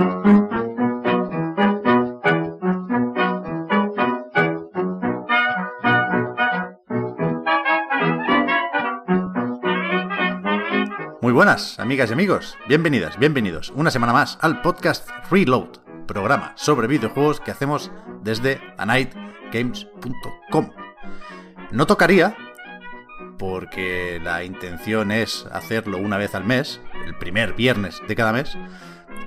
Muy buenas, amigas y amigos. Bienvenidas, bienvenidos una semana más al podcast Reload, programa sobre videojuegos que hacemos desde anightgames.com. No tocaría, porque la intención es hacerlo una vez al mes, el primer viernes de cada mes,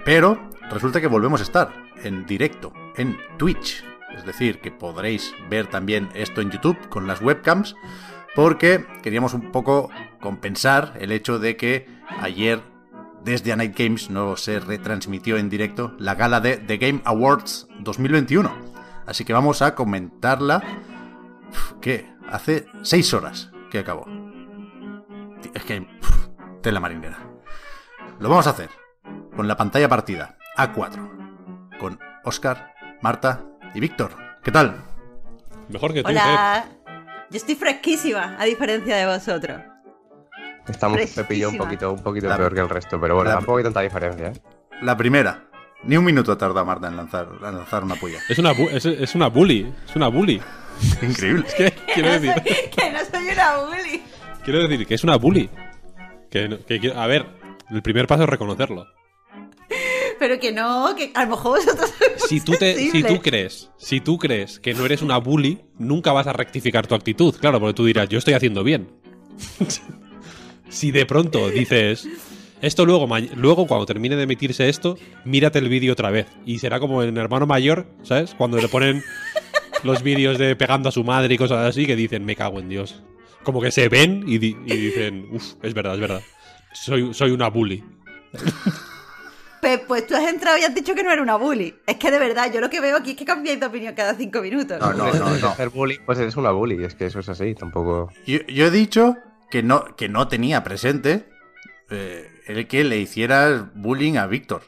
pero resulta que volvemos a estar en directo en Twitch. Es decir, que podréis ver también esto en YouTube con las webcams, porque queríamos un poco compensar el hecho de que ayer desde A Night Games no se retransmitió en directo la gala de The Game Awards 2021. Así que vamos a comentarla. ¿Qué? Hace seis horas que acabó. Es que... tela marinera. Lo vamos a hacer con la pantalla partida A4. Con Oscar, Marta y Víctor. ¿Qué tal? Mejor que tú, Hola. Yo estoy fresquísima, a diferencia de vosotros. Estamos. Pepillo un poquito, un poquito La- peor que el resto, pero bueno, la- tampoco hay tanta diferencia, ¿eh? La primera. Ni un minuto tarda Marta en lanzar, en lanzar una puya. Es una, es, es una bully. Es una bully. Increíble. ¿Qué? Quiero no decir, soy, que no soy una bully. quiero decir que es una bully. Que- que- a ver, el primer paso es reconocerlo. Pero que no, que a lo mejor vosotros Si tú, te, si tú crees, si tú crees que no eres una bully, nunca vas a rectificar tu actitud. Claro, porque tú dirás, yo estoy haciendo bien. si de pronto dices, esto luego, luego cuando termine de emitirse esto, mírate el vídeo otra vez. Y será como en hermano mayor, ¿sabes? Cuando le ponen los vídeos de pegando a su madre y cosas así que dicen, me cago en Dios. Como que se ven y, di- y dicen, uff, es verdad, es verdad. Soy, soy una bully. Pep, pues tú has entrado y has dicho que no era una bully. Es que de verdad, yo lo que veo aquí es que cambiáis de opinión cada cinco minutos. No, no, no, no. Ser bully, pues eres una bully, es que eso es así, tampoco... Yo, yo he dicho que no, que no tenía presente eh, el que le hiciera bullying a Víctor.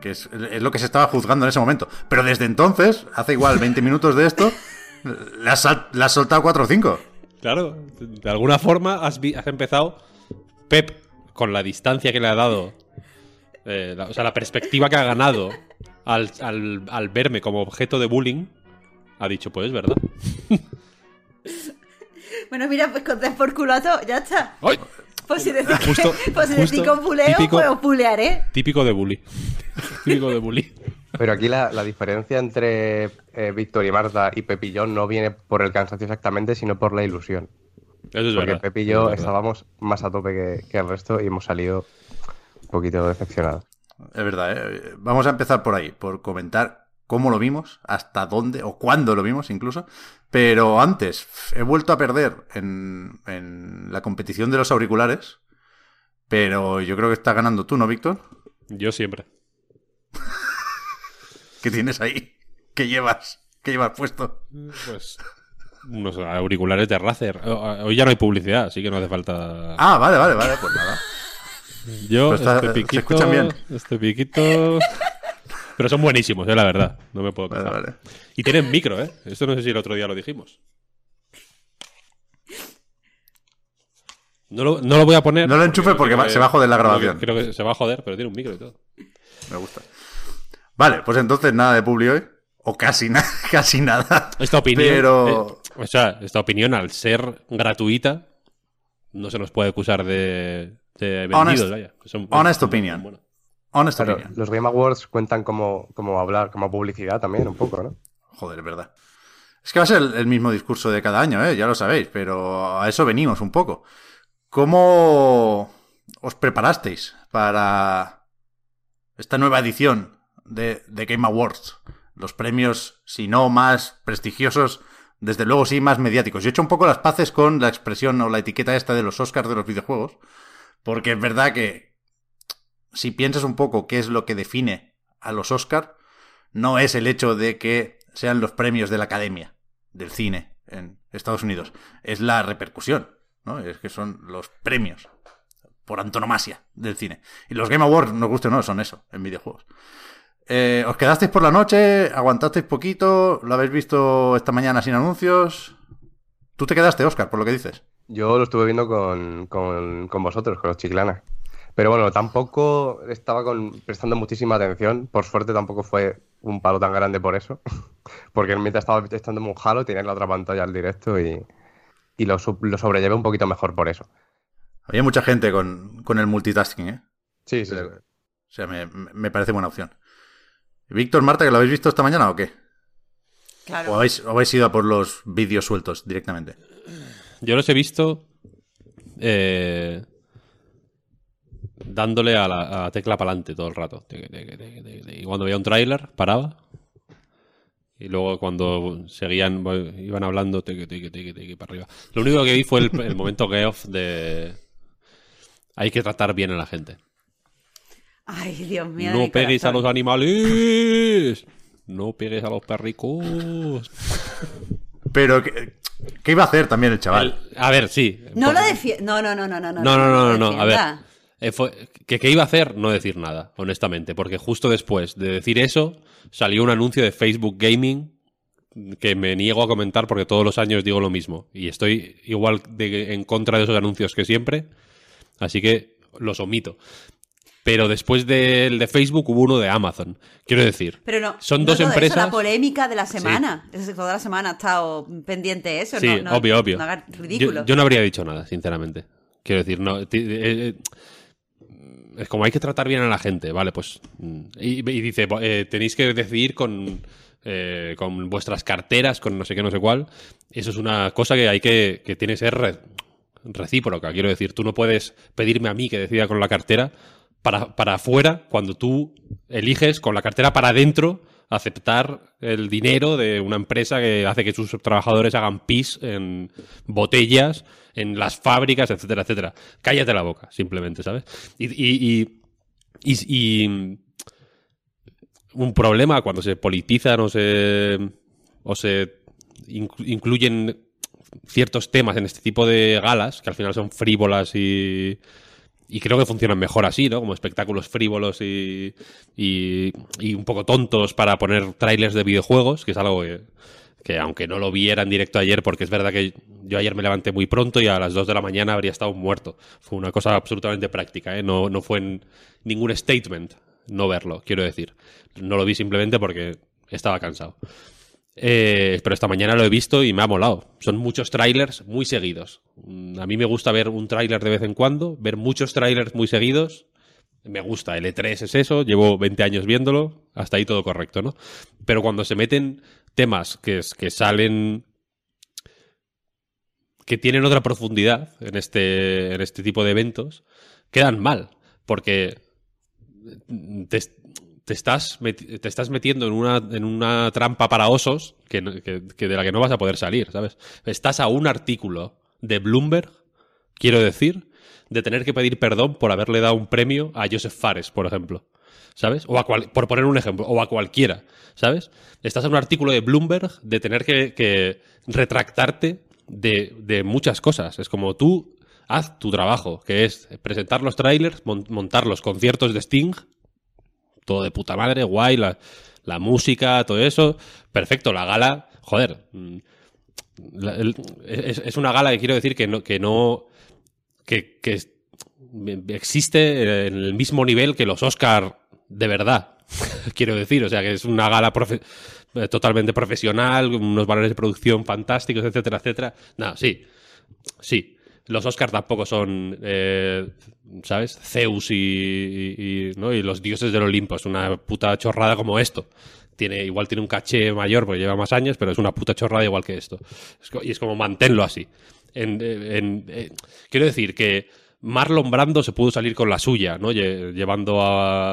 Que es, es lo que se estaba juzgando en ese momento. Pero desde entonces, hace igual 20 minutos de esto, le has, sal- le has soltado 4 o 5. Claro, de alguna forma has, vi- has empezado, Pep, con la distancia que le ha dado, eh, la- o sea, la perspectiva que ha ganado al, al- al verme como objeto de bullying, ha dicho, pues es verdad. Bueno, mira, pues con tres por culo a todo, ya está. ¡Ay! Pues si decís, Justo- pues si decís os buleo, típico- pues os bulearé. Típico de bully. Típico de bully. Pero aquí la, la diferencia entre eh, Víctor y Marta y Pepillón no viene por el cansancio exactamente, sino por la ilusión. Eso es Porque verdad. Pepi y eso yo es estábamos más a tope que, que el resto y hemos salido poquito decepcionados. Es verdad, ¿eh? Vamos a empezar por ahí, por comentar cómo lo vimos, hasta dónde o cuándo lo vimos incluso. Pero antes, he vuelto a perder en, en la competición de los auriculares. Pero yo creo que está ganando tú, ¿no, Víctor? Yo siempre. ¿Qué tienes ahí? ¿Qué llevas? ¿Qué llevas puesto? Pues unos auriculares de Razer. Hoy ya no hay publicidad, así que no hace falta... Ah, vale, vale, vale, pues nada. Yo, está- este se piquito, escuchan bien. Este piquito... Pero son buenísimos, eh, la verdad. No me puedo quejar. vale. Y tienen micro, ¿eh? Esto no sé si el otro día lo dijimos. No lo, no lo voy a poner. No lo enchufe porque se va a joder la creo que- grabación. Creo que se va a joder, pero tiene un micro y todo. Me gusta. Vale, pues entonces nada de publi hoy. O casi, nada casi nada. Esta opinión. Pero... eh, o sea, esta opinión, al ser gratuita, no se nos puede acusar de, de vendidos, Honest- vaya. Son- honest son- opinion. bueno. Honest Claro, opinion. los Game Awards cuentan como, como hablar, como publicidad también, un poco, ¿no? Joder, es verdad. Es que va a ser el, el mismo discurso de cada año, ¿eh? ya lo sabéis, pero a eso venimos un poco. ¿Cómo os preparasteis para esta nueva edición de, de Game Awards? Los premios, si no más prestigiosos, desde luego sí más mediáticos. Yo he hecho un poco las paces con la expresión o la etiqueta esta de los Oscars de los videojuegos, porque es verdad que si piensas un poco qué es lo que define a los Oscar, no es el hecho de que sean los premios de la Academia del cine en Estados Unidos, es la repercusión, ¿no? Es que son los premios por antonomasia del cine. Y los Game Awards, nos guste o no, son eso, en videojuegos. Eh, ¿Os quedasteis por la noche? ¿Aguantasteis poquito? ¿Lo habéis visto esta mañana sin anuncios? Tú te quedaste, Oscar, por lo que dices. Yo lo estuve viendo con, con, con vosotros, con los chiclanas. Pero bueno, tampoco estaba con, prestando muchísima atención. Por suerte tampoco fue un palo tan grande por eso. Porque mientras estaba estando un halo, tenía la otra pantalla al directo y, y lo, lo sobrellevé un poquito mejor por eso. Había mucha gente con, con el multitasking, ¿eh? Sí, sí. O sea, me, me parece buena opción. Víctor, Marta, ¿que lo habéis visto esta mañana o qué? Claro. ¿O habéis, o habéis ido a por los vídeos sueltos directamente? Yo los he visto eh, dándole a la, a tecla para adelante todo el rato. Y cuando veía un tráiler, paraba. Y luego cuando seguían, iban hablando, teque, teque, teque, para arriba. Lo único que vi fue el, el momento Geoff de... Hay que tratar bien a la gente. Ay, Dios mío. no mi peguéis a los animales. No pegues a los perricos. Pero, ¿qué, iba a hacer también el chaval? El- a ver, sí. No lo defienda. No, no, no, no, no. No, no, no, no, no, a ver. Eh, fue- que, ¿Qué iba a hacer? No decir nada, honestamente, porque justo después de decir eso salió un anuncio de Facebook Gaming que me niego a comentar porque todos los años digo lo mismo y estoy igual de, en contra de esos anuncios que siempre, así que los omito. Pero después del de Facebook hubo uno de Amazon. Quiero decir, Pero no. son no dos todo eso, empresas. la polémica de la semana. Es decir, toda la semana ha estado pendiente eso. Sí, no, no- obvio, obvio. Ridículo. Yo, yo no habría dicho nada, sinceramente. Quiero decir, no. eh, eh, es como hay que tratar bien a la gente, vale, pues. mm, Y, y dice, eh, tenéis que decidir con, eh, con vuestras carteras, con no sé qué, no sé cuál. Eso es una cosa que hay que. que tiene que ser re- recíproca. Quiero decir, tú no puedes pedirme a mí que decida con la cartera para, para afuera cuando tú eliges con la cartera para adentro aceptar el dinero de una empresa que hace que sus trabajadores hagan pis en botellas, en las fábricas, etcétera, etcétera. Cállate la boca, simplemente, ¿sabes? Y, y- y- y- un problema cuando se politizan o se, o se inc- incluyen ciertos temas en este tipo de galas, que al final son frívolas y, y creo que funcionan mejor así, ¿no? Como espectáculos frívolos y, y, un poco tontos para poner trailers de videojuegos, que es algo que, que aunque no lo viera en directo ayer, porque es verdad que yo ayer me levanté muy pronto y a las 2 de la mañana habría estado muerto. Fue una cosa absolutamente práctica, ¿eh? No, no fue en ningún statement no verlo, quiero decir. No lo vi simplemente porque estaba cansado. Eh, pero esta mañana lo he visto y me ha molado. Son muchos trailers muy seguidos. Mm, A mí me gusta ver un tráiler de vez en cuando, ver muchos trailers muy seguidos. Me gusta, el E3 es eso, llevo 20 años viéndolo, hasta ahí todo correcto, ¿no? Pero cuando se meten temas que, que salen que tienen otra profundidad en este, en este tipo de eventos, quedan mal, porque te, te estás, te estás metiendo en una, en una trampa para osos que, de la que no vas a poder salir, ¿sabes? Estás a un artículo de Bloomberg, quiero decir, de tener que pedir perdón por haberle dado un premio a Joseph Fares, por ejemplo. ¿Sabes? O a cual- por poner un ejemplo, o a cualquiera, ¿sabes? Estás en un artículo de Bloomberg de tener que, que retractarte de, de muchas cosas. Es como tú haz tu trabajo, que es presentar los trailers, mon- montar los conciertos de Sting, todo de puta madre, guay, la, la música, todo eso, perfecto, la gala, joder, mm, es, es una gala que quiero decir que no, que no, que, que existe en el mismo nivel que los Oscar de verdad, quiero decir, o sea que es una gala totalmente profesional, unos valores de producción fantásticos, etcétera, etcétera. No, sí, sí. Los Oscars tampoco son, eh, ¿sabes? Zeus y, y- ¿no? y los dioses del Olimpo. Es una puta chorrada como esto. Tiene, igual tiene un caché mayor porque lleva más años, pero es una puta chorrada igual que esto. Es y es como manténlo así. En- eh, quiero decir que Marlon Brando se pudo salir con la suya, ¿no? Lle- llevando a,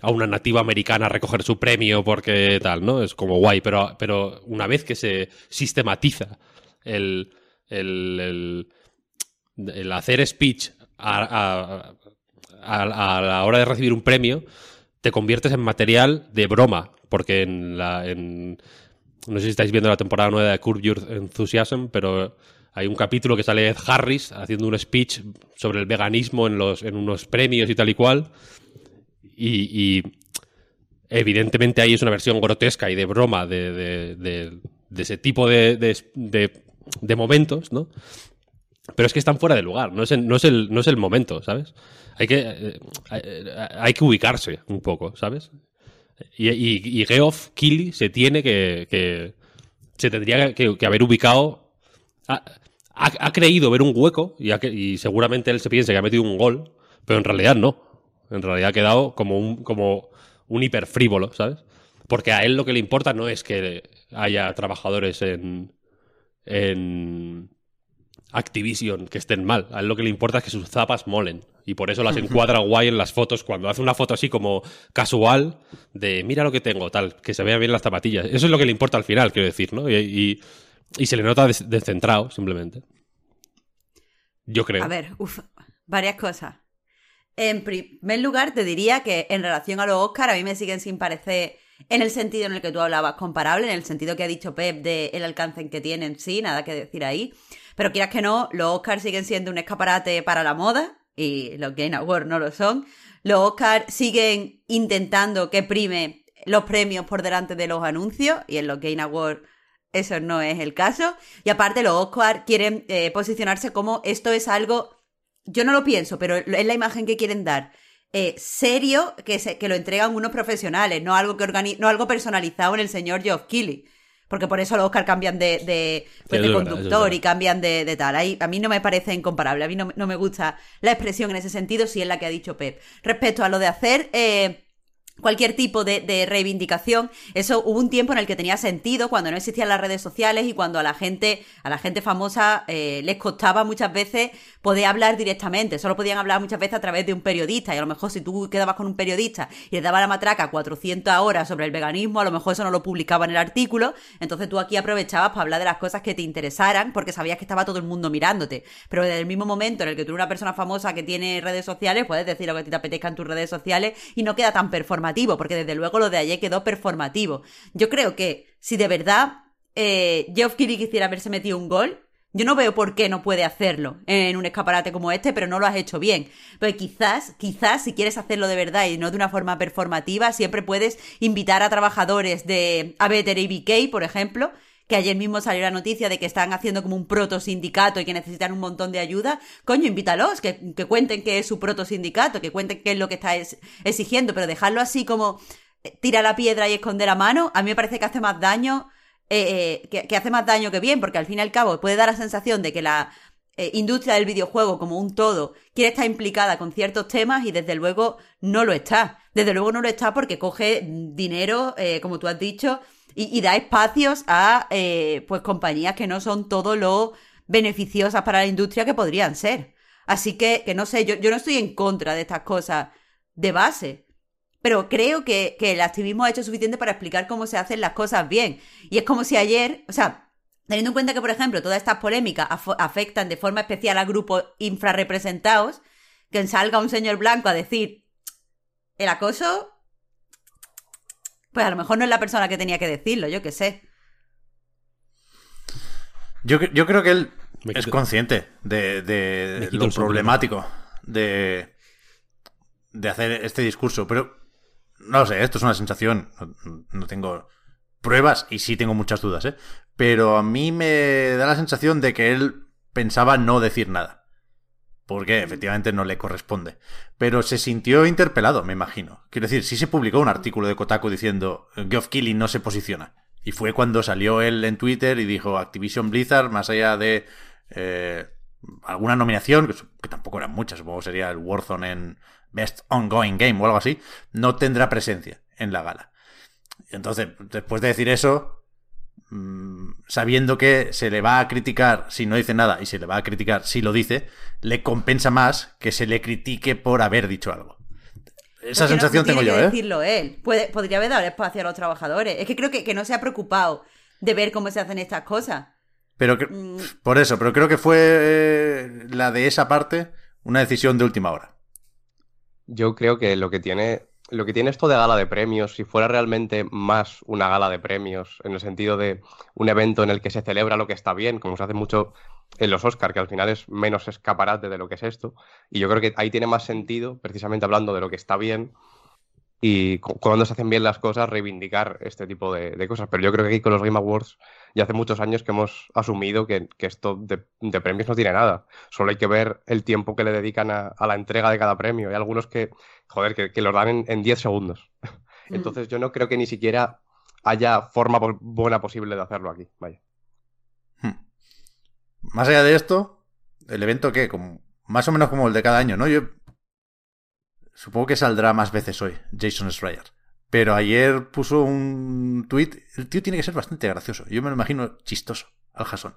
a una nativa americana a recoger su premio porque tal, ¿no? Es como guay, pero, pero una vez que se sistematiza el, el, el hacer speech a- a- a, la hora de recibir un premio, te conviertes en material de broma. Porque en la. En, no sé si estáis viendo la temporada nueva de Curb Your Enthusiasm, pero hay un capítulo que sale Ed Harris haciendo un speech sobre el veganismo en, los, en unos premios y tal y cual. Y, y evidentemente ahí es una versión grotesca y de broma de, de- de- de ese tipo de momentos, ¿no? Pero es que están fuera de lugar, no es el, no es el, no es el momento, ¿sabes? Hay que, eh, hay que ubicarse un poco, ¿sabes? Y, Geoff Keighley se tiene que, se tendría que, haber ubicado. Ha, ha- creído ver un hueco y, seguramente él se piensa que ha metido un gol, pero en realidad no. En realidad ha quedado como un, como un hiperfrívolo, ¿sabes? Porque a él lo que le importa no es que haya trabajadores en Activision que estén mal. A él lo que le importa es que sus zapas molen. Y por eso las encuadra guay en las fotos. Cuando hace una foto así como casual, de mira lo que tengo, tal, que se vean bien las zapatillas. Eso es lo que le importa al final, quiero decir, ¿no? Y, y- y se le nota des- descentrado, simplemente. Yo creo. A ver, uf, varias cosas. En primer lugar, te diría que en relación a los Oscar, a mí me siguen sin parecer, en el sentido en el que tú hablabas, comparable, en el sentido que ha dicho Pep de el alcance en que tienen, sí, nada que decir ahí. Pero quieras que no, los Oscars siguen siendo un escaparate para la moda y los Game Awards no lo son. Los Oscars siguen intentando que prime los premios por delante de los anuncios y en los Game Awards eso no es el caso. Y aparte, los Oscar quieren eh, posicionarse como esto es algo. Yo no lo pienso, pero es la imagen que quieren dar. eh, serio, que, se, que lo entregan unos profesionales, no algo, que organi- no algo personalizado en el señor Geoff Keighley. Porque por eso los Oscar cambian de, de, pues, de conductor verdad. y cambian de, de tal. Ahí, a mí no me parece incomparable. A mí no, no me gusta la expresión en ese sentido, si es la que ha dicho Pep. Respecto a lo de hacer. eh, cualquier tipo de, de reivindicación. Eso hubo un tiempo en el que tenía sentido cuando no existían las redes sociales y cuando a la gente, a la gente famosa eh, les costaba muchas veces poder hablar directamente. Solo podían hablar muchas veces a través de un periodista. Y a lo mejor si tú quedabas con un periodista y le daba la matraca 400 horas sobre el veganismo, a lo mejor eso no lo publicaba en el artículo. Entonces tú aquí aprovechabas para hablar de las cosas que te interesaran porque sabías que estaba todo el mundo mirándote. Pero desde el mismo momento en el que tú eres una persona famosa que tiene redes sociales, puedes decir lo que te apetezca en tus redes sociales y no queda tan performativo, porque desde luego lo de ayer quedó performativo. Yo creo que si de verdad eh, Geoff quisiera haberse metido un gol, yo no veo por qué no puede hacerlo en un escaparate como este, pero no lo has hecho bien. Pero quizás, quizás si quieres hacerlo de verdad y no de una forma performativa, siempre puedes invitar a trabajadores de Abeter y BK, por ejemplo, que ayer mismo salió la noticia de que están haciendo como un proto sindicato y que necesitan un montón de ayuda, coño, invítalos, que, que cuenten qué es su proto sindicato, que cuenten qué es lo que está es- exigiendo, pero dejarlo así como eh, tira la piedra y esconde la mano, a mí me parece que hace más daño, eh, eh, que, que hace más daño que bien, porque al fin y al cabo puede dar la sensación de que la eh, industria del videojuego como un todo quiere estar implicada con ciertos temas y desde luego no lo está. Desde luego no lo está porque coge dinero, como tú has dicho, y, da espacios a eh, pues compañías que no son todo lo beneficiosas para la industria que podrían ser. Así que, que no sé, yo, yo no estoy en contra de estas cosas de base. Pero creo que, que el activismo ha hecho suficiente para explicar cómo se hacen las cosas bien. Y es como si ayer, o sea, teniendo en cuenta que, por ejemplo, todas estas polémicas afectan de forma especial a grupos infrarrepresentados, que salga un señor blanco a decir el acoso, pues a lo mejor no es la persona que tenía que decirlo, yo qué sé. Yo, yo creo que él es consciente de, lo problemático de, de hacer este discurso, pero no lo sé, esto es una sensación, no, no tengo pruebas y sí tengo muchas dudas, ¿eh? pero a mí me da la sensación de que él pensaba no decir nada, porque efectivamente no le corresponde, pero se sintió interpelado, me imagino. Quiero decir, sí se publicó un artículo de Kotaku diciendo Geoff Keighley no se posiciona. Y fue cuando salió él en Twitter y dijo Activision Blizzard, más allá de eh, alguna nominación, que, tampoco eran muchas, supongo que sería el Warzone en Best Ongoing Game o algo así, no tendrá presencia en la gala. Entonces, después de decir eso, mm, sabiendo que se le va a criticar si no dice nada y se le va a criticar si lo dice, le compensa más que se le critique por haber dicho algo. Esa Porque sensación no tengo yo, que ¿eh? decirlo él. Puede, podría haber dado espacio a los trabajadores. Es que creo que, que no se ha preocupado de ver cómo se hacen estas cosas. Pero que- Mm. por eso, pero creo que fue eh, la de esa parte una decisión de última hora. Yo creo que lo que tiene lo que tiene esto de gala de premios, si fuera realmente más una gala de premios, en el sentido de un evento en el que se celebra lo que está bien, como se hace mucho en los Oscars, que al final es menos escaparate de lo que es esto, y yo creo que ahí tiene más sentido, precisamente hablando de lo que está bien, y cuando se hacen bien las cosas, reivindicar este tipo de, cosas. Pero yo creo que aquí con los Game Awards ya hace muchos años que hemos asumido que, esto de, premios no tiene nada. Solo hay que ver el tiempo que le dedican a, la entrega de cada premio. Hay algunos que, joder, que, los dan en 10 segundos. Mm. Entonces yo no creo que ni siquiera haya forma buena posible de hacerlo aquí. Vaya. Hmm. Más allá de esto, el evento que, como, más o menos como el de cada año, ¿no? Yo Supongo que saldrá más veces hoy, Jason Schreier. Pero ayer puso un tweet. El tío tiene que ser bastante gracioso. Yo me lo imagino chistoso, al Jason.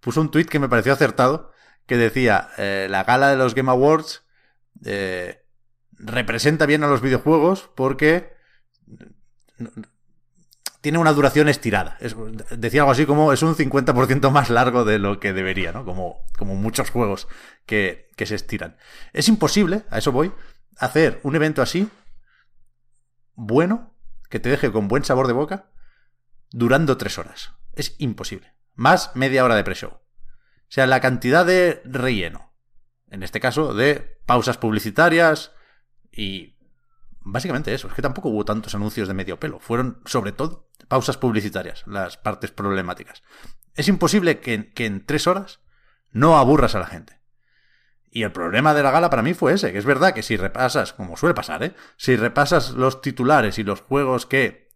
Puso un tweet que me pareció acertado. Que decía: eh, La gala de los Game Awards eh, representa bien a los videojuegos porque tiene una duración estirada. decía algo así como es un 50% más largo de lo que debería, ¿no? Como, como muchos juegos que, que se estiran. Es imposible, a eso voy, hacer un evento así, bueno, que te deje con buen sabor de boca, durando tres horas. Es imposible. Más media hora de pre-show. O sea, la cantidad de relleno. En este caso, de pausas publicitarias y básicamente eso. Es que tampoco hubo tantos anuncios de medio pelo. Fueron, sobre todo, pausas publicitarias, las partes problemáticas. Es imposible que, que en tres horas no aburras a la gente. Y el problema de la gala para mí fue ese, que es verdad que si repasas, como suele pasar, ¿eh? Si repasas los titulares y los juegos que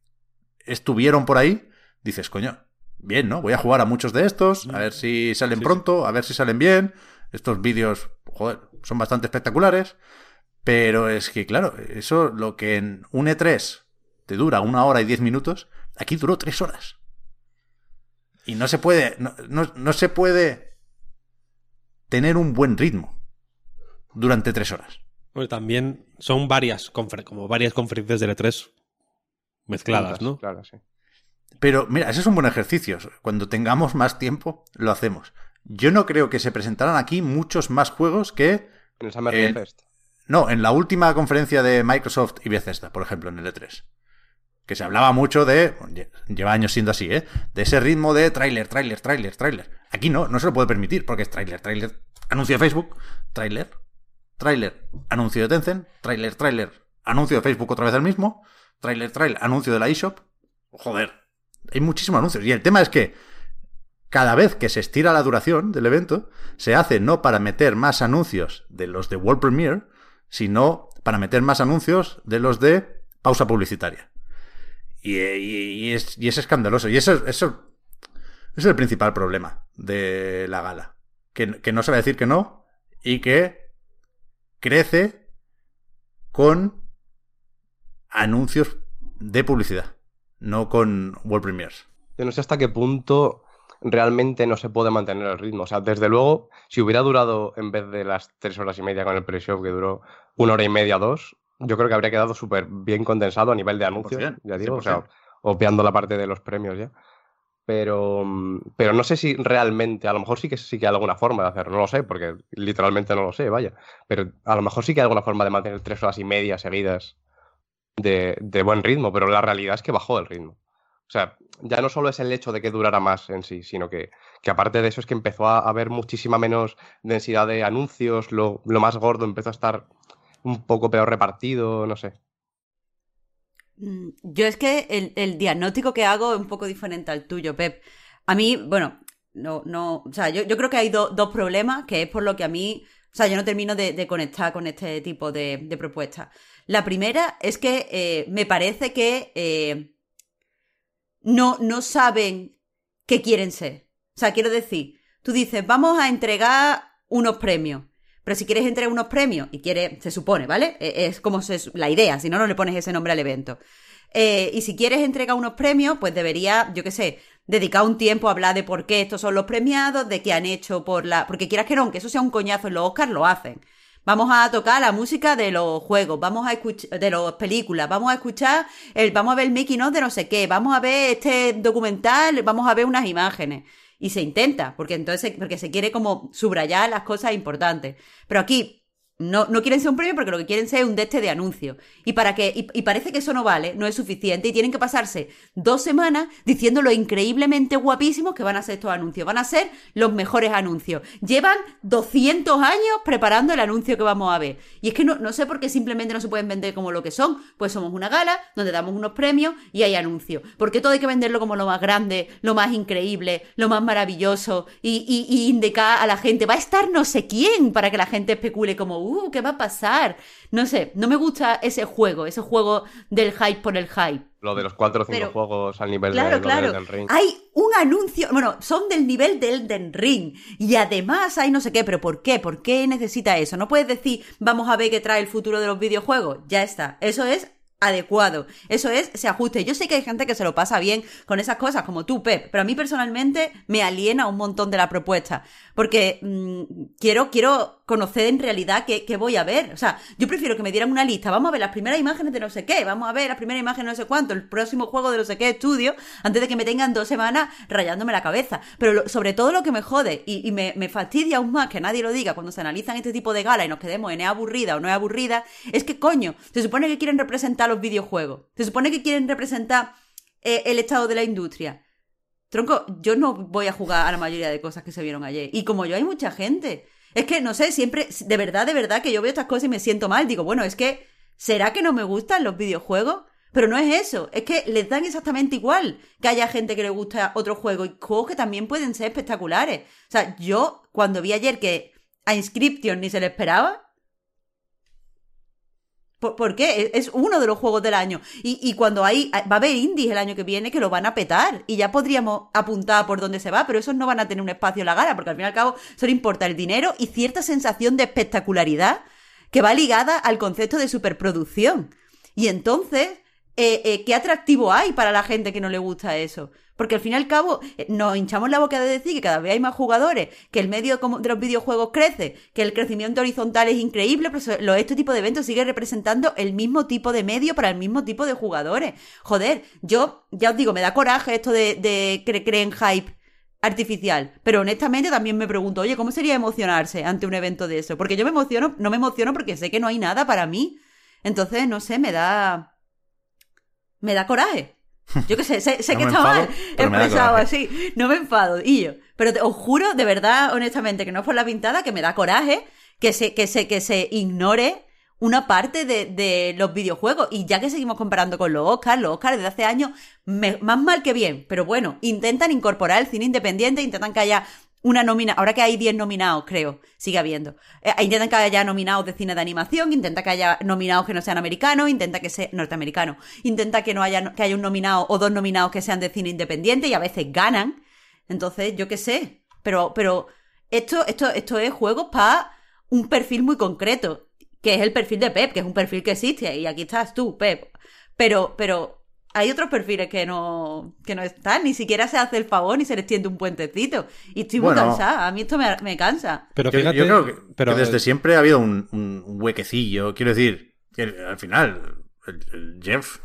estuvieron por ahí, dices, coño, bien, ¿no? Voy a jugar a muchos de estos, a ver si salen pronto, a ver si salen bien. Estos vídeos, joder, son bastante espectaculares. Pero es que, claro, eso lo que en un E3 te dura una hora y diez minutos, aquí duró tres horas. Y no se puede, no, no se puede tener un buen ritmo durante tres horas. Bueno, también son varias, como varias conferencias de E3 mezcladas, ¿no? Claro, sí. Pero mira, ese es un buen ejercicio. Cuando tengamos más tiempo, lo hacemos. Yo no creo que se presentaran aquí muchos más juegos que. En el Summer Game Fest. No, en la última conferencia de Microsoft y Bethesda, por ejemplo, en el E3. Que se hablaba mucho de. Lleva años siendo así, ¿eh? De ese ritmo de tráiler, tráiler, tráiler, tráiler. Aquí no, no se lo puede permitir, porque es tráiler, tráiler. Anuncio de Facebook, tráiler, Trailer, anuncio de Tencent, Trailer, trailer, anuncio de Facebook otra vez el mismo, Trailer, trailer, anuncio de la eShop. Joder, hay muchísimos anuncios. Y el tema es que cada vez que se estira la duración del evento, se hace no para meter más anuncios de los de World Premiere, sino para meter más anuncios de los de pausa publicitaria. Y, es, escandaloso. Y eso, eso, es el principal problema de la gala. Que, que no se va a decir que no y que crece con anuncios de publicidad, no con World Premiers. Yo no sé hasta qué punto realmente no se puede mantener el ritmo. O sea, desde luego, si hubiera durado en vez de las tres horas y media con el pre-show, que duró una hora y media, dos, yo creo que habría quedado súper bien condensado a nivel de anuncios, ya digo, o sea, obviando la parte de los premios ya. Pero, mm, pero no sé si realmente, a lo mejor sí que sí que hay alguna forma de hacerlo, no lo sé, porque literalmente no lo sé, vaya. Pero a lo mejor sí que hay alguna forma de mantener tres horas y media seguidas de, de buen ritmo, pero la realidad es que bajó el ritmo. O sea, ya no solo es el hecho de que durara más en sí, sino que, que aparte de eso es que empezó a haber muchísima menos densidad de anuncios, lo, lo más gordo empezó a estar un poco peor repartido, no sé. Mm, yo es que el, diagnóstico que hago es un poco diferente al tuyo, Pep. A mí, bueno, no, no, o sea, yo, yo creo que hay dos problemas, que es por lo que a mí, o sea, yo no termino de, conectar con este tipo de, de propuestas. La primera es que eh, me parece que eh, no, no saben qué quieren ser. O sea, quiero decir, tú dices, vamos a entregar unos premios. Pero si quieres entregar unos premios y quiere, se supone, ¿vale? E, es como la idea, si no, no le pones ese nombre al evento. Eh, y si quieres entregar unos premios, pues debería, yo qué sé, dedicar un tiempo a hablar de por qué estos son los premiados, de qué han hecho por la. Porque quieras que no, que eso sea un coñazo en los Oscars, lo hacen. Vamos a tocar la música de los juegos, vamos a escuchar de las películas, vamos a escuchar el, vamos a ver el Mickey no de no sé qué, vamos a ver este documental, vamos a ver unas imágenes y se intenta, porque entonces, porque se quiere como subrayar las cosas importantes. Pero aquí, no, no quieren ser un premio porque lo que quieren ser es un deste de anuncio. Y, para que, y, parece que eso no vale, no es suficiente. Y tienen que pasarse dos semanas diciendo lo increíblemente guapísimos que van a ser estos anuncios. Van a ser los mejores anuncios. Llevan 200 años preparando el anuncio que vamos a ver. Y es que no, no sé por qué simplemente no se pueden vender como lo que son. Pues somos una gala donde damos unos premios y hay anuncios. ¿Por qué todo hay que venderlo como lo más grande, lo más increíble, lo más maravilloso y, y, y indicar a la gente, va a estar no sé quién para que la gente especule como, uh, ¿qué va a pasar? No sé, no me gusta ese juego, ese juego del hype por el hype. Lo de los cuatro o cinco Pero- juegos al nivel Claro, de claro. del ring. Hay un anuncio, bueno, son del nivel del Elden Ring. Y además hay no sé qué, pero ¿por qué? ¿Por qué necesita eso? No puedes decir, vamos a ver qué trae el futuro de los videojuegos. Ya está. Eso es adecuado. Eso es, se ajuste. Yo sé que hay gente que se lo pasa bien con esas cosas, como tú, Pep, pero a mí personalmente me aliena un montón de la propuesta. Porque mm, quiero, quiero conocer en realidad qué, qué voy a ver. O sea, yo prefiero que me dieran una lista. Vamos a ver las primeras imágenes de no sé qué. Vamos a ver las primeras imágenes de no sé cuánto. El próximo juego de no sé qué estudio. Antes de que me tengan dos semanas rayándome la cabeza. Pero lo- sobre todo lo que me jode y, me, me fastidia aún más que nadie lo diga cuando se analizan este tipo de gala y nos quedemos en es aburrida o no es aburrida. Es que coño, se supone que quieren representar los videojuegos. Se supone que quieren representar eh, el estado de la industria. Tronco, yo no voy a jugar a la mayoría de cosas que se vieron ayer. Y como yo hay mucha gente. Es que, no sé, siempre, de verdad, de verdad, que yo veo estas cosas y me siento mal. Digo, bueno, es que, ¿será que no me gustan los videojuegos? Pero no es eso, es que les dan exactamente igual que haya gente que le gusta otro juego y juegos que también pueden ser espectaculares. O sea, yo cuando vi ayer que a Inscription ni se le esperaba, ¿Por, qué? Es- Es uno de los juegos del año. Y, y cuando hay. Va a haber indies el año que viene que lo van a petar. Y ya podríamos apuntar por dónde se va, pero esos no van a tener un espacio en la gala, porque al fin y al cabo solo importa el dinero y cierta sensación de espectacularidad que va ligada al concepto de superproducción. Y entonces, eh, eh, ¿qué atractivo hay para la gente que no le gusta eso? Porque al fin y al cabo eh, nos hinchamos la boca de decir que cada vez hay más jugadores, que el medio de los videojuegos crece, que el crecimiento horizontal es increíble, pero este tipo de eventos sigue representando el mismo tipo de medio para el mismo tipo de jugadores. Joder, yo ya os digo, me da coraje esto de, creen hype artificial. Pero honestamente también me pregunto, oye, ¿cómo sería emocionarse ante un evento de eso? Porque yo me emociono, no me emociono porque sé que no hay nada para mí. Entonces, no sé, me da. Me da coraje. Yo qué sé, sé, sé No que está mal expresado así. No me enfado, y yo. Pero te- os juro, de verdad, honestamente, que no es por la pintada, que me da coraje que se, que se, que se ignore una parte de, de los videojuegos. Y ya que seguimos comparando con los Oscars, los Oscars desde hace años, me- más mal que bien, pero bueno, intentan incorporar el cine independiente, intentan que haya una nómina, ahora que hay 10 nominados, creo, sigue habiendo. Eh, intentan que haya nominados de cine de animación, intenta que haya nominados que no sean americanos, intenta que sea norteamericanos, intenta que no haya que haya un nominado o dos nominados que sean de cine independiente y a veces ganan. Entonces, yo qué sé, pero pero esto esto esto es juegos para un perfil muy concreto, que es el perfil de Pep, que es un perfil que existe y aquí estás tú, Pep. Pero pero hay otros perfiles que no, que no están, ni siquiera se hace el favor ni se les tiende un puentecito. Y estoy muy Bueno. cansada, a mí esto me, me cansa. Pero fíjate, yo creo que, pero, que desde siempre ha habido un, un huequecillo. Quiero decir, que al final, el, el Jeff,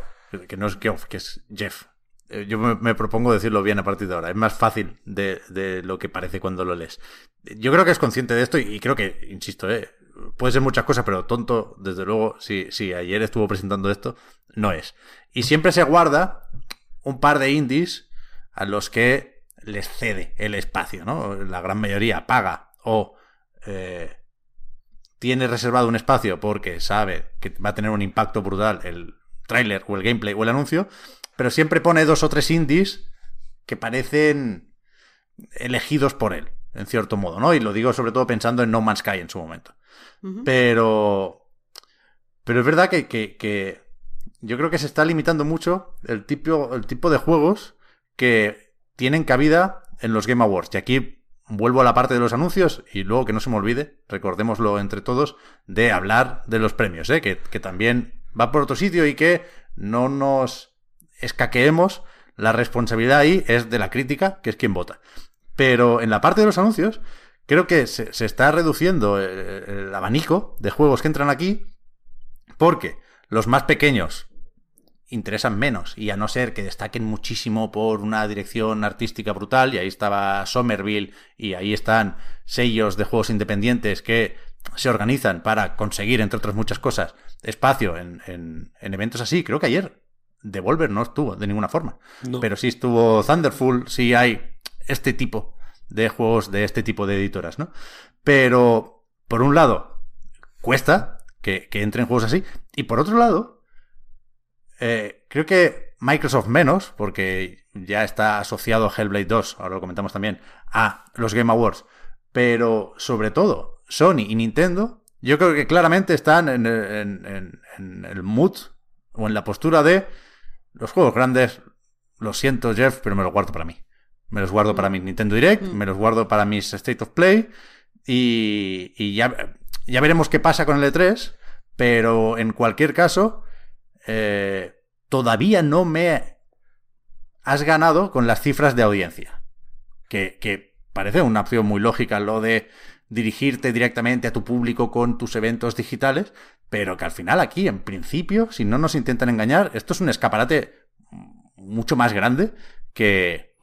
que no es Geoff, que es Jeff. Eh, Yo me, me propongo decirlo bien a partir de ahora. Es más fácil de, de lo que parece cuando lo lees. Yo creo que es consciente de esto y, y creo que, insisto, eh, puede ser muchas cosas, pero tonto, desde luego, si, si ayer estuvo presentando esto, no es. Y siempre se guarda un par de indies a los que les cede el espacio, ¿no? La gran mayoría paga o eh, tiene reservado un espacio porque sabe que va a tener un impacto brutal el tráiler o el gameplay o el anuncio, pero siempre pone dos o tres indies que parecen elegidos por él, en cierto modo, ¿no? Y lo digo sobre todo pensando en No Man's Sky en su momento. Pero. Pero es verdad que, que- que yo creo que se está limitando mucho el tipo, el tipo de juegos que tienen cabida en los Game Awards. Y aquí vuelvo a la parte de los anuncios y luego que no se me olvide, recordémoslo entre todos, de hablar de los premios, ¿eh? que, que también va por otro sitio y que no nos escaqueemos. La responsabilidad ahí es de la crítica, que es quien vota. Pero en la parte de los anuncios, creo que se, está reduciendo el, el abanico de juegos que entran aquí porque los más pequeños interesan menos y a no ser que destaquen muchísimo por una dirección artística brutal y ahí estaba Somerville y ahí están sellos de juegos independientes que se organizan para conseguir, entre otras muchas cosas, espacio en, en, en eventos así. Creo que ayer Devolver no estuvo de ninguna forma. No. Pero sí estuvo Thunderful, sí hay este tipo de juegos de este tipo de editoras, ¿no? Pero, por un lado, cuesta que, que entren juegos así. Y por otro lado, eh, creo que Microsoft menos, porque ya está asociado a Hellblade 2, ahora lo comentamos también, a los Game Awards. Pero, sobre todo, Sony y Nintendo, yo creo que claramente están en, en- en- en el mood o en la postura de los juegos grandes, lo siento Jeff, pero me los guardo para mí. Me los guardo para mi Nintendo Direct, Mm. me los guardo para mis State of Play y, y ya, ya veremos qué pasa con el E3, pero en cualquier caso, eh, todavía no me has ganado con las cifras de audiencia. Que, que parece una opción muy lógica lo de dirigirte directamente a tu público con tus eventos digitales, pero que al final aquí, en principio, si no nos intentan engañar, esto es un escaparate mucho más grande que,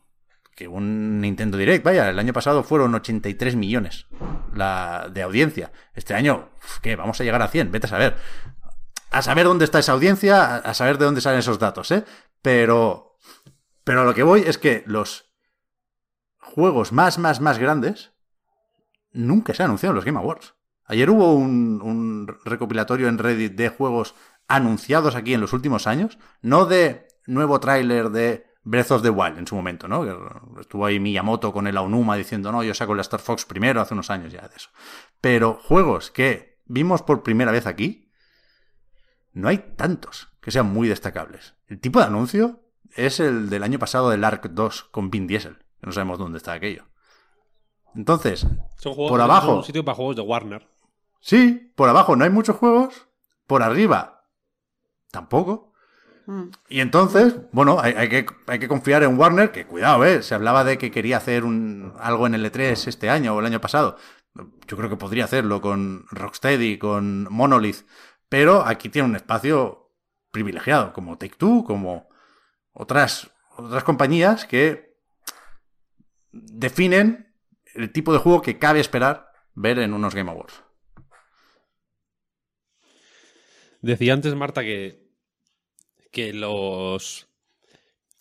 que un Nintendo Direct. Vaya, el año pasado fueron 83 millones de audiencia. Este año, ¿qué? Vamos a llegar a 100, vete a saber. A saber dónde está esa audiencia, a, saber de dónde salen esos datos, ¿eh? Pero, pero a lo que voy es que los juegos más, más, más grandes nunca se han anunciado en los Game Awards. Ayer hubo un, un recopilatorio en Reddit de juegos anunciados aquí en los últimos años, no de nuevo tráiler de Breath of the Wild en su momento, ¿no? Estuvo ahí Miyamoto con el Aonuma diciendo, no, yo saco la Star Fox primero, hace unos años ya de eso. Pero juegos que vimos por primera vez aquí, no hay tantos que sean muy destacables. El tipo de anuncio es el del año pasado del Ark 2 con Vin Diesel, que no sabemos dónde está aquello. Entonces, Son juegos, por abajo, un sitio para juegos de Warner. sí, por abajo no hay muchos juegos, por arriba tampoco. Mm. Y entonces, bueno, hay, hay que, hay que confiar en Warner, que cuidado, ¿eh? Se hablaba de que quería hacer un, algo en el E3 este año o el año pasado. Yo creo que podría hacerlo con Rocksteady, con Monolith, pero aquí tiene un espacio privilegiado, como Take-Two, como otras, otras compañías que definen el tipo de juego que cabe esperar ver en unos Game Awards. Decía antes Marta que, que los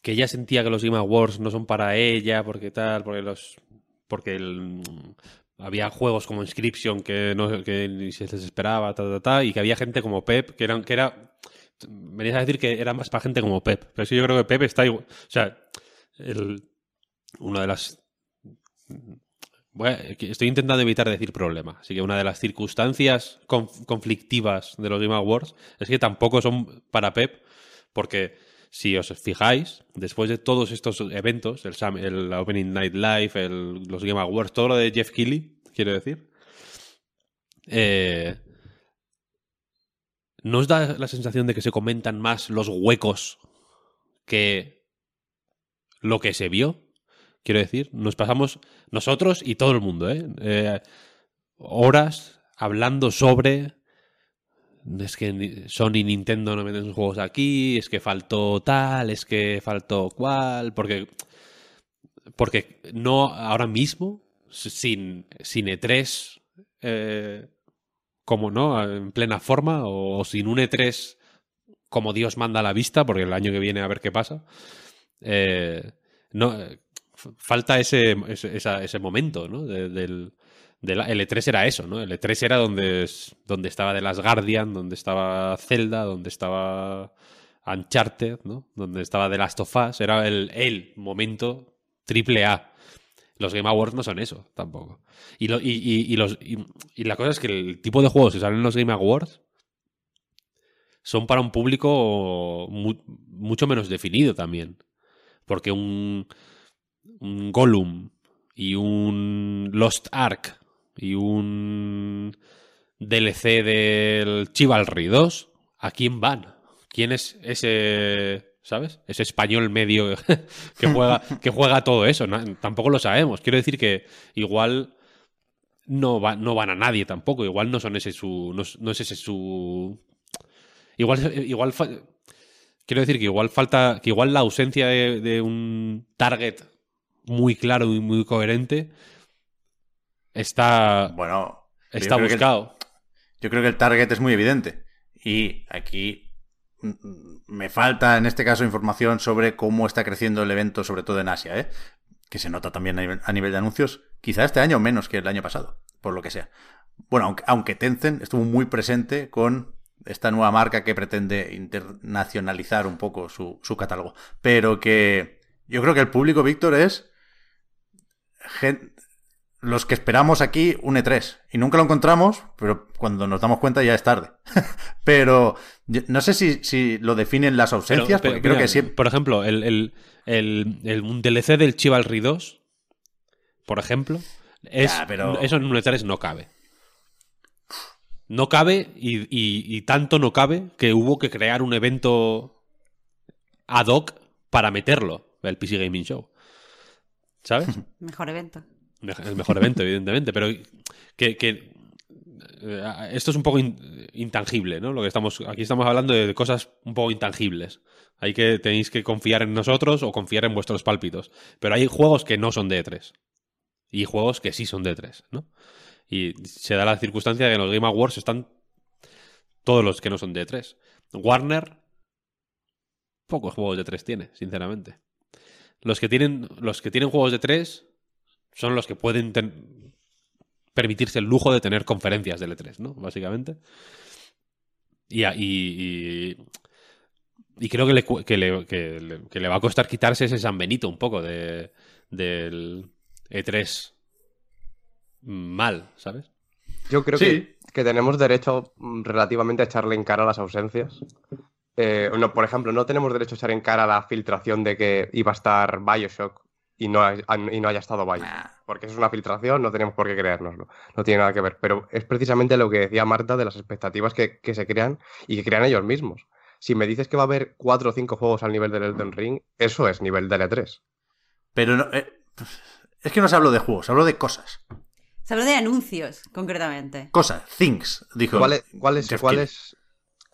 que ella sentía que los Game Awards no son para ella porque tal, porque los porque el- había juegos como Inscription que no que ni se les esperaba, y que había gente como Pep que eran que era venías a decir que era más para gente como Pep, pero sí yo creo que Pep está igual, o sea, el, una de las bueno, estoy intentando evitar decir problema. Así que una de las circunstancias conf- conflictivas de los Game Awards es que tampoco son para Pep, porque si os fijáis, después de todos estos eventos, el, Sam- Opening Night Live, los Game Awards, todo lo de Jeff Keighley, quiero decir, eh, ¿no os da la sensación de que se comentan más los huecos que lo que se vio? Quiero decir, nos pasamos nosotros y todo el mundo, ¿eh? Eh, horas hablando sobre. Es que Sony y Nintendo no meten sus juegos aquí, es que faltó tal, es que faltó cual, porque. Porque no ahora mismo, sin, sin E3 eh, como no, en plena forma, o, sin un E3 como Dios manda a la vista, porque el año que viene a ver qué pasa. eh, no, eh, falta ese, ese, ese momento, ¿no? De- del, del- el E3 era eso, ¿no? El E3 era donde, donde estaba The Last Guardian, donde estaba Zelda, donde estaba Uncharted, ¿no? Donde estaba The Last of Us. Era el, el momento triple A. Los Game Awards no son eso, tampoco. Y, lo- y, y- los, y, la cosa es que el tipo de juegos que salen en los Game Awards son para un público mu- mucho menos definido también. Porque un, un Gollum y un Lost Ark y un DLC del Chivalry 2, ¿a quién van? ¿Quién es ese, sabes? Ese español medio que juega, que juega todo eso. Tampoco lo sabemos. Quiero decir que igual no, va- no van a nadie tampoco. Igual no son ese su. No, es- ese su. Igual, igual fa- quiero decir que igual falta. Que igual la ausencia de un target muy claro y muy coherente está. Bueno, Está buscado. Yo creo que el target es muy evidente. Y aquí me falta, en este caso, información sobre cómo está creciendo el evento, sobre todo en Asia, ¿eh? que se nota también a nivel, a nivel de anuncios. Quizá este año menos que el año pasado, por lo que sea. Bueno, aunque, aunque Tencent estuvo muy presente con esta nueva marca que pretende internacionalizar un poco su, su catálogo. Pero que yo creo que el público, Víctor, es gen- los que esperamos aquí un E3. Y nunca lo encontramos, pero cuando nos damos cuenta ya es tarde. pero no sé si, si lo definen las ausencias, pero, porque creo mira, que siempre... Por ejemplo, el, el, el- el- un DLC del Chivalry 2, por ejemplo, es, Ya, pero- eso en un E3 no cabe. No cabe y, y- y tanto no cabe que hubo que crear un evento ad hoc para meterlo, el PC Gaming Show. ¿Sabes? Mejor evento. El mejor evento, evidentemente, pero que, eh, esto es un poco in- intangible, ¿no? Lo que estamos aquí estamos hablando de cosas un poco intangibles. Hay que tenéis que confiar en nosotros o confiar en vuestros pálpitos. Pero hay juegos que no son de E3 y juegos que sí son de E3, ¿no? Y se da la circunstancia de que en los Game Awards están todos los que no son de E3. Warner pocos juegos de 3 tiene, sinceramente. Los que tienen los que tienen juegos de 3 son los que pueden ten- permitirse el lujo de tener conferencias de E3, ¿no? Básicamente. Y, y, y- y creo que le, que, le, que le- que le va a costar quitarse ese San Benito un poco de, del E3 mal, ¿sabes? Yo creo Sí. que, que tenemos derecho relativamente a echarle en cara las ausencias. Eh, no, por ejemplo, no tenemos derecho a echar en cara la filtración de que iba a estar Bioshock y no, hay- y no haya estado Bioshock. Porque eso es una filtración, no tenemos por qué creérnoslo. No tiene nada que ver. Pero es precisamente lo que decía Marta de las expectativas que, que se crean y que crean ellos mismos. Si me dices que va a haber cuatro o cinco juegos al nivel del Elden Ring, eso es nivel de L3. Pero no- eh, es que no se hablo de juegos, hablo de cosas. Se habló de anuncios, concretamente. Cosas, things, dijo. ¿Cuál es, cuál es, cuál es-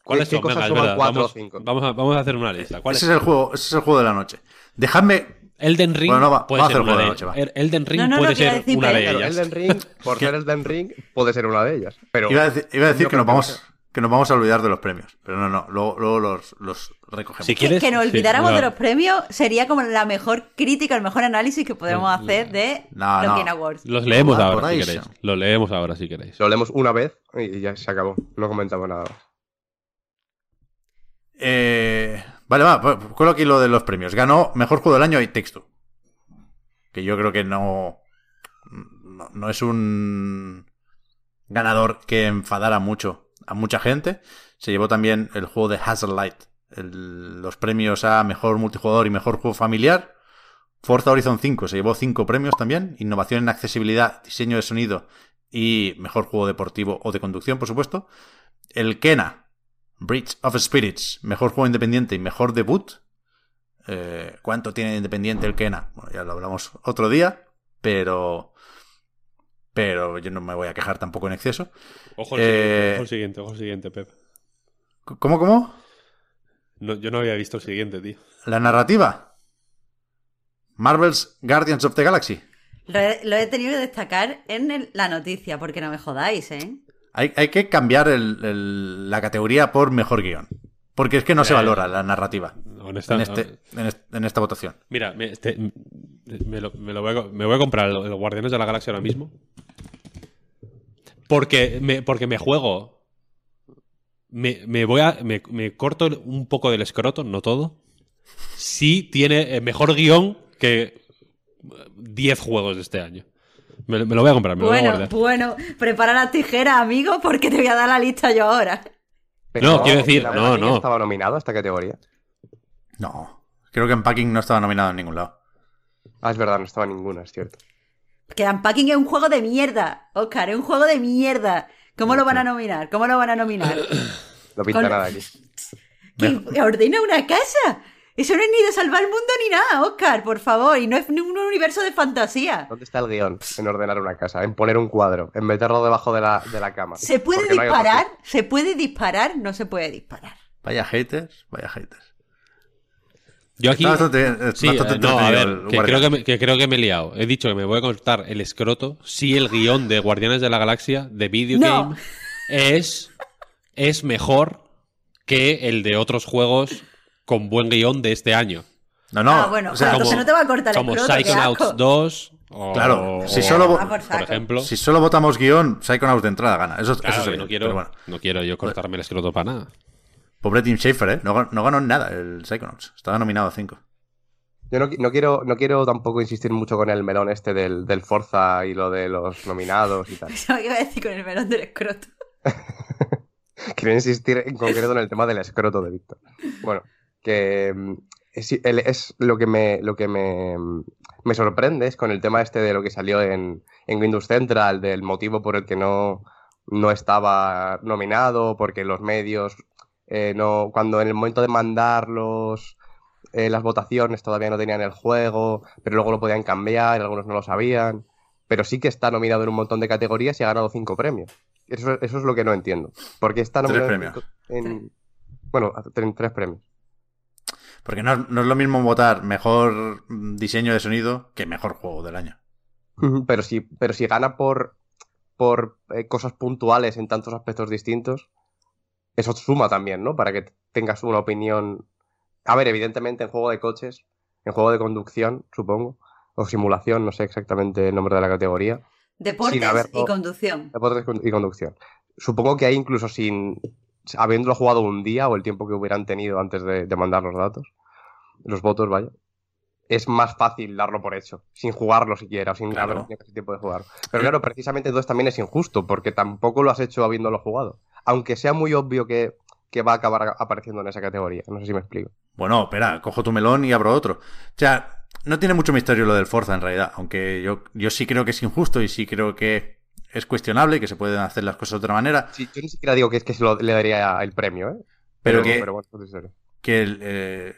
¿Cuáles qué cosas Venga, es suman verdad, cuatro o vamos, cinco? Vamos a, vamos a hacer una lista. ¿Cuáles Ese es el juego, ese es el juego de la noche. Dejadme. Elden Ring Bueno, no, va- puede vamos a ser hacer una juego de de noche, va. El- Elden Ring No, no, no, puede que iba a ser decir una de ellas. Elden Ring, por ser Elden Ring, puede ser una de ellas. Pero Iba a decir, iba a decir no que, nos vamos, que nos vamos a olvidar de los premios. Pero no, no, luego, luego los, los recogemos. Si Que, quieres, que nos sí, olvidáramos no. de los premios sería como la mejor crítica, el mejor análisis que podemos hacer de No, los no. Game Awards. Los leemos ahora si queréis. Los leemos ahora si queréis. lo leemos una vez y ya se acabó. No comentamos nada más. Eh, vale, va, pues, cuelo aquí lo de los premios. Ganó Mejor Juego del Año y Texto. Que yo creo que no, no, es un ganador que enfadara mucho a mucha gente. Se llevó también el juego de Hazard Light. los premios a Mejor Multijugador y Mejor Juego Familiar. Forza Horizon 5 se llevó cinco premios también. Innovación en accesibilidad, diseño de sonido y Mejor Juego Deportivo o de conducción, por supuesto. El Kena, Bridge of Spirits, mejor juego independiente y mejor debut. Eh, ¿Cuánto tiene de independiente el Kena? Bueno, ya lo hablamos otro día, pero. Pero yo no me voy a quejar tampoco en exceso. Ojo al Eh, siguiente, siguiente, ojo al siguiente, Pep. ¿Cómo, cómo? No, yo no había visto el siguiente, tío. La narrativa. Marvel's Guardians of the Galaxy. Lo he, lo he tenido que destacar en el- la noticia, porque no me jodáis, ¿eh? Hay, hay que cambiar el- el- la categoría por mejor guion. Porque es que no se Eh, valora la narrativa Honesta- en, este, en, est- en esta votación. Mira, me, este- me lo, me lo voy, a, me voy a comprar el Guardianes de la Galaxia ahora mismo. Porque me, porque me juego. Me, me voy a. Me, corto un poco del escroto, no todo. Sí tiene eh, mejor guion que eh, 10 juegos de este año. Me, me lo voy a comprar, me lo voy a Bueno, guardar. bueno, prepara las tijeras, amigo, porque te voy a dar la lista yo ahora. No, quiero decir, ¿la no, no. estaba nominado a esta categoría? No. Creo que en Packing no estaba nominado en ningún lado. Ah, es verdad, no estaba ninguna, es cierto. Que Unpacking es un juego de mierda, Oscar, es un juego de mierda. ¿Cómo lo van a nominar? ¿Cómo lo van a nominar? No pinta Con- nada aquí. ¿Que ordena una casa? Eso no es ni de salvar el mundo ni nada, Oscar, por favor. Y no es ni un universo de fantasía. ¿Dónde está el guion en ordenar una casa? En poner un cuadro, en meterlo debajo de la, de la cama. ¿Se puede Porque disparar? ¿Se puede disparar? No se puede disparar. Vaya haters, vaya haters. Yo aquí. Bastante, Sí, bastante eh, no, a ver, que creo que, me, que creo que me he liado. He dicho que me voy a cortar el escroto si el guion de Guardianes de la Galaxia de Video No. Game es, es mejor que el de otros juegos con buen guion de este año. No, no. Ah, bueno, o sea, entonces no te va a cortar el como Psychonauts asco. 2 o, Claro, si solo Ah, por ejemplo. si solo votamos guion, Psychonauts de entrada gana. Eso, Claro, eso que sí, no quiero, pero bueno. no quiero yo cortarme el escroto para nada. Pobre Tim Schafer, ¿eh? No, no ganó en nada el Psychonauts. Estaba nominado a 5. Yo no, no quiero, no quiero tampoco insistir mucho con el melón este del, del Forza y lo de los nominados y tal. Eso iba a decir con el melón del escroto. Quiero insistir en concreto en el tema del escroto de Víctor. Bueno, que mm, es, lo que me, lo que me, mm, me sorprende es con el tema este de lo que salió en, en Windows Central, del motivo por el que no, no estaba nominado, porque los medios, eh, no, cuando en el momento de mandarlos eh, las votaciones todavía no tenían el juego, pero luego lo podían cambiar, algunos no lo sabían. Pero sí que está nominado en un montón de categorías y ha ganado cinco premios. Eso, eso es lo que no entiendo. Porque está Tres nominado en premios. en- bueno, en tres premios. Porque no, es- no es lo mismo votar mejor diseño de sonido que mejor juego del año. Pero si, pero si gana por, por eh, cosas puntuales en tantos aspectos distintos, eso suma también, ¿no? Para que tengas una opinión. A ver, evidentemente en juego de coches, en juego de conducción, supongo, o simulación, no sé exactamente el nombre de la categoría, Deportes y conducción. deportes y conducción. Supongo que ahí incluso sin habiéndolo jugado un día o el tiempo que hubieran tenido antes de, de mandar los datos, los votos, vaya, es más fácil darlo por hecho, sin jugarlo siquiera, o sin Claro. haber tenido tiempo de jugar. Pero claro, precisamente entonces también es injusto, porque tampoco lo has hecho habiéndolo jugado. Aunque sea muy obvio que, que va a acabar apareciendo en esa categoría. No sé si me explico. Bueno, espera, cojo tu melón y abro otro. O sea, no tiene mucho misterio lo del Forza en realidad, aunque yo, yo sí creo que es injusto y sí creo que es cuestionable, que se pueden hacer las cosas de otra manera, Sí, yo ni siquiera digo que es que se lo, le daría el premio, ¿eh? pero, Pero, que, pero bueno, que eh,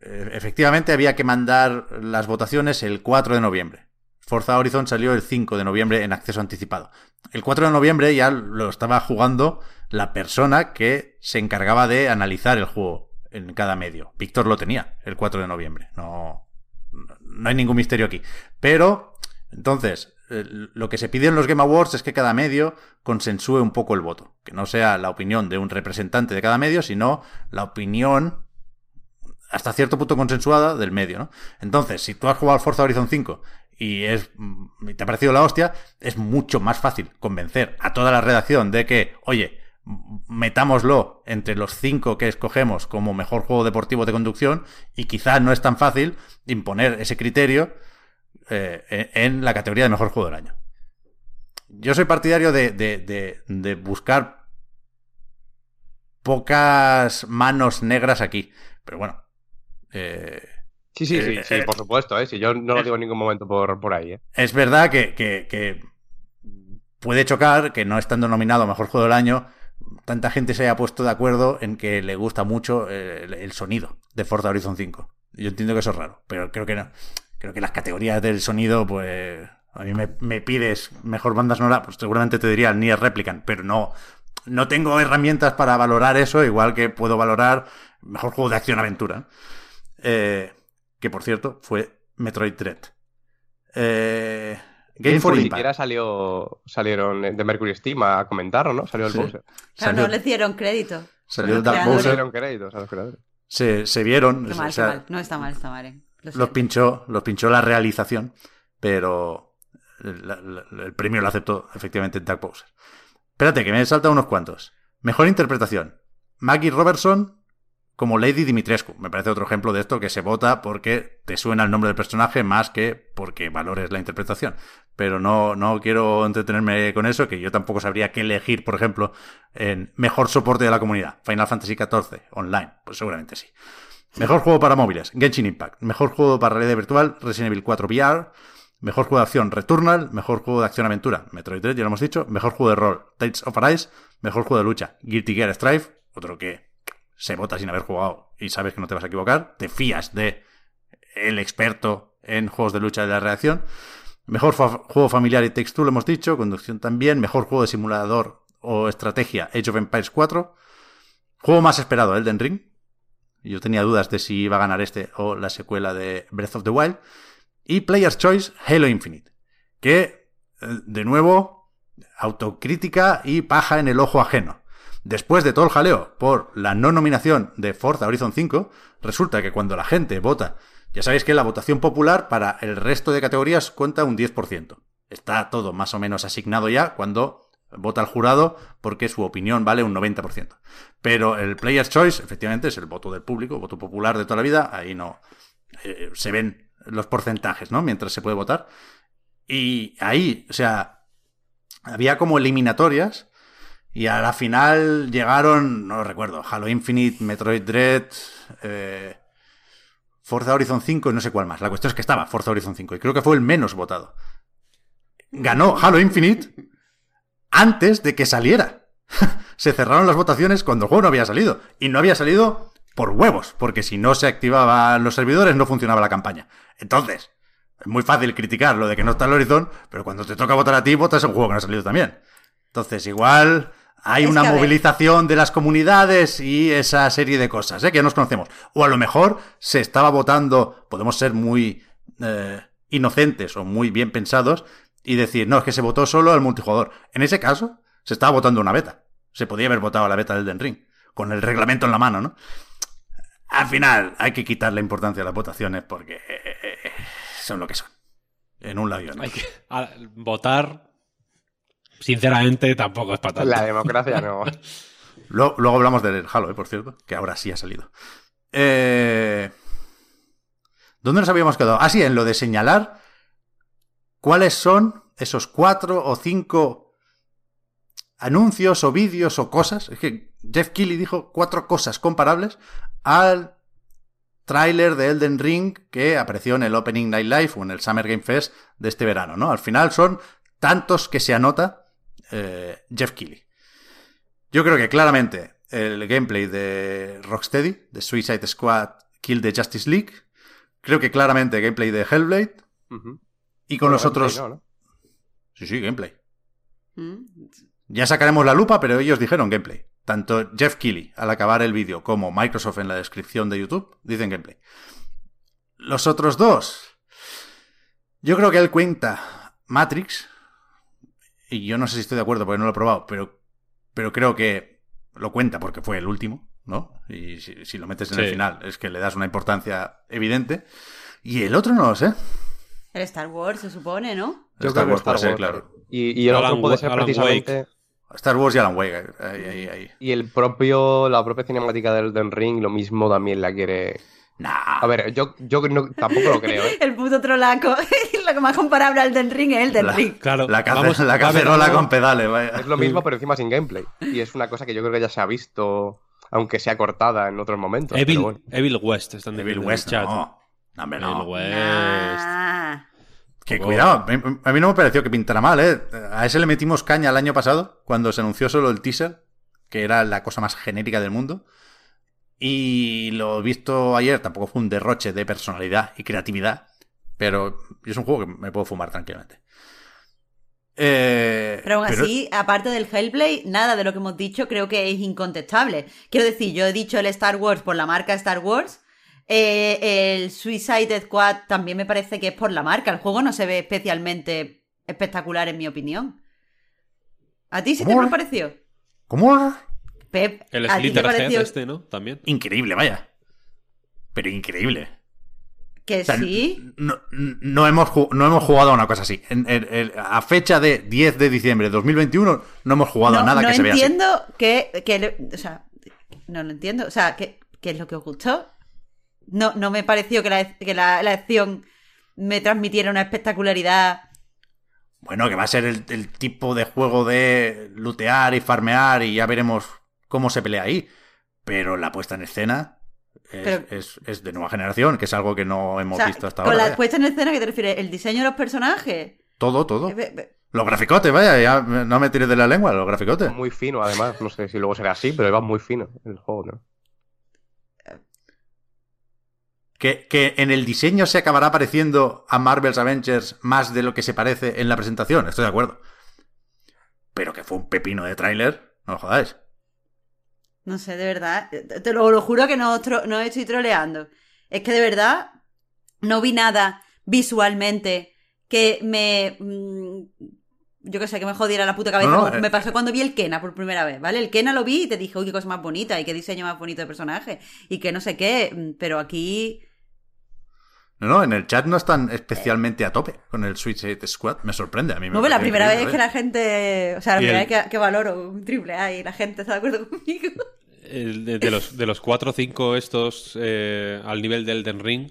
efectivamente había que mandar las votaciones el 4 de noviembre. Forza Horizon salió el 5 de noviembre en acceso anticipado. El 4 de noviembre ya lo estaba jugando la persona que se encargaba de analizar el juego en cada medio. Víctor lo tenía el 4 de noviembre. No, no hay ningún misterio aquí. Pero, entonces, lo que se pide en los Game Awards es que cada medio consensúe un poco el voto. Que no sea la opinión de un representante de cada medio, sino la opinión hasta cierto punto consensuada del medio, ¿no? Entonces, si tú has jugado Forza Horizon 5 y y te ha parecido la hostia, es mucho más fácil convencer a toda la redacción de que, oye, metámoslo entre los cinco que escogemos como mejor juego deportivo de conducción y quizás no es tan fácil imponer ese criterio eh, en la categoría de mejor juego del año. Yo soy partidario de, de- de- de buscar pocas manos negras aquí, pero bueno. eh, Sí, sí, sí, Eh, sí, por supuesto, ¿eh? Si yo no lo digo en ningún momento por, por ahí, ¿eh? Es verdad que, que- que puede chocar que no estando nominado a Mejor Juego del Año, tanta gente se haya puesto de acuerdo en que le gusta mucho el, el sonido de Forza Horizon 5. Yo entiendo que eso es raro, pero creo que no. Creo que las categorías del sonido, pues... A mí me, me pides mejor banda sonora, pues seguramente te diría ni Replicant, pero no, no tengo herramientas para valorar eso, igual que puedo valorar mejor juego de acción-aventura. Eh, que por cierto fue Metroid Dread. Eh, Game for Ni siquiera salió, salieron de Mercury Steam a comentarlo, ¿no? Salió el Sí. Bowser. Claro, Salió- no le dieron crédito. Salió Los Dark. Bowser. Salieron créditos a los creadores. Se, se vieron. Qué o mal, sea, qué mal. No está mal, está mal. eh. Lo los pinchó, los pinchó la realización, pero el premio lo aceptó efectivamente Dark Bowser. Espérate, que me he saltado unos cuantos. Mejor interpretación. Maggie Robertson como Lady Dimitrescu. Me parece otro ejemplo de esto que se vota porque te suena el nombre del personaje más que porque valores la interpretación. Pero no, no quiero entretenerme con eso, que yo tampoco sabría qué elegir, por ejemplo, en mejor soporte de la comunidad. Final Fantasy XIV, online. Pues seguramente sí. Mejor juego para móviles, Genshin Impact. Mejor juego para realidad virtual, Resident Evil 4 VR. Mejor juego de acción, Returnal. Mejor juego de acción-aventura, Metroid Dread, ya lo hemos dicho. Mejor juego de rol, Tales of Arise. Mejor juego de lucha, Guilty Gear Strive. Otro que se vota sin haber jugado y sabes que no te vas a equivocar. Te fías de el experto en juegos de lucha de la reacción. Mejor juego familiar y Two, lo hemos dicho. Conducción también. Mejor juego de simulador o estrategia, Age of Empires 4. Juego más esperado, Elden Ring. Yo tenía dudas de si iba a ganar este o la secuela de Breath of the Wild. Y Player's Choice Halo Infinite. Que, eh, de nuevo, autocrítica y paja en el ojo ajeno. Después de todo el jaleo por la no nominación de Forza Horizon 5, resulta que cuando la gente vota, ya sabéis que la votación popular para el resto de categorías cuenta un 10%. Está todo más o menos asignado ya cuando vota el jurado porque su opinión vale un 90%. Pero el Player's Choice, efectivamente, es el voto del público, voto popular de toda la vida, ahí no eh, se ven los porcentajes, ¿no? Mientras se puede votar. Y ahí, o sea, había como eliminatorias y a la final llegaron, no lo recuerdo, Halo Infinite, Metroid Dread, eh, Forza Horizon 5 y no sé cuál más. La cuestión es que estaba Forza Horizon 5 y creo que fue el menos votado. Ganó Halo Infinite antes de que saliera. se cerraron las votaciones cuando el juego no había salido. Y no había salido por huevos, porque si no se activaban los servidores no funcionaba la campaña. Entonces, es muy fácil criticar lo de que no está el Horizon, pero cuando te toca votar a ti, votas un juego que no ha salido también. Entonces, igual hay Es una movilización de las comunidades y esa serie de cosas, ¿eh? que ya nos conocemos. O a lo mejor se estaba votando, podemos ser muy eh, inocentes o muy bien pensados y decir, no, es que se votó solo al multijugador. En ese caso, se estaba votando una beta. Se podía haber votado a la beta del Den Ring, con el reglamento en la mano, ¿no? Al final, hay que quitarle importancia a las votaciones porque eh, son lo que son. En un lado y en otro. Hay que a- votar, sinceramente, tampoco es para tanto. La democracia no. Luego, luego hablamos del Halo, ¿eh? por cierto, que ahora sí ha salido. Eh, ¿Dónde nos habíamos quedado? Ah, sí, en lo de señalar cuáles son esos cuatro o cinco anuncios o vídeos o cosas. Es que Jeff Keighley dijo cuatro cosas comparables al tráiler de Elden Ring que apareció en el Opening Night Live o en el Summer Game Fest de este verano, ¿no? Al final son tantos que se anota eh, Jeff Keighley. Yo creo que claramente el gameplay de Rocksteady, de Suicide Squad, Kill the Justice League. Creo que claramente gameplay de Hellblade. Y con Bueno, los otros. gameplay no, ¿no? Sí, sí, gameplay. Mm. Ya sacaremos la lupa, pero ellos dijeron gameplay. Tanto Jeff Keighley al acabar el vídeo como Microsoft en la descripción de YouTube dicen gameplay. Los otros dos. Yo creo que él cuenta Matrix. Y yo no sé si estoy de acuerdo porque no lo he probado, pero, pero creo que lo cuenta porque fue el último, ¿no? Y si, si lo metes en Sí. el final es que le das una importancia evidente. Y el otro no lo sé. El Star Wars se supone, ¿no? Yo Star creo que Wars puede ser, claro. Y, y el Alan otro puede ser Alan precisamente. Star Wars y Alan Wake. Ahí, ahí, ahí. Y el propio, la propia cinemática del Elden Ring, lo mismo también la quiere. Nah. A ver, yo, yo no- tampoco lo creo, ¿eh? El puto trolaco. Lo que más comparable al Den Ring es el Den La- Ring. Claro, La, cace- vamos- cacerola con pedales, vaya. Es lo mismo, pero encima sin gameplay. Y es una cosa que yo creo que ya se ha visto, aunque sea cortada en otros momentos. Evil, pero bueno. Evil West están en el West, chat. no. No, hombre, no. West. Nah. Que cuidado, a mí no me pareció que pintara mal, ¿eh? A ese le metimos caña el año pasado, cuando se anunció solo el teaser, que era la cosa más genérica del mundo. Y lo visto ayer tampoco fue un derroche de personalidad y creatividad, pero es un juego que me puedo fumar tranquilamente. Eh, Pero aún así, aparte del Hellblade, nada de lo que hemos dicho creo que es incontestable. Quiero decir, yo he dicho el Star Wars por la marca Star Wars. Eh, el Suicide Squad también me parece que es por la marca. El juego no se ve especialmente espectacular, en mi opinión. ¿A ti sí te ¿Cómo? lo pareció? ¿Cómo? Pep, El ¿a ti te Slitherhead pareció este, ¿no? También. Increíble, vaya. Pero increíble. que O sea, sí? No, no hemos, no hemos jugado a una cosa así. En- en- en- a fecha de 10 de diciembre de 2021 no hemos jugado no a nada no que se vea así. entiendo que, o sea, no lo entiendo. O sea, ¿qué, qué es lo que os gustó? No, no me pareció que la, que la, la acción me transmitiera una espectacularidad. Bueno, que va a ser el, el tipo de juego de lootear y farmear y ya veremos cómo se pelea ahí. Pero la puesta en escena es, Pero- es- es de nueva generación, que es algo que no O hemos sea, visto hasta con ahora. la vaya. puesta en escena que te refieres, el diseño de los personajes. Todo, todo. Eh, Los graficotes, vaya, ya no me tires de la lengua, los graficotes. Muy fino, además. No sé si luego será así, pero va muy fino el juego, ¿no? Que, que en el diseño se acabará pareciendo a Marvel's Avengers más de lo que se parece en la presentación, estoy de acuerdo. Pero que fue un pepino de tráiler, no lo jodáis. No sé, de verdad. Te lo, lo juro que no, no estoy troleando. Es que de verdad no vi nada visualmente que me. mm, yo qué sé, que me jodiera la puta cabeza. No, no, como eh, me pasó cuando vi el Kena por primera vez, ¿vale? El Kena lo vi y te dije, uy, qué cosa más bonita y qué diseño más bonito de personaje. Y que no sé qué, mm, pero aquí. No, no, en el chat no están especialmente a tope con el Switch 8 Squad. Me sorprende a mí. me No, pero la primera vez que la gente. O sea, la primera el- vez que, que valoro un triple A y la gente está de acuerdo conmigo. El de, de los, de los 4 o 5 estos eh, al nivel del Elden Ring,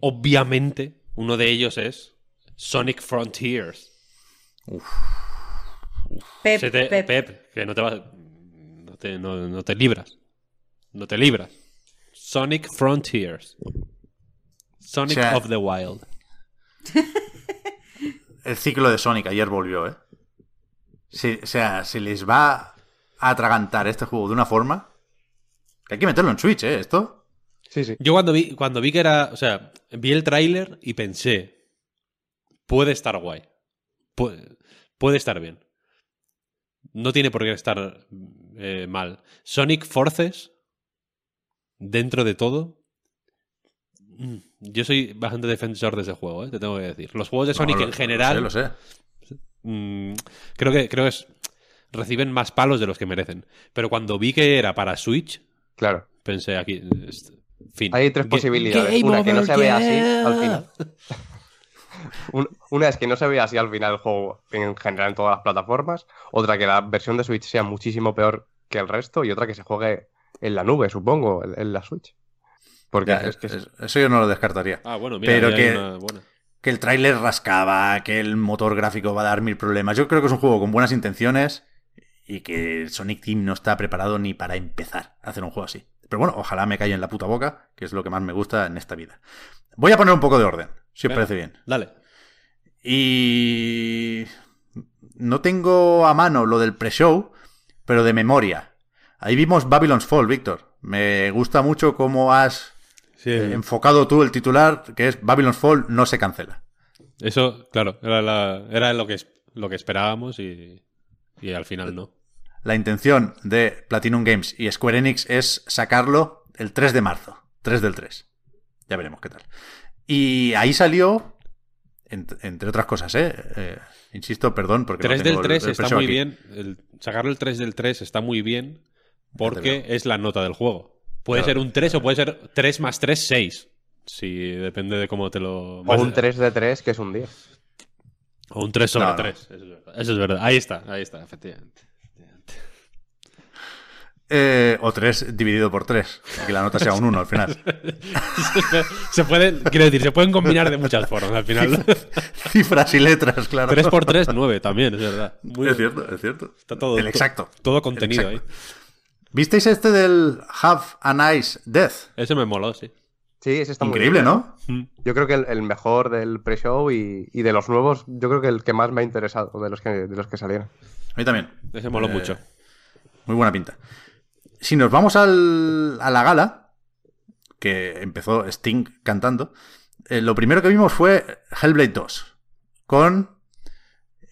obviamente uno de ellos es Sonic Frontiers. Pep, te- Pep. Pep, que no te vas. No te, no- no te libras. No te libras. Sonic Frontiers. Sonic O sea- of the Wild. El ciclo de Sonic ayer volvió, ¿eh? Se- o sea, se les va a atragantar este juego de una forma que hay que meterlo en Switch, ¿eh? Esto. Sí, sí. Yo cuando vi, cuando vi que era. O sea, vi el tráiler y pensé. Puede estar guay. Puede, puede estar bien. No tiene por qué estar eh, mal. Sonic Forces. Dentro de todo. mm, Yo soy bastante defensor de ese juego, ¿eh? te tengo que decir. Los juegos de Sonic No, lo- en general. Lo sé, lo sé. Mm, creo que creo que es- reciben más palos de los que merecen. Pero cuando vi que era para Switch, Claro. pensé aquí. fin. Hay tres posibilidades. Una que no se vea así al final. Un- Una es que no se vea así al final el juego en general en todas las plataformas. Otra que la versión de Switch sea muchísimo peor que el resto. Y otra que se juegue en la nube, supongo, en, en la Switch. Porque Ya, es que es- eso yo no lo descartaría. Ah, bueno, mira, Pero que- hay una buena. Que el tráiler rascaba, que el motor gráfico va a dar mil problemas. Yo creo que es un juego con buenas intenciones y que Sonic Team no está preparado ni para empezar a hacer un juego así. Pero bueno, ojalá me caiga en la puta boca, que es lo que más me gusta en esta vida. Voy a poner un poco de orden, si os Venga. parece bien. Dale. Y no tengo a mano lo del pre-show, pero de memoria. Ahí vimos Babylon's Fall, Víctor. Me gusta mucho cómo has Sí, eh, enfocado tú el titular, que es Babylon's Fall no se cancela. Eso, claro, era, la- era lo, que, lo que esperábamos y, y al final no. La intención de Platinum Games y Square Enix es sacarlo el 3 de marzo. 3 del 3. Ya veremos qué tal. Y ahí salió, ent- entre otras cosas, ¿eh? Eh, insisto, perdón, porque 3 no del tengo el- 3 el está pre-show muy aquí. bien. El, sacarlo el 3 del 3 está muy bien porque es la nota del juego. Puede Claro. ser un 3 o puede ser 3 más 3, 6. Si depende de cómo te lo... O un 3 de 3 que es un 10. O un 3 sobre No, no. 3. Eso, es verdad. Eso es verdad. Ahí está, ahí está, efectivamente. Eh, o 3 dividido por 3. Que la nota sea un 1 al final. se pueden, quiero decir, se pueden combinar de muchas formas al final. Cifras y letras, claro. 3 por 3, 9 también, es verdad. Muy Es bien. cierto, es cierto. Está todo, el exacto. Todo contenido ahí. ¿Visteis este del Have a Nice Death? Ese me moló, sí. Sí, ese está muy Increíble, bien. ¿no? Yo creo que el, el mejor del pre-show y, y de los nuevos, yo creo que el que más me ha interesado de los que, de los que salieron. A mí también. Ese moló Eh, mucho. Muy buena pinta. Si nos vamos al- a la gala, que empezó Sting cantando, eh, lo primero que vimos fue Hellblade 2, con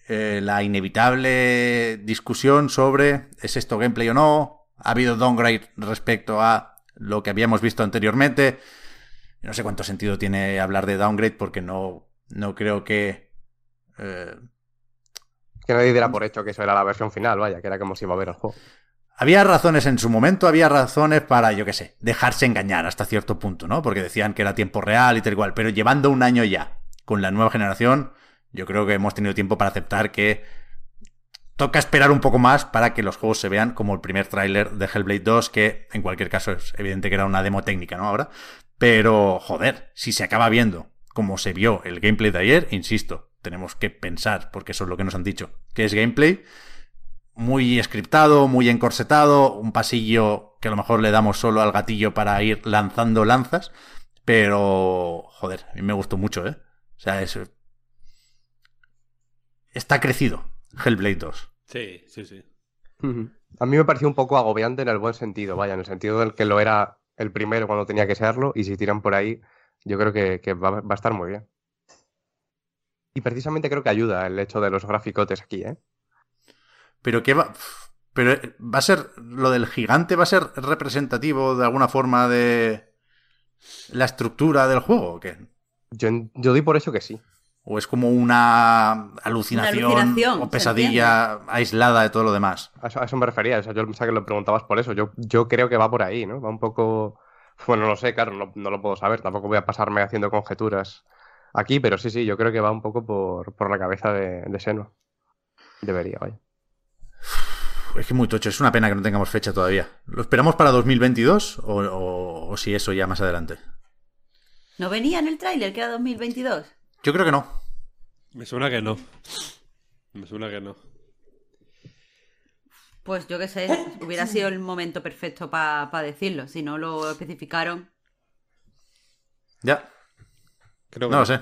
eh, la inevitable discusión sobre ¿es esto gameplay o no? ¿Ha habido downgrade respecto a lo que habíamos visto anteriormente? No sé cuánto sentido tiene hablar de downgrade porque no, no creo que... eh, Que nadie diera por hecho que eso era la versión final, vaya, que era como si iba a ver el juego. Había razones en su momento, había razones para, yo qué sé, dejarse engañar hasta cierto punto, ¿no? Porque decían que era tiempo real y tal igual. Pero llevando un año ya con la nueva generación, yo creo que hemos tenido tiempo para aceptar que toca esperar un poco más para que los juegos se vean como el primer tráiler de Hellblade 2, que en cualquier caso es evidente que era una demo técnica, ¿no? Ahora. Pero, joder, si se acaba viendo como se vio el gameplay de ayer, insisto, tenemos que pensar, porque eso es lo que nos han dicho, que es gameplay muy scriptado, muy encorsetado, un pasillo que a lo mejor le damos solo al gatillo para ir lanzando lanzas, pero joder, a mí me gustó mucho, ¿eh? O sea, es está crecido Hellblade 2. Sí, sí, sí. A mí me pareció un poco agobiante en el buen sentido, vaya, en el sentido del que lo era el primero cuando tenía que serlo, y si tiran por ahí, yo creo que, que va, va a estar muy bien. Y precisamente creo que ayuda el hecho de los graficotes aquí, ¿eh? Pero qué va Pero eh, va a ser, lo del gigante va a ser representativo de alguna forma de la estructura del juego, ¿o qué? Yo, yo doy por eso que sí. ¿O es como una alucinación, Una alucinación, o pesadilla aislada de todo lo demás? A eso, a eso me refería. O sea, yo pensaba que lo preguntabas por eso. Yo, yo creo que va por ahí, ¿no? Va un poco. Bueno, no lo sé, claro, no, no lo puedo saber. Tampoco voy a pasarme haciendo conjeturas aquí, pero sí, sí, yo creo que va un poco por, por la cabeza de, de Seno. Debería, vaya. Es que muy tocho, es una pena que no tengamos fecha todavía. ¿Lo esperamos para 2022 o, o- o si eso ya más adelante? ¿No venía en el tráiler que era 2022? Yo creo que no. Me suena que no. Me suena que no. Pues yo qué sé, hubiera sido el momento perfecto para decirlo. Si no lo especificaron. Ya, Creo que no lo sé.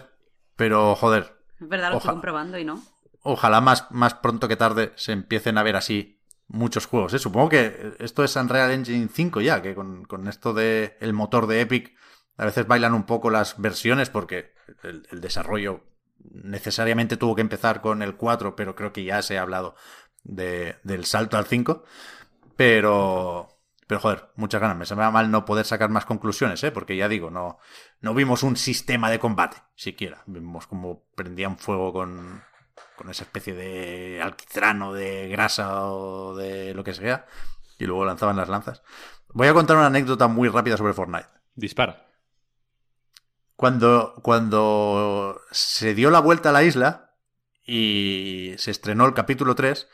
Pero, joder, Es verdad, lo estoy comprobando y no. ojalá más, más pronto que tarde se empiecen a ver así muchos juegos. ¿eh? Supongo que esto es Unreal Engine 5 ya, que con, con esto de el motor de Epic a veces bailan un poco las versiones porque el, desarrollo necesariamente tuvo que empezar con el 4, pero creo que ya se ha hablado de- del salto al 5. Pero, pero joder, muchas ganas. Me sabe mal no poder sacar más conclusiones, ¿eh? porque ya digo, no, no vimos un sistema de combate siquiera. Vimos como prendían fuego con, con esa especie de alquitrán o de grasa o de lo que sea, y luego lanzaban las lanzas. Voy a contar una anécdota muy rápida sobre Fortnite. Dispara. Cuando, cuando se dio la vuelta a la isla y se estrenó el capítulo 3,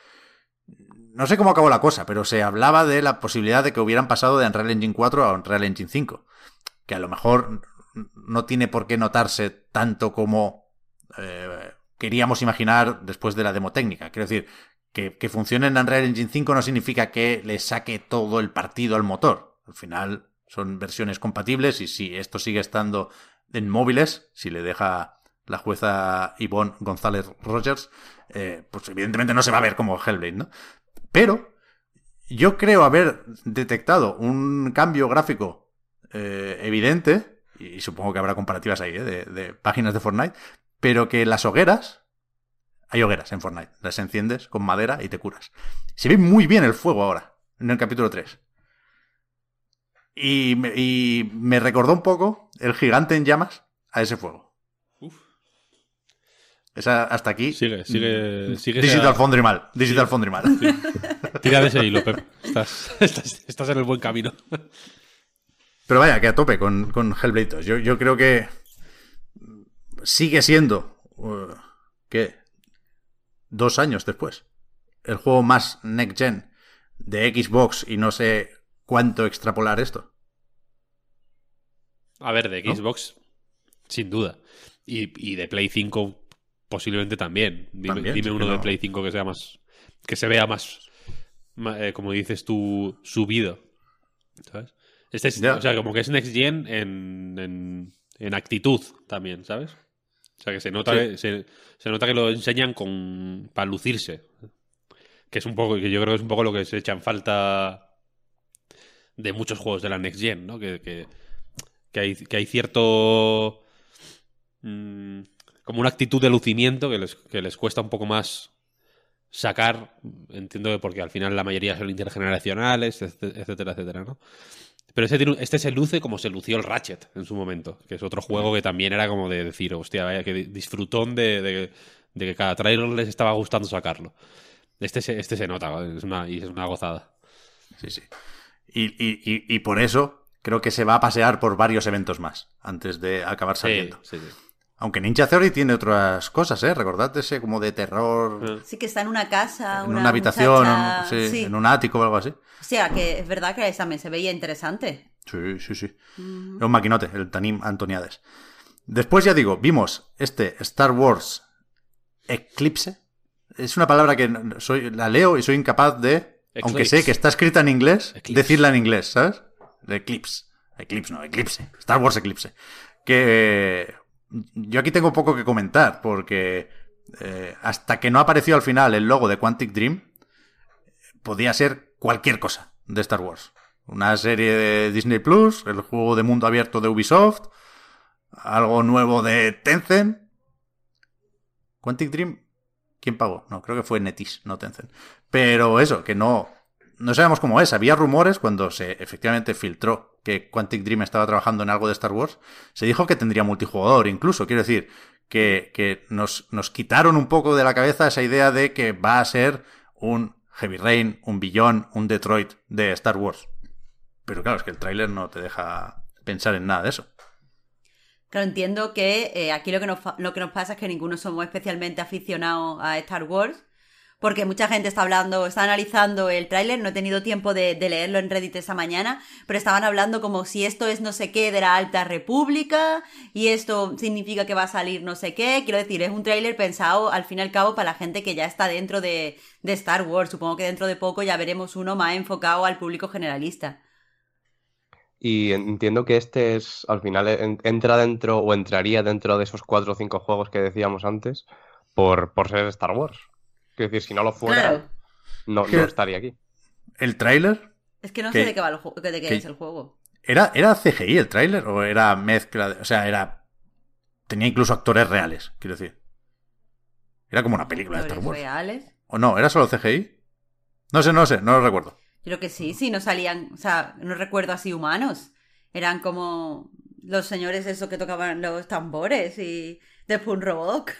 no sé cómo acabó la cosa, pero se hablaba de la posibilidad de que hubieran pasado de Unreal Engine 4 a Unreal Engine 5. Que a lo mejor no tiene por qué notarse tanto como eh, queríamos imaginar después de la demo técnica. Quiero decir, que, que funcione en Unreal Engine 5 no significa que le saque todo el partido al motor. Al final son versiones compatibles y si esto sigue estando en móviles, si le deja la jueza Yvonne González Rogers, eh, pues evidentemente no se va a ver como Hellblade, ¿no? Pero yo creo haber detectado un cambio gráfico eh, evidente, y supongo que habrá comparativas ahí, ¿eh? de, de páginas de Fortnite, pero que las hogueras, hay hogueras en Fortnite, las enciendes con madera y te curas. Se ve muy bien el fuego ahora, en el capítulo 3. Y me, y me recordó un poco el gigante en llamas a ese fuego. Uf. Esa, hasta aquí. Sigue, sigue, sigue. Digital esa- Foundry mal. Digital Foundry mal. Tira de ese hilo, Pep. Estás, estás, estás en el buen camino. Pero vaya, que a tope con, con Hellblade 2. Yo, yo creo que sigue siendo, uh, ¿qué? Dos años después. El juego más next gen de Xbox y no sé cuánto extrapolar esto. A ver, de ¿No? Xbox, sin duda. Y, y de Play 5 posiblemente también. Dime, También, dime sí uno de. Play 5 que sea más. que se vea más. eh, como dices tú, subido. ¿Sabes? Este es, Ya. O sea, como que es Next Gen en, en, en actitud también, ¿sabes? O sea, que se nota, Sí. que, se, se nota que lo enseñan con para lucirse. Que es un poco, que yo creo que es un poco lo que se echa en falta de muchos juegos de la Next Gen, ¿no? Que, que, hay, que hay cierto. mm, como una actitud de lucimiento que les, que les cuesta un poco más sacar. Entiendo que porque al final la mayoría son intergeneracionales, etc- etcétera, etcétera, ¿no? Pero este, este se luce como se lució el Ratchet en su momento, que es otro juego que también era como de decir, hostia, vaya, que disfrutón de, de- de que cada trailer les estaba gustando sacarlo. Este se, este se nota, es una, y es una gozada. Sí, sí. Y, y- y- por eso creo que se va a pasear por varios eventos más antes de acabar saliendo. sí, sí. Aunque Ninja Theory tiene otras cosas, ¿eh? Recordad ese como de terror. Sí que está en una casa, en una, una habitación, muchacha- sí, sí. en un ático o algo así. O sea, que es verdad que también se veía interesante. Sí, sí, sí. Es un maquinote, el Tanim Antoniades. Después ya digo, vimos este Star Wars Eclipse. Es una palabra que soy, la leo y soy incapaz de, aunque sé que está escrita en inglés, Eclipse. decirla en inglés, ¿sabes? Eclipse. Eclipse, no, Eclipse. Star Wars Eclipse. Que yo aquí tengo poco que comentar, porque eh, hasta que no apareció al final el logo de Quantic Dream, podía ser cualquier cosa de Star Wars. Una serie de Disney Plus, el juego de mundo abierto de Ubisoft, algo nuevo de Tencent. Quantic Dream, ¿quién pagó? No, creo que fue Netis, no Tencent. Pero eso, que no, no sabemos cómo es. Había rumores cuando se efectivamente filtró que Quantic Dream estaba trabajando en algo de Star Wars. Se dijo que tendría multijugador incluso. Quiero decir, que, que nos, nos quitaron un poco de la cabeza esa idea de que va a ser un Heavy Rain, un Beyond, un Detroit de Star Wars. Pero claro, es que el tráiler no te deja pensar en nada de eso. Claro, entiendo que eh, aquí lo que, nos, lo que nos pasa es que ninguno somos especialmente aficionados a Star Wars, porque mucha gente está hablando, está analizando el tráiler, no he tenido tiempo de, leerlo en Reddit esta mañana, pero estaban hablando como si esto es no sé qué de la Alta República y esto significa que va a salir no sé qué. Quiero decir, es un tráiler pensado al fin y al cabo para la gente que ya está dentro de, de Star Wars. Supongo que dentro de poco ya veremos uno más enfocado al público generalista. Y entiendo que este es, al final, en, entra dentro o entraría dentro de esos cuatro o cinco juegos que decíamos antes por, por ser Star Wars. Quiero decir, si no lo fuera, Claro. no, no estaría aquí. El tráiler Es que no sé de qué va el juego, de qué ¿Qué? es el juego. ¿Era, ¿Era CGI el tráiler o era mezcla? de- o sea, era. Tenía incluso actores reales, quiero decir. Era como una película de Star Actores Wars. reales. ¿O no? ¿Era solo CGI? No sé, no sé, no lo recuerdo. Creo que sí, sí, no salían, o sea, no recuerdo así humanos. Eran como los señores esos que tocaban los tambores y de Pun Rock.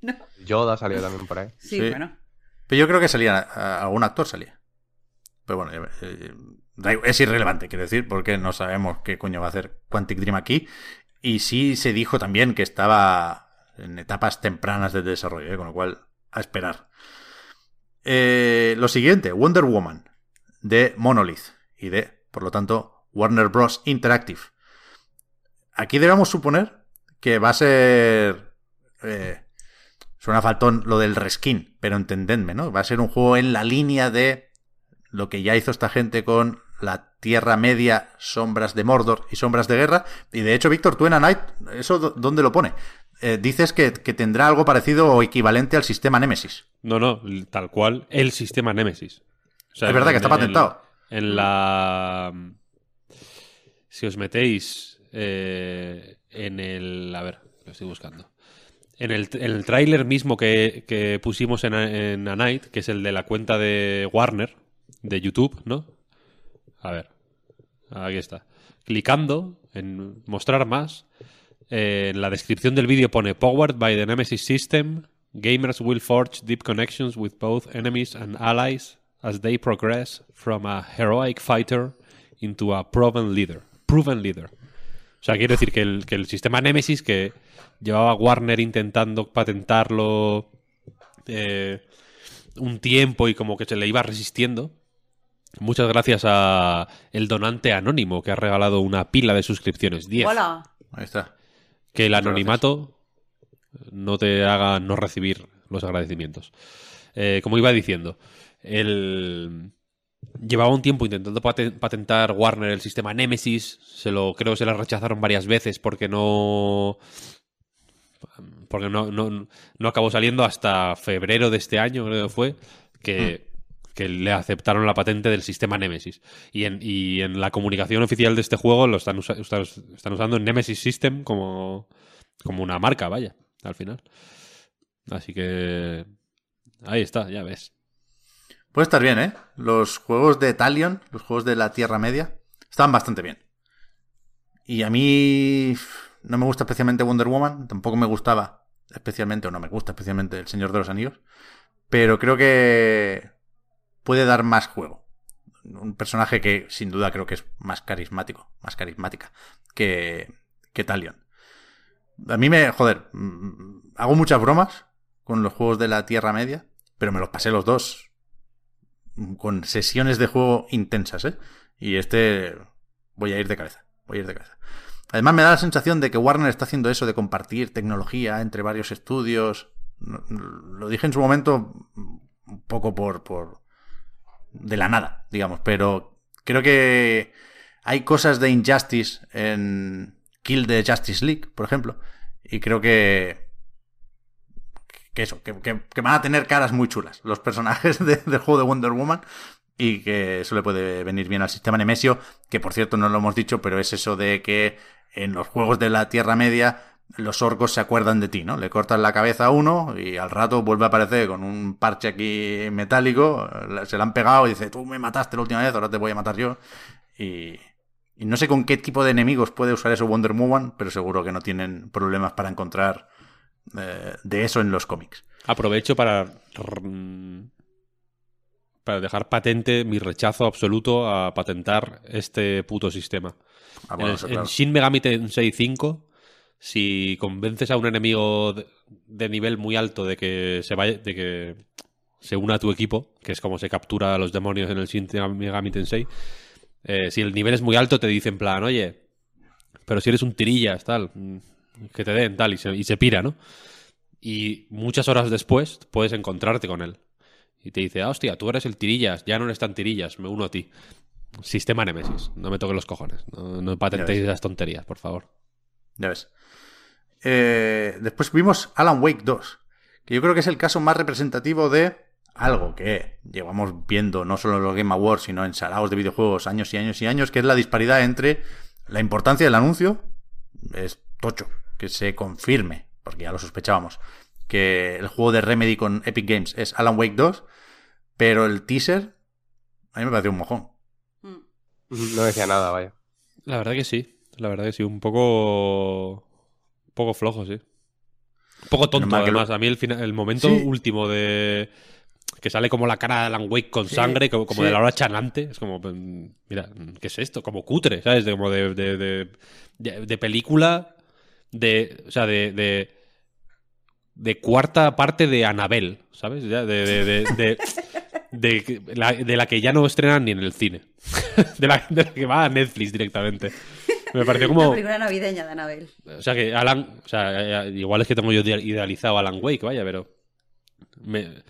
No. Yoda salió también por ahí. Sí, Sí. bueno. Pero yo creo que salía. algún actor salía. Pero bueno, eh, eh, es irrelevante, quiero decir, porque no sabemos qué coño va a hacer Quantic Dream aquí. Y sí se dijo también que estaba en etapas tempranas de desarrollo, ¿eh? con lo cual, a esperar. Eh, lo siguiente, Wonder Woman, de Monolith y de, por lo tanto, Warner Bros. Interactive. Aquí debemos suponer que va a ser... eh, suena faltón lo del reskin, pero entendedme, ¿no? Va a ser un juego en la línea de lo que ya hizo esta gente con la Tierra Media, Sombras de Mordor y Sombras de Guerra. Y de hecho, Víctor, tú en Night, ¿eso dónde lo pone? Eh, dices que, que tendrá algo parecido o equivalente al sistema Nemesis. No, no, tal cual el sistema Nemesis. Sea, Es verdad que está patentado. En la. Si os metéis eh, en el. A ver, lo estoy buscando. En el, en el tráiler mismo que, que pusimos en, A- en A Night, que es el de la cuenta de Warner, de YouTube, ¿no? A ver. Aquí está. Clicando en mostrar más, eh, en la descripción del vídeo pone Powered by the Nemesis System, gamers will forge deep connections with both enemies and allies as they progress from a heroic fighter into a proven leader. Proven leader. O sea, quiero decir que el, que el sistema Nemesis que llevaba Warner intentando patentarlo eh, un tiempo y como que se le iba resistiendo. Muchas gracias a el donante anónimo que ha regalado una pila de suscripciones. 10 Hola. Ahí está. que el Muchas anonimato no te haga no recibir los agradecimientos. Eh, como iba diciendo, el... llevaba un tiempo intentando paten- patentar Warner el sistema Nemesis, se lo creo que se le rechazaron varias veces porque no porque no, no, no acabó saliendo hasta febrero de este año, creo que fue, que, que le aceptaron la patente del sistema Nemesis. Y en, y en la comunicación oficial de este juego lo están, usa- están usando Nemesis System como, como una marca, vaya, al final. Así que ahí está, ya ves. Puede estar bien, ¿eh? Los juegos de Talion, los juegos de la Tierra Media, están bastante bien. Y a mí no me gusta especialmente Wonder Woman, tampoco me gustaba especialmente, o no me gusta especialmente El Señor de los Anillos, pero creo que puede dar más juego. Un personaje que sin duda creo que es más carismático, más carismática que, que Talion. A mí me, joder, mm, hago muchas bromas con los juegos de la Tierra Media, pero me los pasé los dos con sesiones de juego intensas, ¿eh? Y este voy a ir de cabeza, voy a ir de cabeza. Además me da la sensación de que Warner está haciendo eso de compartir tecnología entre varios estudios. Lo dije en su momento un poco por, por de la nada, digamos, pero creo que hay cosas de Injustice en Kill the Justice League, por ejemplo, y creo que que eso, que, que- van a tener caras muy chulas los personajes de- del juego de Wonder Woman y que eso le puede venir bien al sistema Nemesio, que por cierto no lo hemos dicho, pero es eso de que en los juegos de la Tierra Media los orcos se acuerdan de ti, ¿no? Le cortas la cabeza a uno y al rato vuelve a aparecer con un parche aquí metálico, se le han pegado y dice, tú me mataste la última vez, ahora te voy a matar yo. Y, y no sé con qué tipo de enemigos puede usar eso Wonder Woman, pero seguro que no tienen problemas para encontrar eh, de eso en los cómics. Aprovecho para para dejar patente mi rechazo absoluto a patentar este puto sistema. Ah, bueno, en, en. Shin Megami Tensei 5, si convences a un enemigo de, de nivel muy alto de que se vaya, de que se una a tu equipo, que es como se captura a los demonios en el Shin Megami Tensei, eh, si el nivel es muy alto te dicen en plan, oye, pero si eres un tirillas, tal, mm, que te den, tal, y se, y se pira, ¿no? Y muchas horas después puedes encontrarte con él. Y te dice, ah, hostia, tú eres el tirillas, ya no eres tan tirillas, me uno a ti. Sistema Nemesis, no me toques los cojones. No, no patentéis esas tonterías, por favor. Ya ves. Eh, después vimos Alan Wake 2, que yo creo que es el caso más representativo de algo que llevamos viendo no solo en los Game Awards, sino en saraos de videojuegos años y años y años, que es la disparidad entre la importancia del anuncio, es tocho, que se confirme, porque ya lo sospechábamos, que el juego de Remedy con Epic Games es Alan Wake 2, pero el teaser a mí me pareció un mojón. Mm. No decía nada, vaya. La verdad que sí, la verdad que sí, un poco... Un poco flojo, sí. Un poco tonto, mal que lo- además. A mí el, fina- el momento Sí. último de... Que sale como la cara de Alan Wake con Sí, sangre, como, como sí. de la hora chanante. Es como, pues, mira, ¿qué es esto? Como cutre, ¿sabes? De, como de, de- de película de... O sea, de... de de cuarta parte de Anabel, ¿sabes? Ya, de, de, de, de- de la, de la que ya no estrenan ni en el cine. de, la, de la que va a Netflix directamente. Me pareció La como... película navideña de Anabel. O sea que Alan, o sea, igual es que tengo yo ide- idealizado a Alan Wake, vaya, pero me-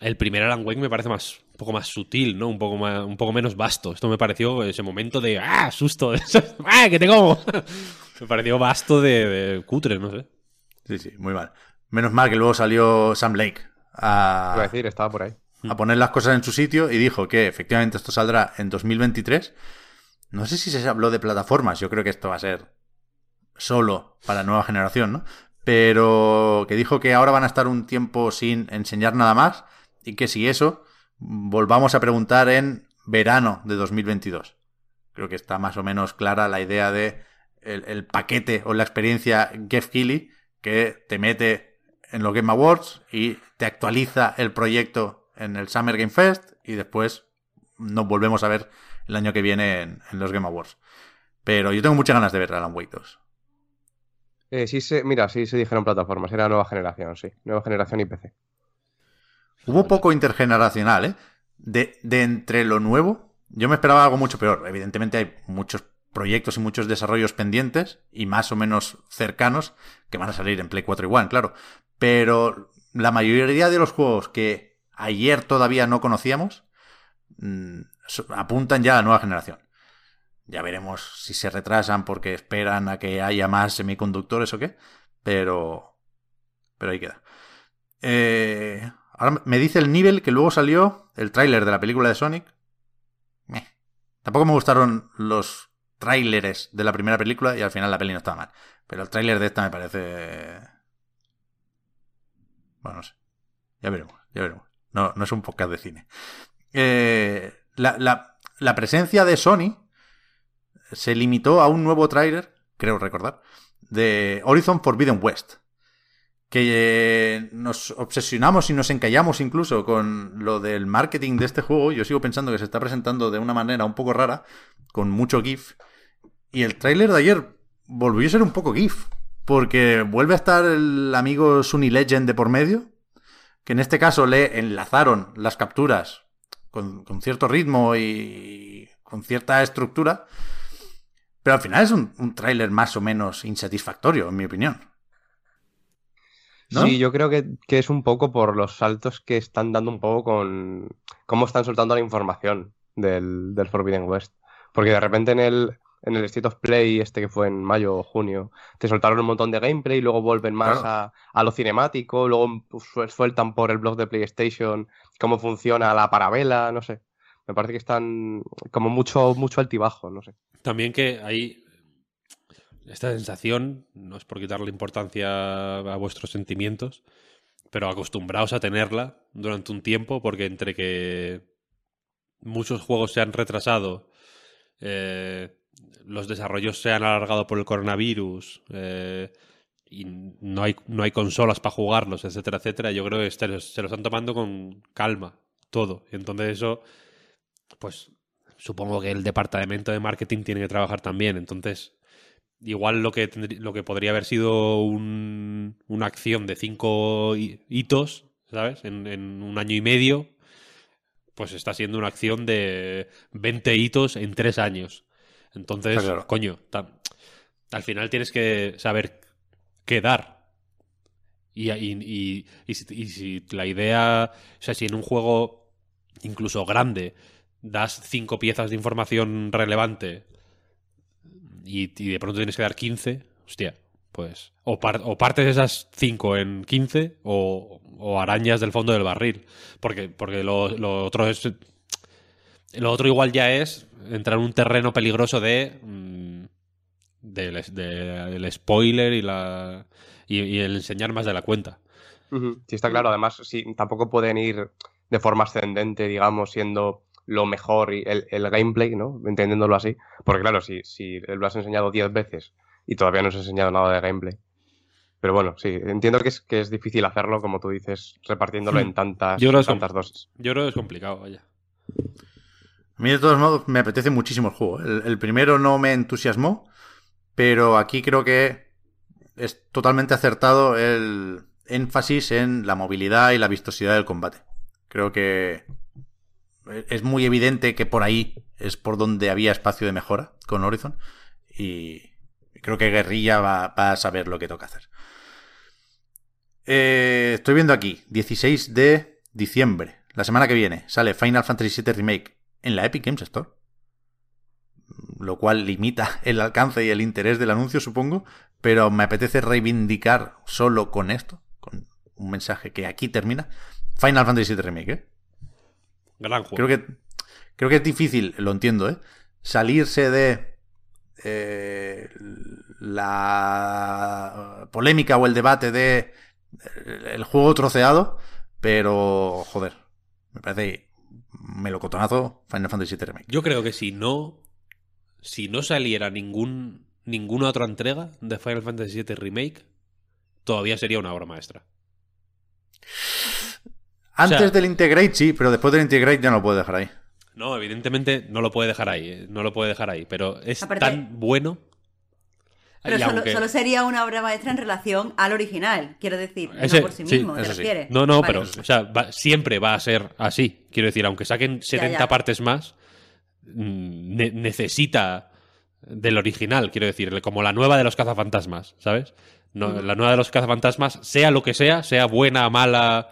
el primer Alan Wake me parece más poco más sutil, ¿no? Un poco más, un poco menos vasto. Esto me pareció ese momento de ah, susto, ah, que te como. me pareció vasto de, de cutre, no sé. Sí, sí, muy mal. Menos mal que luego salió Sam Lake a, Iba a decir, estaba por ahí. a poner las cosas en su sitio y dijo que efectivamente esto saldrá en 2023. No sé si se habló de plataformas, yo creo que esto va a ser solo para la nueva generación, ¿no? Pero que dijo que ahora van a estar un tiempo sin enseñar nada más y que si eso, volvamos a preguntar en verano de 2022. Creo que está más o menos clara la idea de el, paquete o la experiencia Geoff Keighley que te mete en los Game Awards y te actualiza el proyecto en el Summer Game Fest y después nos volvemos a ver el año que viene en, en los Game Awards. Pero yo tengo muchas ganas de ver Alan Wake 2. Eh, sí, se, mira, sí se dijeron plataformas. Era nueva generación, sí. Nueva generación y PC. Hubo poco intergeneracional, ¿eh? De, de entre lo nuevo, yo me esperaba algo mucho peor. Evidentemente hay muchos proyectos y muchos desarrollos pendientes y más o menos cercanos que van a salir en Play 4 y One, claro. Pero la mayoría de los juegos que ayer todavía no conocíamos mm, apuntan ya a la nueva generación. Ya veremos si se retrasan porque esperan a que haya más semiconductores o qué. Pero. Pero ahí queda. Eh, ahora me dice el nivel que luego salió el tráiler de la película de Sonic. Tampoco me gustaron los tráileres de la primera película y al final la peli no estaba mal. Pero el tráiler de esta me parece... Bueno, no sé. Ya veremos, ya veremos. No, no es un podcast de cine. Eh, la, la- la presencia de Sony se limitó a un nuevo tráiler, creo recordar, de Horizon Forbidden West. Que eh, nos obsesionamos y nos encallamos incluso con lo del marketing de este juego. Yo sigo pensando que se está presentando de una manera un poco rara, con mucho GIF. Y el tráiler de ayer volvió a ser un poco GIF. Porque vuelve a estar el amigo Sunny Legend de por medio. Que en este caso le enlazaron las capturas con, cierto ritmo y con cierta estructura. Pero al final es un, un tráiler más o menos insatisfactorio, en mi opinión. ¿No? Sí, yo creo que, que es un poco por los saltos que están dando un poco con cómo están soltando la información del, del Forbidden West. Porque de repente en el, en el State of Play, este que fue en mayo o junio, te soltaron un montón de gameplay y luego vuelven más Claro. a, a lo cinemático, luego pues, suel- sueltan por el blog de PlayStation cómo funciona la parabela, no sé. Me parece que están como mucho, mucho altibajo, no sé. También que ahí esta sensación, no es por quitarle importancia a vuestros sentimientos, pero acostumbraos a tenerla durante un tiempo, porque entre que muchos juegos se han retrasado, eh, los desarrollos se han alargado por el coronavirus, eh, y no hay, no hay consolas para jugarlos, etcétera, etcétera, yo creo que se lo están tomando con calma todo. Y entonces eso, pues supongo que el departamento de marketing tiene que trabajar también. Entonces, igual lo que, lo que podría haber sido un- una acción de cinco hi- hitos, ¿sabes? En, en un año y medio, pues está siendo una acción de 20 hitos en tres años. Entonces, claro. coño, ta- al final tienes que saber qué dar. Y, y, y- y si, y si la idea, o sea, si en un juego incluso grande das cinco piezas de información relevante y, de pronto tienes que dar 15, hostia, pues o, par- o partes esas cinco en 15 o, arañas del fondo del barril. Porque, porque lo, otro es... Lo otro igual ya es entrar en un terreno peligroso de... mm, del, de- del spoiler y la y, el enseñar más de la cuenta. Sí, está claro. Además, sí, tampoco pueden ir de forma ascendente, digamos, siendo lo mejor y el, el gameplay, ¿no? Entendiéndolo así. Porque claro, si, si lo has enseñado 10 veces y todavía no has enseñado nada de gameplay. Pero bueno, sí, entiendo que es, que es difícil hacerlo, como tú dices, repartiéndolo Hmm. en tantas, Yo creo tantas dosis. Yo creo que es complicado, vaya. A mí, de todos modos, me apetece muchísimo el juego. El, el primero no me entusiasmó, pero aquí creo que es totalmente acertado el énfasis en la movilidad y la vistosidad del combate. Creo que es muy evidente que por ahí es por donde había espacio de mejora con Horizon. Y creo que Guerrilla va, a saber lo que toca hacer. Eh, estoy viendo aquí, 16 de diciembre, la semana que viene, sale Final Fantasy VII Remake en la Epic Games Store. Lo cual limita el alcance y el interés del anuncio, supongo. Pero me apetece reivindicar solo con esto, con un mensaje que aquí termina. Final Fantasy VII Remake, ¿eh? Gran juego. Creo que, creo que es difícil, lo entiendo, ¿eh? Salirse de eh, la polémica o el debate de eh, el juego troceado, pero joder, me parece melocotonazo Final Fantasy VII Remake. Yo creo que si no. Si no saliera ningún. ninguna otra entrega de Final Fantasy VII Remake, todavía sería una obra maestra. Antes sea- del Integrate sí, pero después del Integrate ya no lo puedo dejar ahí. No, evidentemente no lo puede dejar ahí. eh, No lo puede dejar ahí. Pero es Aparte- tan bueno. Pero solo, aunque- solo sería una obra maestra en relación al original, quiero decir, Ese- no por sí sí, mismo, ¿te sí. refieres? No, no, Vale. pero o sea, va- siempre va a ser así. Quiero decir, aunque saquen 70 ya. partes más, mm, ne- necesita del original, quiero decir, como la nueva de los cazafantasmas, ¿sabes? No. La nueva de los cazafantasmas, sea lo que sea, sea buena, mala,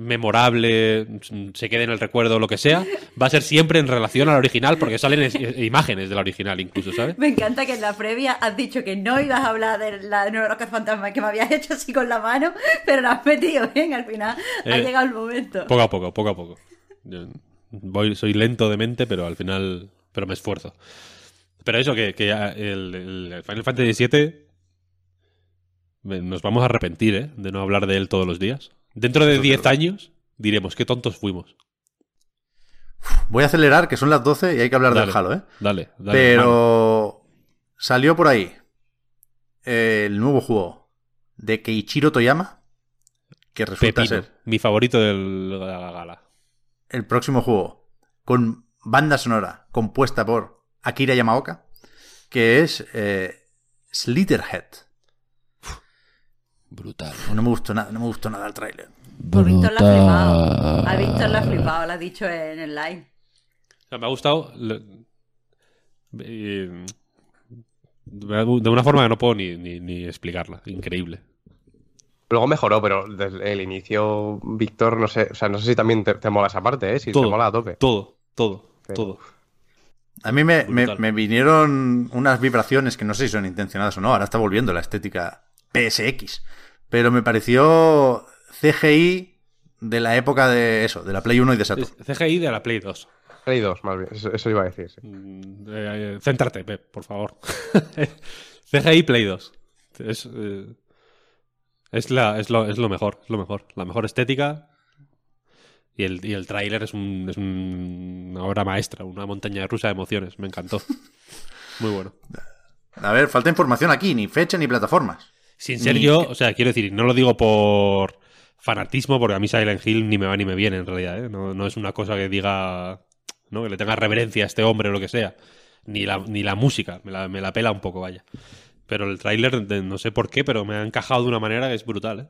memorable, se quede en el recuerdo, lo que sea, va a ser siempre en relación al original, porque salen es- eh, imágenes del original incluso, ¿sabes? Me encanta que en la previa has dicho que no ibas a hablar de la de Nueva Fantasma, que me habías hecho así con la mano, pero lo has metido bien, al final ha Eh, llegado el momento. Poco a poco, poco a poco. Yo voy, soy lento de mente, pero al final. Pero me esfuerzo. Pero eso, que, que el, el Final Fantasy VII. me- Nos vamos a arrepentir, ¿eh? De no hablar de él todos los días. Dentro de Eso es 10 verdad. años diremos qué tontos fuimos. Voy a acelerar, que son las 12 y hay que hablar Dale, del Halo, ¿eh? Dale, dale. Pero salió por ahí eh, el nuevo juego de Keiichiro Toyama, que resulta Pepino, ser mi favorito de la gala. el próximo juego con banda sonora compuesta por Akira Yamaoka, que es eh, Slitterhead. Brutal. No me gustó nada, no me gustó nada el tráiler. Víctor la ha flipado. A Víctor la ha flipado, lo ha dicho en el live. O sea, me ha gustado. eh, de una forma que no puedo ni, ni- ni explicarla. Increíble. Luego mejoró, pero desde el inicio, Víctor, no sé, o sea, no sé si también te, te mola esa parte, ¿eh? Si Todo. te mola a tope. Todo, todo, Pero- todo. A mí me, me- me vinieron unas vibraciones que no sé si son intencionadas o no. Ahora está volviendo la estética PSX. Pero me pareció CGI de la época de eso, de la Play 1 y de Saturn. CGI de la Play 2. Play 2, más bien, eso, eso iba a decir, sí. Mm, eh, céntrate, Pep, por favor. CGI Play 2. Es, eh, es, la, es, lo, es lo mejor, es lo mejor. La mejor estética. Y el, y el tráiler es, un, es un- una obra maestra, una montaña rusa de emociones. Me encantó. Muy bueno. A ver, falta información aquí, ni fecha ni plataformas. Sin ser Ni- yo, o sea, quiero decir, no lo digo por fanatismo, porque a mí Silent Hill ni me va ni me viene en realidad, ¿eh? no, no es una cosa que diga, ¿no? que le tenga reverencia a este hombre o lo que sea, ni la, ni la música, me la, me la pela un poco, vaya. Pero el tráiler, no sé por qué, pero me ha encajado de una manera que es brutal, ¿eh?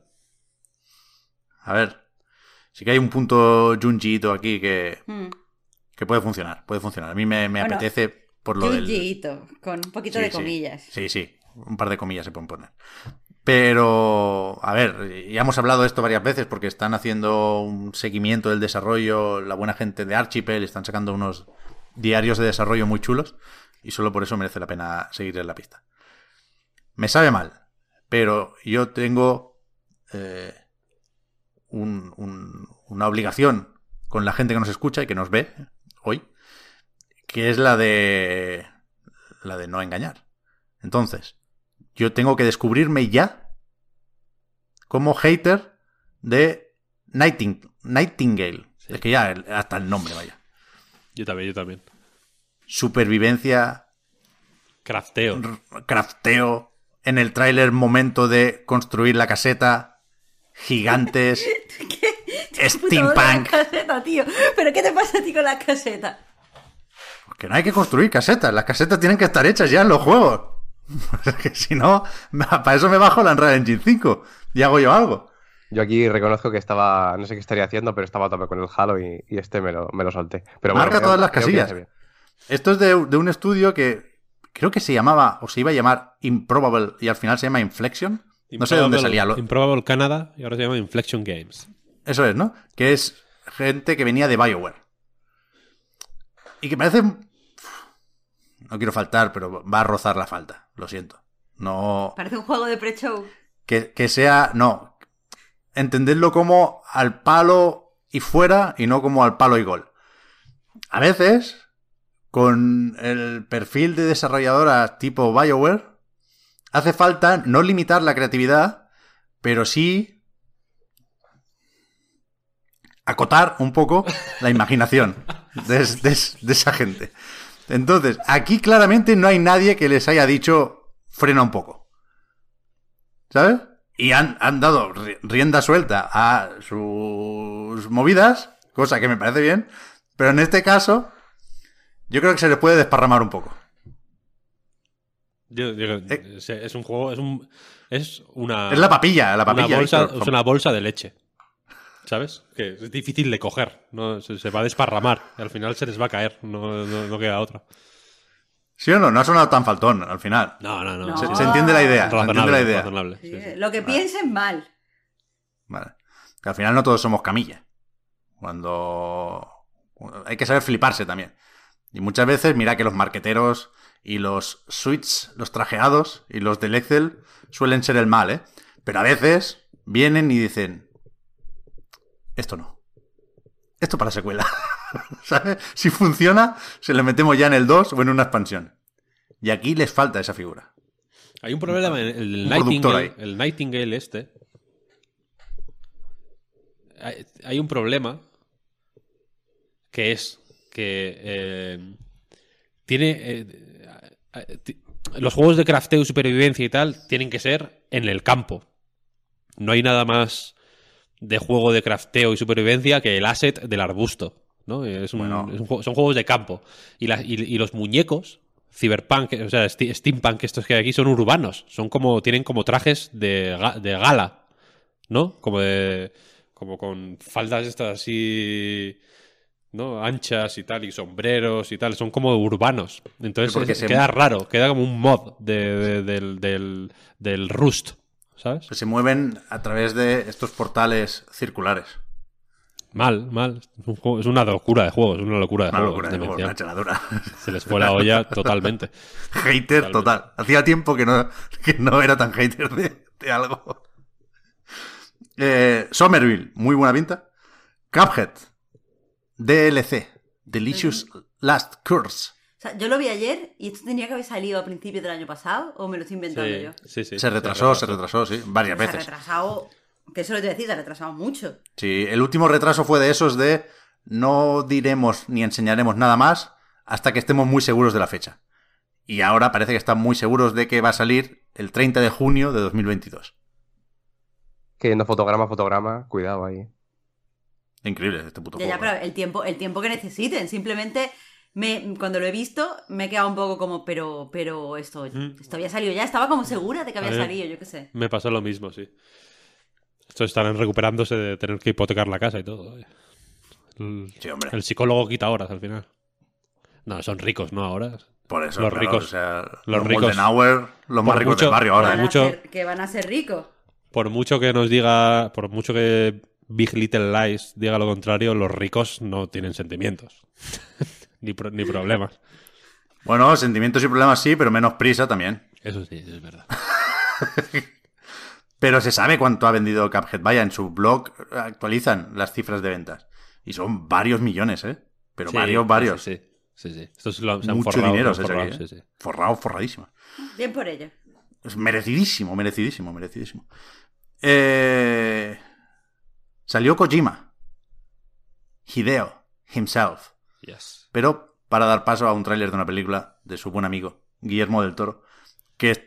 A ver, sí que hay un punto Junjiito aquí que, Mm. que puede funcionar, puede funcionar. A mí me, me Bueno, apetece por lo del... Junjiito, con un poquito Sí, de sí. comillas. Sí, sí, un par de comillas se pueden poner. Pero, a ver, ya hemos hablado de esto varias veces porque están haciendo un seguimiento del desarrollo, la buena gente de Archipel, están sacando unos diarios de desarrollo muy chulos y solo por eso merece la pena seguir en la pista. Me sabe mal, pero yo tengo eh, un- un- una obligación con la gente que nos escucha y que nos ve hoy, que es la de la de no engañar. Entonces, yo tengo que descubrirme ya como hater de Nighting- Nightingale. Es que ya hasta el nombre, vaya. Yo también, yo también. Supervivencia, Crafteo. crafteo, en el tráiler momento de construir la caseta, gigantes, steampunk. la caseta, tío. ¿Pero qué te pasa a ti con la caseta? Que no hay que construir casetas, las casetas tienen que estar hechas ya en los juegos. Que si no, para eso me bajo la Unreal Engine 5 y hago yo algo. Yo aquí reconozco que estaba, no sé qué estaría haciendo, pero estaba a tope con el Halo y, y este me lo, me lo solté. Pero Marca todas las creo casillas. Esto es de, de un estudio que creo que se llamaba, o se iba a llamar Improbable y al final se llama Inflection. No sé de dónde Improbable- salía. Lo... Improbable Canada y ahora se llama Inflection Games. Eso es, ¿no? Que es gente que venía de BioWare. Y que parece... No quiero faltar, pero va a rozar la falta. Lo siento. No... Parece un juego de pre-show. Que, que sea... No. Entenderlo como al palo y fuera y no como al palo y gol. A veces, con el perfil de desarrolladoras tipo BioWare, hace falta no limitar la creatividad, pero sí acotar un poco la imaginación de, de esa gente. Entonces, aquí claramente no hay nadie que les haya dicho frena un poco. ¿Sabes? Y han, han dado ri- rienda suelta a sus movidas, cosa que me parece bien, pero en este caso, yo creo que se les puede desparramar un poco. Yo Eh. es, es un juego, es un es una Es la papilla, la papilla. una bolsa, Víctor. es una bolsa de leche. ¿Sabes? Que es difícil de coger. ¿no? Se, se va a desparramar. Y al final se les va a caer. No, no, no queda otra. ¿Sí o no? No ha sonado tan faltón al final. No, no, no. No. Se, se entiende la idea. Se entiende la idea. razonable, sí, Sí, sí. Lo que piensen mal. Vale. Que al final no todos somos camilla. Cuando hay que saber fliparse también. Y muchas veces, mira que los marqueteros y los suites, los trajeados y los del Excel suelen ser el mal, ¿eh? Pero a veces vienen y dicen, esto no. Esto para secuela. ¿Sabes? Si funciona, se le metemos ya en el 2 o en una expansión. Y aquí les falta esa figura. Hay un problema en el, Nightingale, el Nightingale este. Hay, hay un problema que es que eh, tiene eh, los juegos de crafteo supervivencia y tal tienen que ser en el campo. No hay nada más de juego de crafteo y supervivencia que el asset del arbusto. ¿no? Es un- Bueno. es un juego- son juegos de campo. Y, la- y- y los muñecos, Cyberpunk, o sea, Steampunk, estos que hay aquí son urbanos. Son como, tienen como trajes de, de gala, ¿no? Como de, como con faldas estas así, ¿no? Anchas y tal, y sombreros y tal. Son como urbanos. Entonces es- se- queda raro, queda como un mod de- de- del, del, del Rust, ¿sabes? Se mueven a través de estos portales circulares. Mal, mal. Es, un juego- es una locura de juego, es una locura de Una juego. locura de juego, una. Se les fue la olla totalmente. Hater Totalmente. total. Hacía tiempo que no, que no era tan hater de, de algo. Eh, Somerville, muy buena pinta. Cuphead, DLC, Delicious Last Curse. Sea, yo lo vi ayer y esto tenía que haber salido a principios del año pasado o me lo estoy inventando yo. Sí, sí, sí. Se retrasó, se retrasó, sí, varias Se ha veces. retrasado, que eso lo te decir, se ha retrasado mucho. Sí, el último retraso fue de esos de no diremos ni enseñaremos nada más hasta que estemos muy seguros de la fecha. Y ahora parece que están muy seguros de que va a salir el 30 de junio de 2022. Que no fotograma, fotograma, cuidado ahí. Increíble este puto Ya, ya, juego. pero el tiempo, el tiempo que necesiten. Simplemente me, cuando lo he visto, me he quedado un poco como, pero, pero esto, Mm. esto había salido ya, estaba como segura de que había salido, yo qué sé. Me pasó lo mismo, sí. Estos estarán recuperándose de tener que hipotecar la casa y todo. El, Sí, hombre. el psicólogo quita horas al final. No, son ricos, ¿no? Ahora. Por eso, los claro, ricos- o sea, los los, ricos- Moldenhauer, los más ricos mucho- del barrio ahora. Van ¿eh? mucho- ser- que van a ser ricos. Por mucho que nos diga, por mucho que Big Little Lies diga lo contrario, los ricos no tienen sentimientos. ni, pro- ni problemas. Bueno, sentimientos y problemas sí, pero menos prisa también. Eso sí, es verdad. Pero se sabe cuánto ha vendido Cuphead. Vaya, en su blog actualizan las cifras de ventas. Y son varios millones, ¿eh? Pero Sí, varios, varios. Sí, sí. sí, sí. Estos lo- se han Mucho forrado, dinero se forrado, saque, ¿eh? sí, sí. Forrado, forradísimo. Bien por ello. Es merecidísimo, merecidísimo, merecidísimo. Eh, Salió Kojima. Hideo, himself. Yes. Pero para dar paso a un tráiler de una película de su buen amigo, Guillermo del Toro, que, es-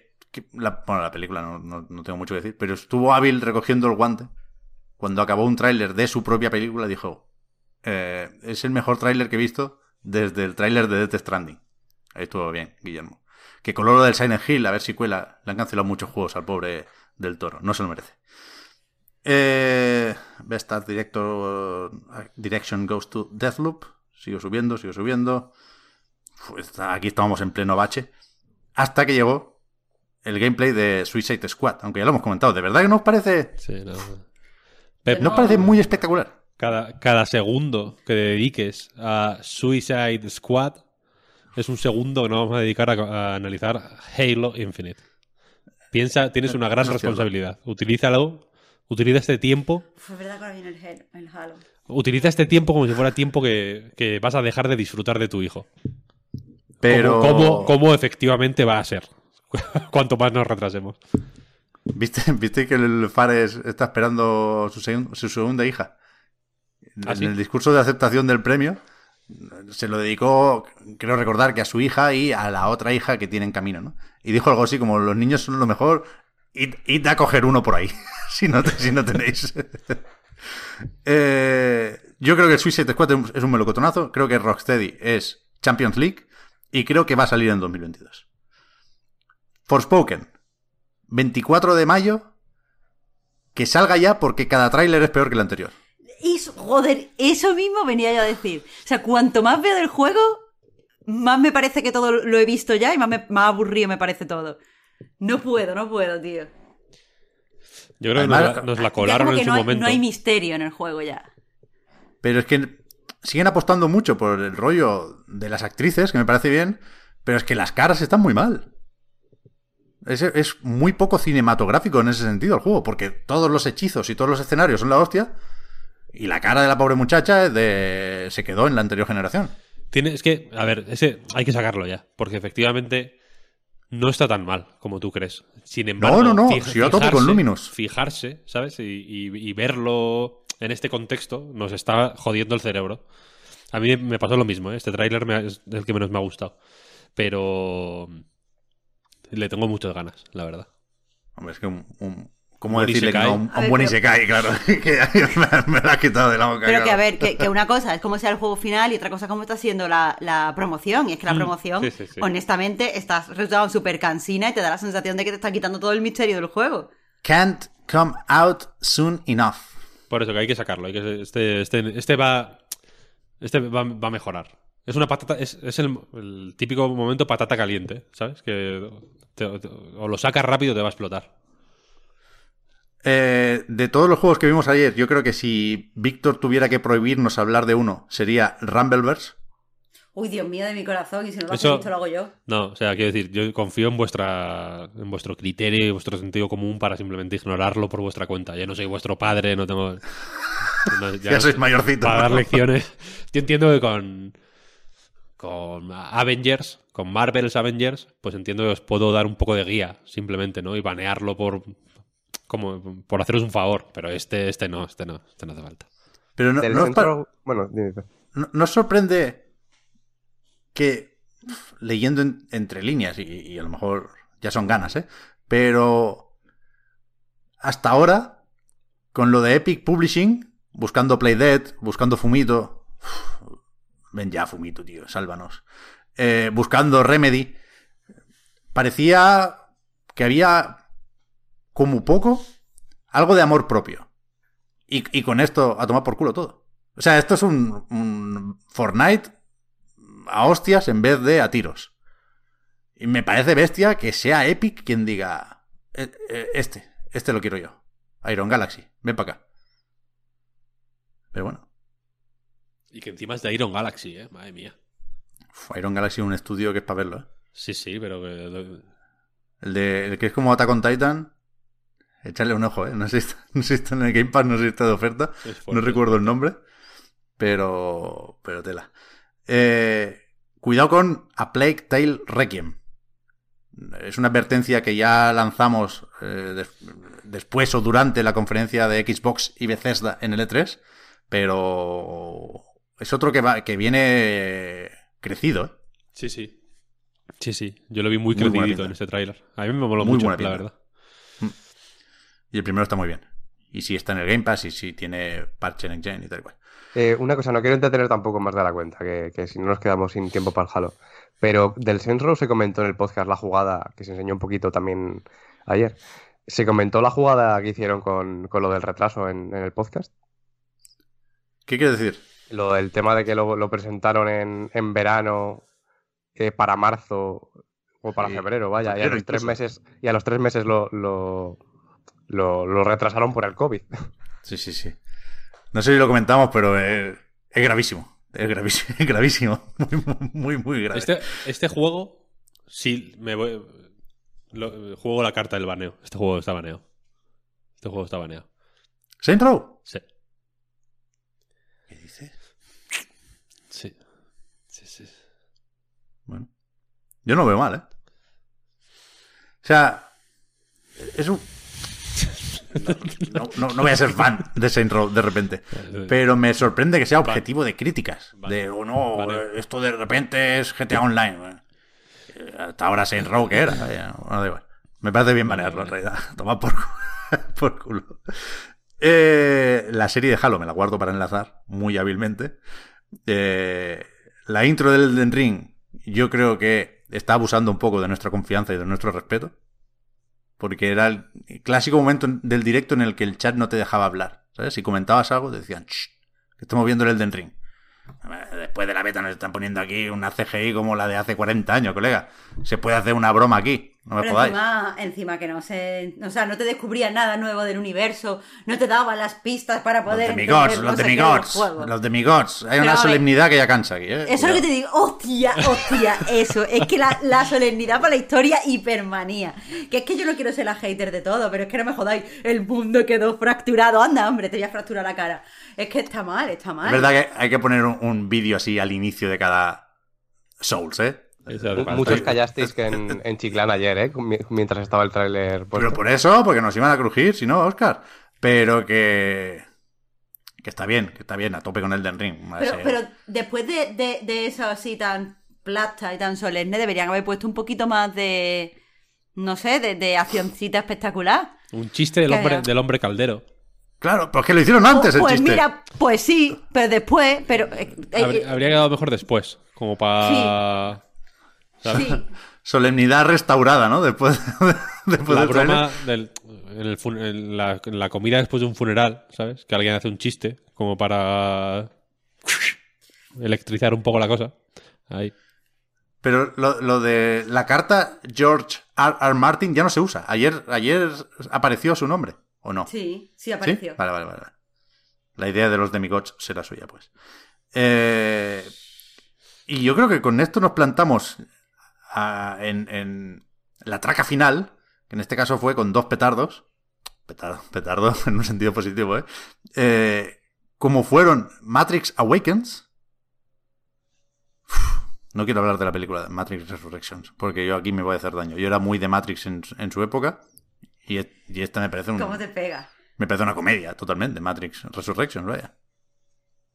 la, bueno, la película no, no- no tengo mucho que decir, pero estuvo hábil recogiendo el guante. Cuando acabó un tráiler de su propia película, dijo, eh, es el mejor tráiler que he visto desde el tráiler de Death Stranding. Ahí estuvo bien, Guillermo. Que con lo del Silent Hill, a ver si cuela, le han cancelado muchos juegos al pobre del Toro, no se lo merece. Eh, Best Art Director, Direction goes to Deathloop. Sigo subiendo, sigo subiendo. Pues aquí estábamos en pleno bache. Hasta que llegó el gameplay de Suicide Squad. Aunque ya lo hemos comentado. ¿De verdad que nos parece, Sí, no. Pep, nos parece muy espectacular? cada, cada segundo que dediques a Suicide Squad es un segundo que nos vamos a dedicar a, a analizar Halo Infinite. Piensa, tienes una gran No responsabilidad. Utilízalo, utiliza este tiempo, Fue verdad que ahora viene el, Halo- el Halo. Utiliza este tiempo como si fuera tiempo que, que vas a dejar de disfrutar de tu hijo. Pero. ¿Cómo, cómo- cómo efectivamente va a ser? Cuanto más nos retrasemos. ¿Viste, ¿Viste que el Fares está esperando su, segun- su segunda hija? ¿Ah, en sí? el discurso de aceptación del premio se lo dedicó, creo recordar, que a su hija y a la otra hija que tiene en camino, ¿no? Y dijo algo así como, los niños son lo mejor, id, id a coger uno por ahí, si, no te- si no tenéis. Eh, yo creo que el Suicide Squad es un melocotonazo, creo que Rocksteady es Champions League y creo que va a salir en 2022. Forspoken, 24 de mayo, que salga ya porque cada tráiler es peor que el anterior. Joder, eso mismo venía yo a decir. O sea, cuanto más veo del juego, más me parece que todo lo he visto ya y más, me- más aburrido me parece todo. No puedo, no puedo, tío. Yo creo Además, que nos la, nos la Ya colaron como que en su no hay, momento. no hay misterio en el juego ya. Pero es que siguen apostando mucho por el rollo de las actrices, que me parece bien, pero es que las caras están muy mal. Es, es muy poco cinematográfico en ese sentido el juego, porque todos los hechizos y todos los escenarios son la hostia, y la cara de la pobre muchacha es de... se quedó en la anterior generación. Tiene, es que, a ver, ese hay que sacarlo ya, porque efectivamente no está tan mal como tú crees. Sin embargo, no, si yo tope con Luminous. Fijarse, ¿sabes? Y, y- y verlo en este contexto nos está jodiendo el cerebro. A mí me pasó lo mismo, ¿eh? este tráiler es el que menos me ha gustado. Pero le tengo muchas ganas, la verdad. Hombre, es que un... un- ¿Cómo Un decirle que no? Un, A ver, buen pero- Isekai, claro. que me, me lo has quitado de la boca. Pero que, claro. a ver, que, que una cosa es cómo sea el juego final y otra cosa es cómo está siendo la, la promoción. Y es que la Mm, promoción, sí, sí, sí. honestamente, estás resultando súper cansina y te da la sensación de que te está quitando todo el misterio del juego. Can't come out soon enough. Por eso que hay que sacarlo. hay que- este, este, este va. Este va, va a mejorar. Es una patata. Es, es el, el típico momento patata caliente, ¿sabes? Que te- te- o lo sacas rápido o te va a explotar. Eh, de todos los juegos que vimos ayer, yo creo que si Víctor tuviera que prohibirnos hablar de uno, sería Rumbleverse. Uy, Dios mío de mi corazón, y si no lo has Eso- visto, lo hago yo. No, o sea, quiero decir, yo confío en vuestra en vuestro criterio y vuestro sentido común para simplemente ignorarlo por vuestra cuenta. Yo no soy vuestro padre, no tengo. no, Ya sois mayorcito, Para dar lecciones. Yo entiendo que con. con Avengers, con Marvel's Avengers, pues entiendo que os puedo dar un poco de guía, simplemente, ¿no? Y banearlo por como por haceros un favor, pero este, este no, este no, este no hace falta. Pero no, no centro- Bueno, dime, dime. ¿No, sorprende que leyendo en- entre líneas, y, y a lo mejor ya son ganas, ¿eh? Pero hasta ahora, con lo de Epic Publishing, buscando Playdead, buscando Fumito, uf, ven ya Fumito, tío, sálvanos. Eh, buscando Remedy, parecía que había como poco algo de amor propio. Y, y con esto a tomar por culo todo. O sea, esto es un, un Fortnite a hostias en vez de a tiros. Y me parece bestia que sea Epic quien diga, "Eh, eh, este, este lo quiero yo. Iron Galaxy, ven para acá. Pero bueno, Y que encima es de Iron Galaxy, ¿eh? Madre mía. uf, Iron Galaxy es un estudio que es para verlo. ¿eh? Sí, sí, pero que... El, de, el que es como Attack on Titan, echarle un ojo, ¿eh? No sé, no sé en el Game Pass, no sé si está de oferta. No recuerdo el nombre, pero, pero tela. Eh, cuidado con A Plague Tale Requiem. Es una advertencia que ya lanzamos eh, des- después o durante la conferencia de Xbox y Bethesda en el E3, pero es otro que, va, que viene crecido. ¿eh? Sí, sí. Sí, sí. Yo lo vi muy Muy crecidito en este tráiler. A mí me moló Muy mucho, la verdad. Y el primero está muy bien. Y si está en el Game Pass y si tiene parche en Gen y tal cual. Eh, una cosa, no quiero entretener tampoco más de la cuenta, que, que si no nos quedamos sin tiempo para el Halo. Pero del Row se comentó en el podcast la jugada, que se enseñó un poquito también ayer. Se comentó la jugada que hicieron con, con lo del retraso en, en el podcast. ¿Qué quiere decir? Lo del tema de que lo, lo presentaron en, en verano eh, para marzo o para Sí, febrero, vaya, y a los tres meses, y a los tres meses lo, lo, lo- lo retrasaron por el COVID. Sí, sí, sí. No sé si lo comentamos, pero es, es gravísimo. Es gravísimo, es gravísimo. Muy, muy, muy grave. Este, este juego, sí, me voy... lo- juego la carta del baneo. Este juego está baneado. Este juego está baneado. ¿Saint Row? Sí. ¿Qué dices? Sí. Sí, sí. Bueno. Yo no lo veo mal, ¿eh? O sea, es un... No, no- no voy a ser fan de Saint Row de repente. Pero me sorprende que sea objetivo de críticas. De, oh no, Vale. eh, esto de repente es GTA Online. Bueno, eh, Hasta ahora Saint Row que era. Vaya, bueno, da igual. Me parece bien banearlo en realidad. Toma por, por culo. Eh, la serie de Halo me la guardo para enlazar muy hábilmente. Eh, la intro del Elden Ring, yo creo que está abusando un poco de nuestra confianza y de nuestro respeto. Porque era el clásico momento en- del directo en el que el chat no te dejaba hablar. ¿Sabes? Si comentabas algo, te decían, "Shh, que estamos viendo el Elden Ring. Después de la beta nos están poniendo aquí una CGI como la de hace 40 años, colega. Se puede hacer una broma aquí. No me Pero encima, encima que no sé, o sea, no te descubrías nada nuevo del universo, no te daban las pistas para Los poder demigods, los demigods, del juego. los demigods. Hay Pero, una solemnidad que ya cansa aquí, ¿eh? Eso es lo que te digo, hostia, hostia, eso, es que la, la solemnidad para la historia hipermanía. Que es que yo no quiero ser la hater de todo, pero es que no me jodáis, el mundo quedó fracturado, anda hombre, te voy a fracturar la cara. Es que está mal, está mal. Es verdad que hay que poner un, un vídeo así al inicio de cada Souls, ¿eh? Muchos callasteis que en, en Chiclán ayer, ¿eh? Mi- Mientras estaba el tráiler. Pero por eso, porque nos iban a crujir, si no, Oscar. Pero que. Que está bien, que está bien, a tope con el Den Ring. Pero, pero después de, de, de eso así tan plata y tan solemne, deberían haber puesto un poquito más de. No sé, de, de accioncita espectacular. Un chiste del hombre, del hombre caldero. Claro, pues que lo hicieron antes el pues chiste. mira, pues sí, pero después, pero. eh, eh, Habría, habría quedado mejor después. Como para. sí. Solemnidad restaurada, ¿no? Después, después la del broma del, en, el fun- en la, en la comida después de un funeral, ¿sabes? Que alguien hace un chiste como para electrizar un poco la cosa. Ahí. Pero lo, lo de la carta George R. R. Martin ya no se usa. Ayer, ayer apareció su nombre, ¿o no? Sí, sí apareció. Vale, vale, vale. vale. La idea de los demigods será suya, pues. Eh, y yo creo que con esto nos plantamos en, en la traca final, que en este caso fue con dos petardos. Petardo, petardo en un sentido positivo, ¿eh? Eh, como fueron Matrix Awakens. Uf, No quiero hablar de la película de Matrix Resurrections, porque yo aquí me voy a hacer daño. Yo era muy de Matrix en, en su época y, y esta me parece un, ¿Cómo te pega? me parece una comedia totalmente, Matrix Resurrections, vaya.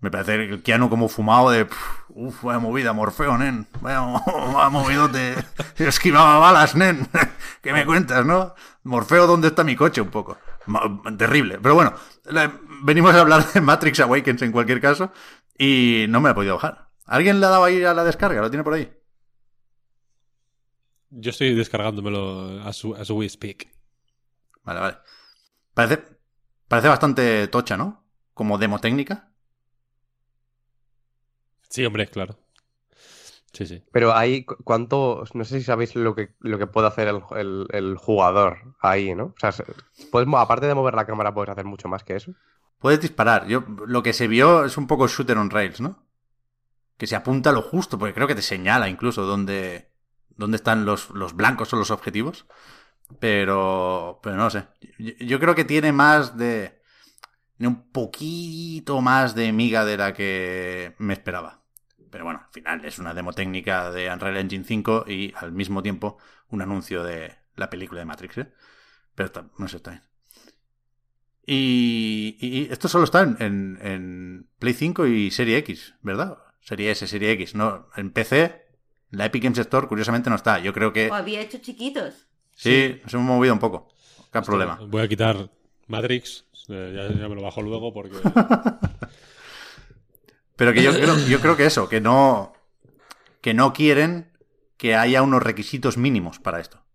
Me parece el Keanu como fumado de... "Pff, Uf, vaya movida, Morfeo, nen. Vaya, vaya movidote. Esquivaba balas, nen. ¿Qué me cuentas, no? Morfeo, ¿dónde está mi coche? Un poco. Terrible. Pero bueno, venimos a hablar de Matrix Awakens en cualquier caso y no me he podido bajar. ¿Alguien le ha dado ahí a la descarga? ¿Lo tiene por ahí? Yo estoy descargándomelo as, as we speak. Vale, vale. Parece, parece bastante tocha, ¿no? Como demo técnica. Sí, hombre, claro. Sí, sí. Pero hay cu- cuánto, no sé si sabéis lo que, lo que puede hacer el, el- el jugador ahí, ¿no? O sea, se- puedes, aparte de mover la cámara, puedes hacer mucho más que eso. Puedes disparar. Yo, lo que se vio es un poco shooter on rails, ¿no? Que se apunta a lo justo, porque creo que te señala incluso dónde, dónde están los, los blancos o los objetivos. Pero, pero no sé. Yo, yo creo que tiene más de... Tiene un poquito más de miga de la que me esperaba. Pero bueno, al final es una demo técnica de Unreal Engine 5 y al mismo tiempo un anuncio de la película de Matrix, ¿eh? Pero está, no sé, está bien. Y, y- y esto solo está en, en- en Play 5 y Serie X, ¿verdad? Serie S, Serie X. No, en PC, la Epic Games Store, curiosamente, no está. Yo creo que ¿O había hecho chiquitos? sí, nos hemos movido un poco. ¿Qué Esto- problema? Voy a quitar Matrix. eh, ya, ya me lo bajo luego porque. Pero que yo creo, yo creo que eso, que no, que no quieren que haya unos requisitos mínimos para esto.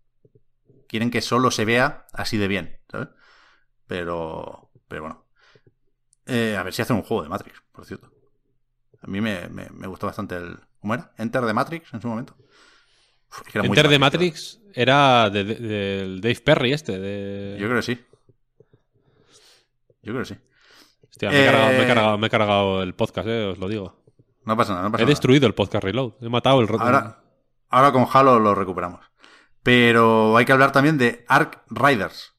Quieren que solo se vea así de bien, ¿sabes? Pero, pero bueno. Eh, a ver si hacen un juego de Matrix, por cierto. A mí me, me, me gustó bastante el... ¿Cómo era? Enter de Matrix en su momento. Uf, es que era muy Enter de fácil, Matrix era de- de- del Dave Perry este. De... Yo creo que sí. Yo creo que sí. Hostia, me, he cargado, me he Eh, cargado- me he cargado el podcast, eh, os lo digo. No pasa nada, no pasa He nada. destruido el podcast Reload. He matado el Ahora, ahora con Halo lo recuperamos. Pero hay que hablar también de Ark Riders,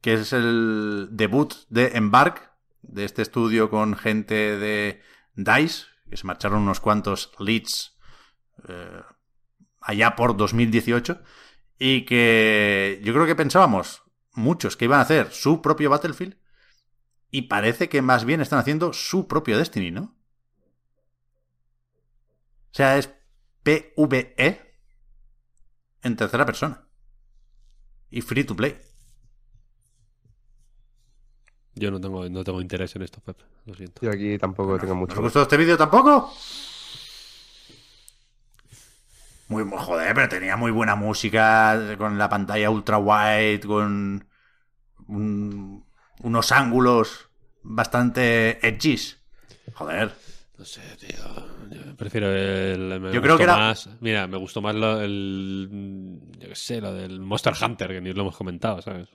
que es el debut de Embark, de este estudio con gente de DICE, que se marcharon unos cuantos leads eh, allá por 2018, y que yo creo que pensábamos muchos que iban a hacer su propio Battlefield, y parece que más bien están haciendo su propio Destiny, ¿no? O sea, es PvE en tercera persona. Y free to play. Yo no tengo, no tengo interés en esto, Pep. Lo siento. Yo aquí tampoco tengo ¿No mucho. os gustó este vídeo tampoco? Muy, muy- joder, pero tenía muy buena música, con la pantalla ultra wide, con un- unos ángulos bastante edgys. Joder. No sé, tío. Yo prefiero el. me Yo creo que era- Más, mira, me gustó más lo, el. Yo qué sé, lo del Monster Hunter, que ni lo hemos comentado, ¿sabes?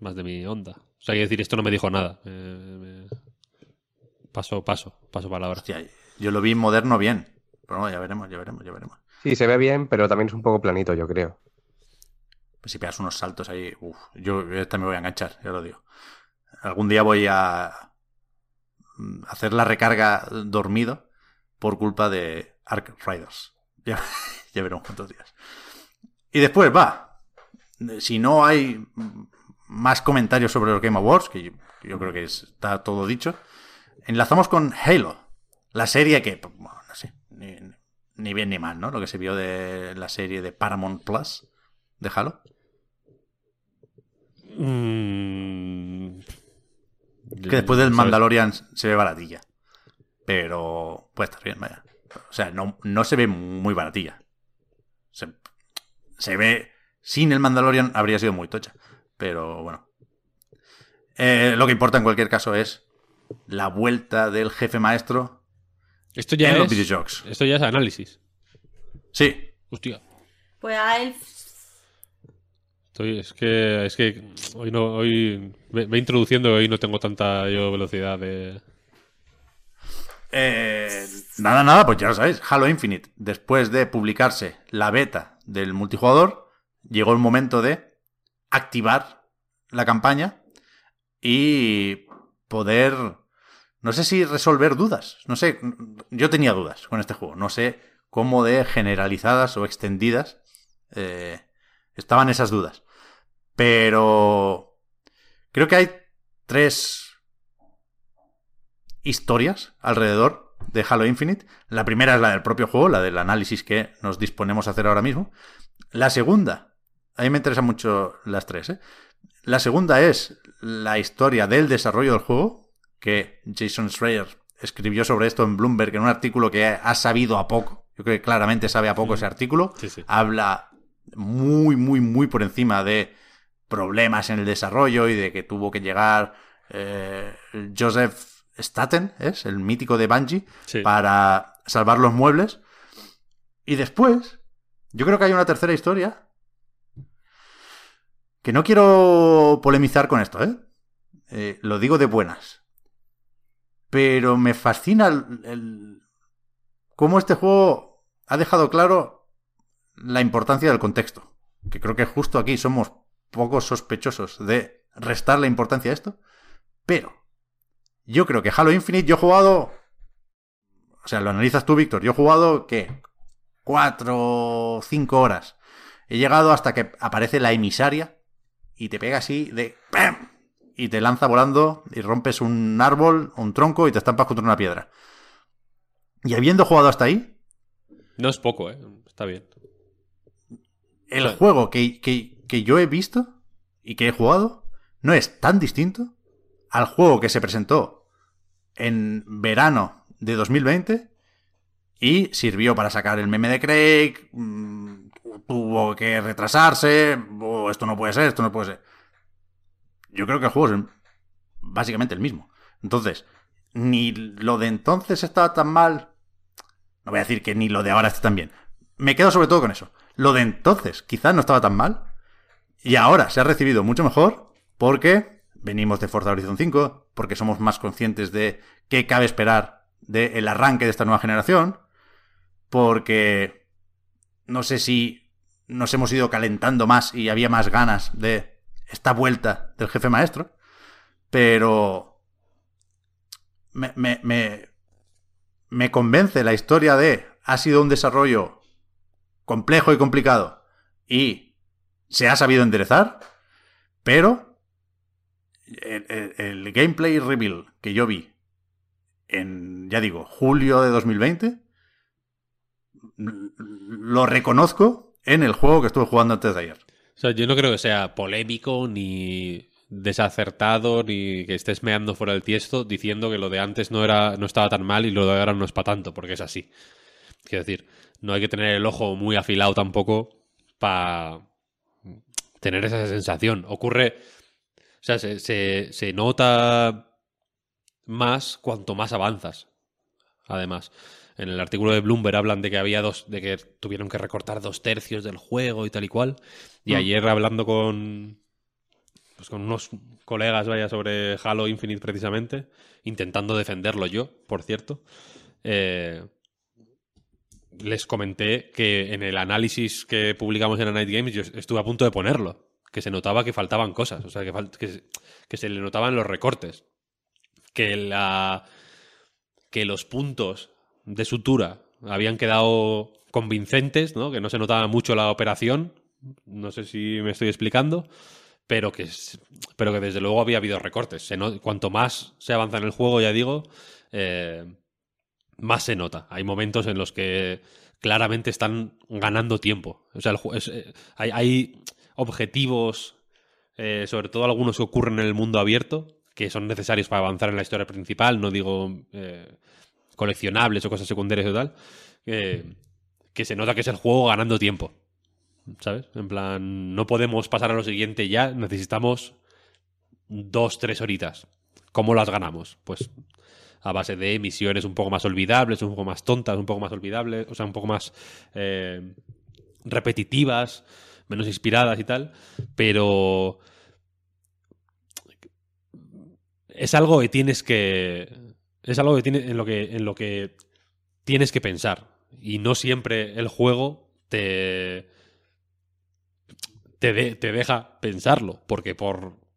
Más de mi onda. O sea, quiero decir, esto no me dijo nada. Me- me- Paso, paso, paso palabra. Hostia, yo lo vi moderno bien. Pero no, ya veremos, ya veremos, ya veremos. Sí, se ve bien, pero también es un poco planito, yo creo. Pues si pegas unos saltos ahí, yo esta me voy a enganchar, ya lo digo. Algún día voy a mm, hacer la recarga dormido por culpa de Ark Riders. Ya, veremos cuántos días. Y después va. Si no hay más comentarios sobre los Game Awards, que yo, yo creo que es- está todo dicho, enlazamos con Halo. La serie que, pues, bueno, no sé, ni, ni bien ni mal, ¿no? Lo que se vio de la serie de Paramount Plus de Halo. Mm. Que después del. Mandalorian se ve baratilla. Pero puede estar bien, vaya. O sea, no, no se ve muy baratilla. Se, se ve. Sin el Mandalorian habría sido muy tocha. Pero bueno. Eh, lo que importa en cualquier caso es la vuelta del jefe maestro Esto ya en los es. videojuegos. Esto ya es análisis. Sí, Hostia. Pues a él. Es que, es que hoy no, hoy me, me introduciendo hoy no tengo tanta yo velocidad de. Eh, nada, nada, pues ya lo sabéis. Halo Infinite, después de publicarse la beta del multijugador, llegó el momento de activar la campaña y poder no sé si resolver dudas. No sé, yo tenía dudas con este juego. No sé cómo de generalizadas o extendidas eh, estaban esas dudas. Pero creo que hay tres historias alrededor de Halo Infinite. La primera es la del propio juego, la del análisis que nos disponemos a hacer ahora mismo. La segunda, a mí me interesan mucho las tres. ¿eh? La segunda es la historia del desarrollo del juego, que Jason Schreier escribió sobre esto en Bloomberg en un artículo que ha sabido a poco. Yo creo que claramente sabe a poco ese artículo. Habla muy, muy, muy por encima de problemas en el desarrollo y de que tuvo que llegar eh, Joseph Staten, es el mítico de Bungie, para salvar los muebles. Y después, yo creo que hay una tercera historia. Que no quiero polemizar con esto, ¿eh? eh lo digo de buenas. Pero me fascina el, cómo este juego ha dejado claro la importancia del contexto. Que creo que justo aquí somos pocos sospechosos de restar la importancia a esto. Pero yo creo que Halo Infinite yo he jugado. O sea, lo analizas tú, Víctor. Yo he jugado, ¿qué? Cuatro o cinco horas. He llegado hasta que aparece la emisaria y te pega así de ¡pam! y te lanza volando y rompes un árbol, un tronco y te estampas contra una piedra. Y habiendo jugado hasta ahí. No es poco, ¿eh? Está bien. El juego que, que yo he visto y que he jugado no es tan distinto al juego que se presentó en verano de 2020 y sirvió para sacar el meme de Craig, mm, tuvo que retrasarse, oh, esto no puede ser, esto no puede ser. Yo creo que el juego es básicamente el mismo. Entonces, ni lo de entonces estaba tan mal, no voy a decir que ni lo de ahora esté tan bien. Me quedo sobre todo con eso. Lo de entonces quizás no estaba tan mal y ahora se ha recibido mucho mejor porque venimos de Forza Horizon 5, porque somos más conscientes de qué cabe esperar del arranque de esta nueva generación, porque no sé si nos hemos ido calentando más y había más ganas de esta vuelta del jefe maestro, pero me, me, me convence la historia de ha sido un desarrollo complejo y complicado y se ha sabido enderezar, pero el, gameplay reveal que yo vi en, ya digo, julio de 2020, lo reconozco en el juego que estuve jugando antes de ayer. O sea, yo no creo que sea polémico ni desacertado ni que estés meando fuera del tiesto diciendo que lo de antes no era no estaba tan mal y lo de ahora no es para tanto, porque es así. Quiero decir, no hay que tener el ojo muy afilado tampoco para tener esa sensación. Ocurre, o sea, se, nota más cuanto más avanzas. Además, en el artículo de Bloomberg hablan de que había dos, de que tuvieron que recortar dos tercios del juego y tal y cual. Y mm. ayer hablando con, pues con unos colegas, vaya, sobre Halo Infinite precisamente, intentando defenderlo yo, por cierto, eh, les comenté que en el análisis que publicamos en la Night Games yo estuve a punto de ponerlo que se notaba que faltaban cosas, o sea, que, que, se le notaban los recortes, que, la, que los puntos de sutura habían quedado convincentes, ¿no? que no se notaba mucho la operación, no sé si me estoy explicando, pero que, pero que desde luego había habido recortes. cuanto más se avanza en el juego, ya digo, eh, más se nota. Hay momentos en los que claramente están ganando tiempo. O sea, eh, hay, hay, objetivos, eh, sobre todo algunos que ocurren en el mundo abierto, que son necesarios para avanzar en la historia principal, no digo eh, coleccionables o cosas secundarias o tal, que se nota que es el juego ganando tiempo. ¿Sabes? En plan, no podemos pasar a lo siguiente ya, necesitamos dos, tres horitas. ¿Cómo las ganamos? Pues a base de misiones un poco más olvidables, un poco más tontas, un poco más olvidables, o sea, un poco más eh, repetitivas, menos inspiradas y tal, pero es algo que tienes que es algo que tiene, en lo que en lo que tienes que pensar. Y no siempre el juego te te, te deja pensarlo porque por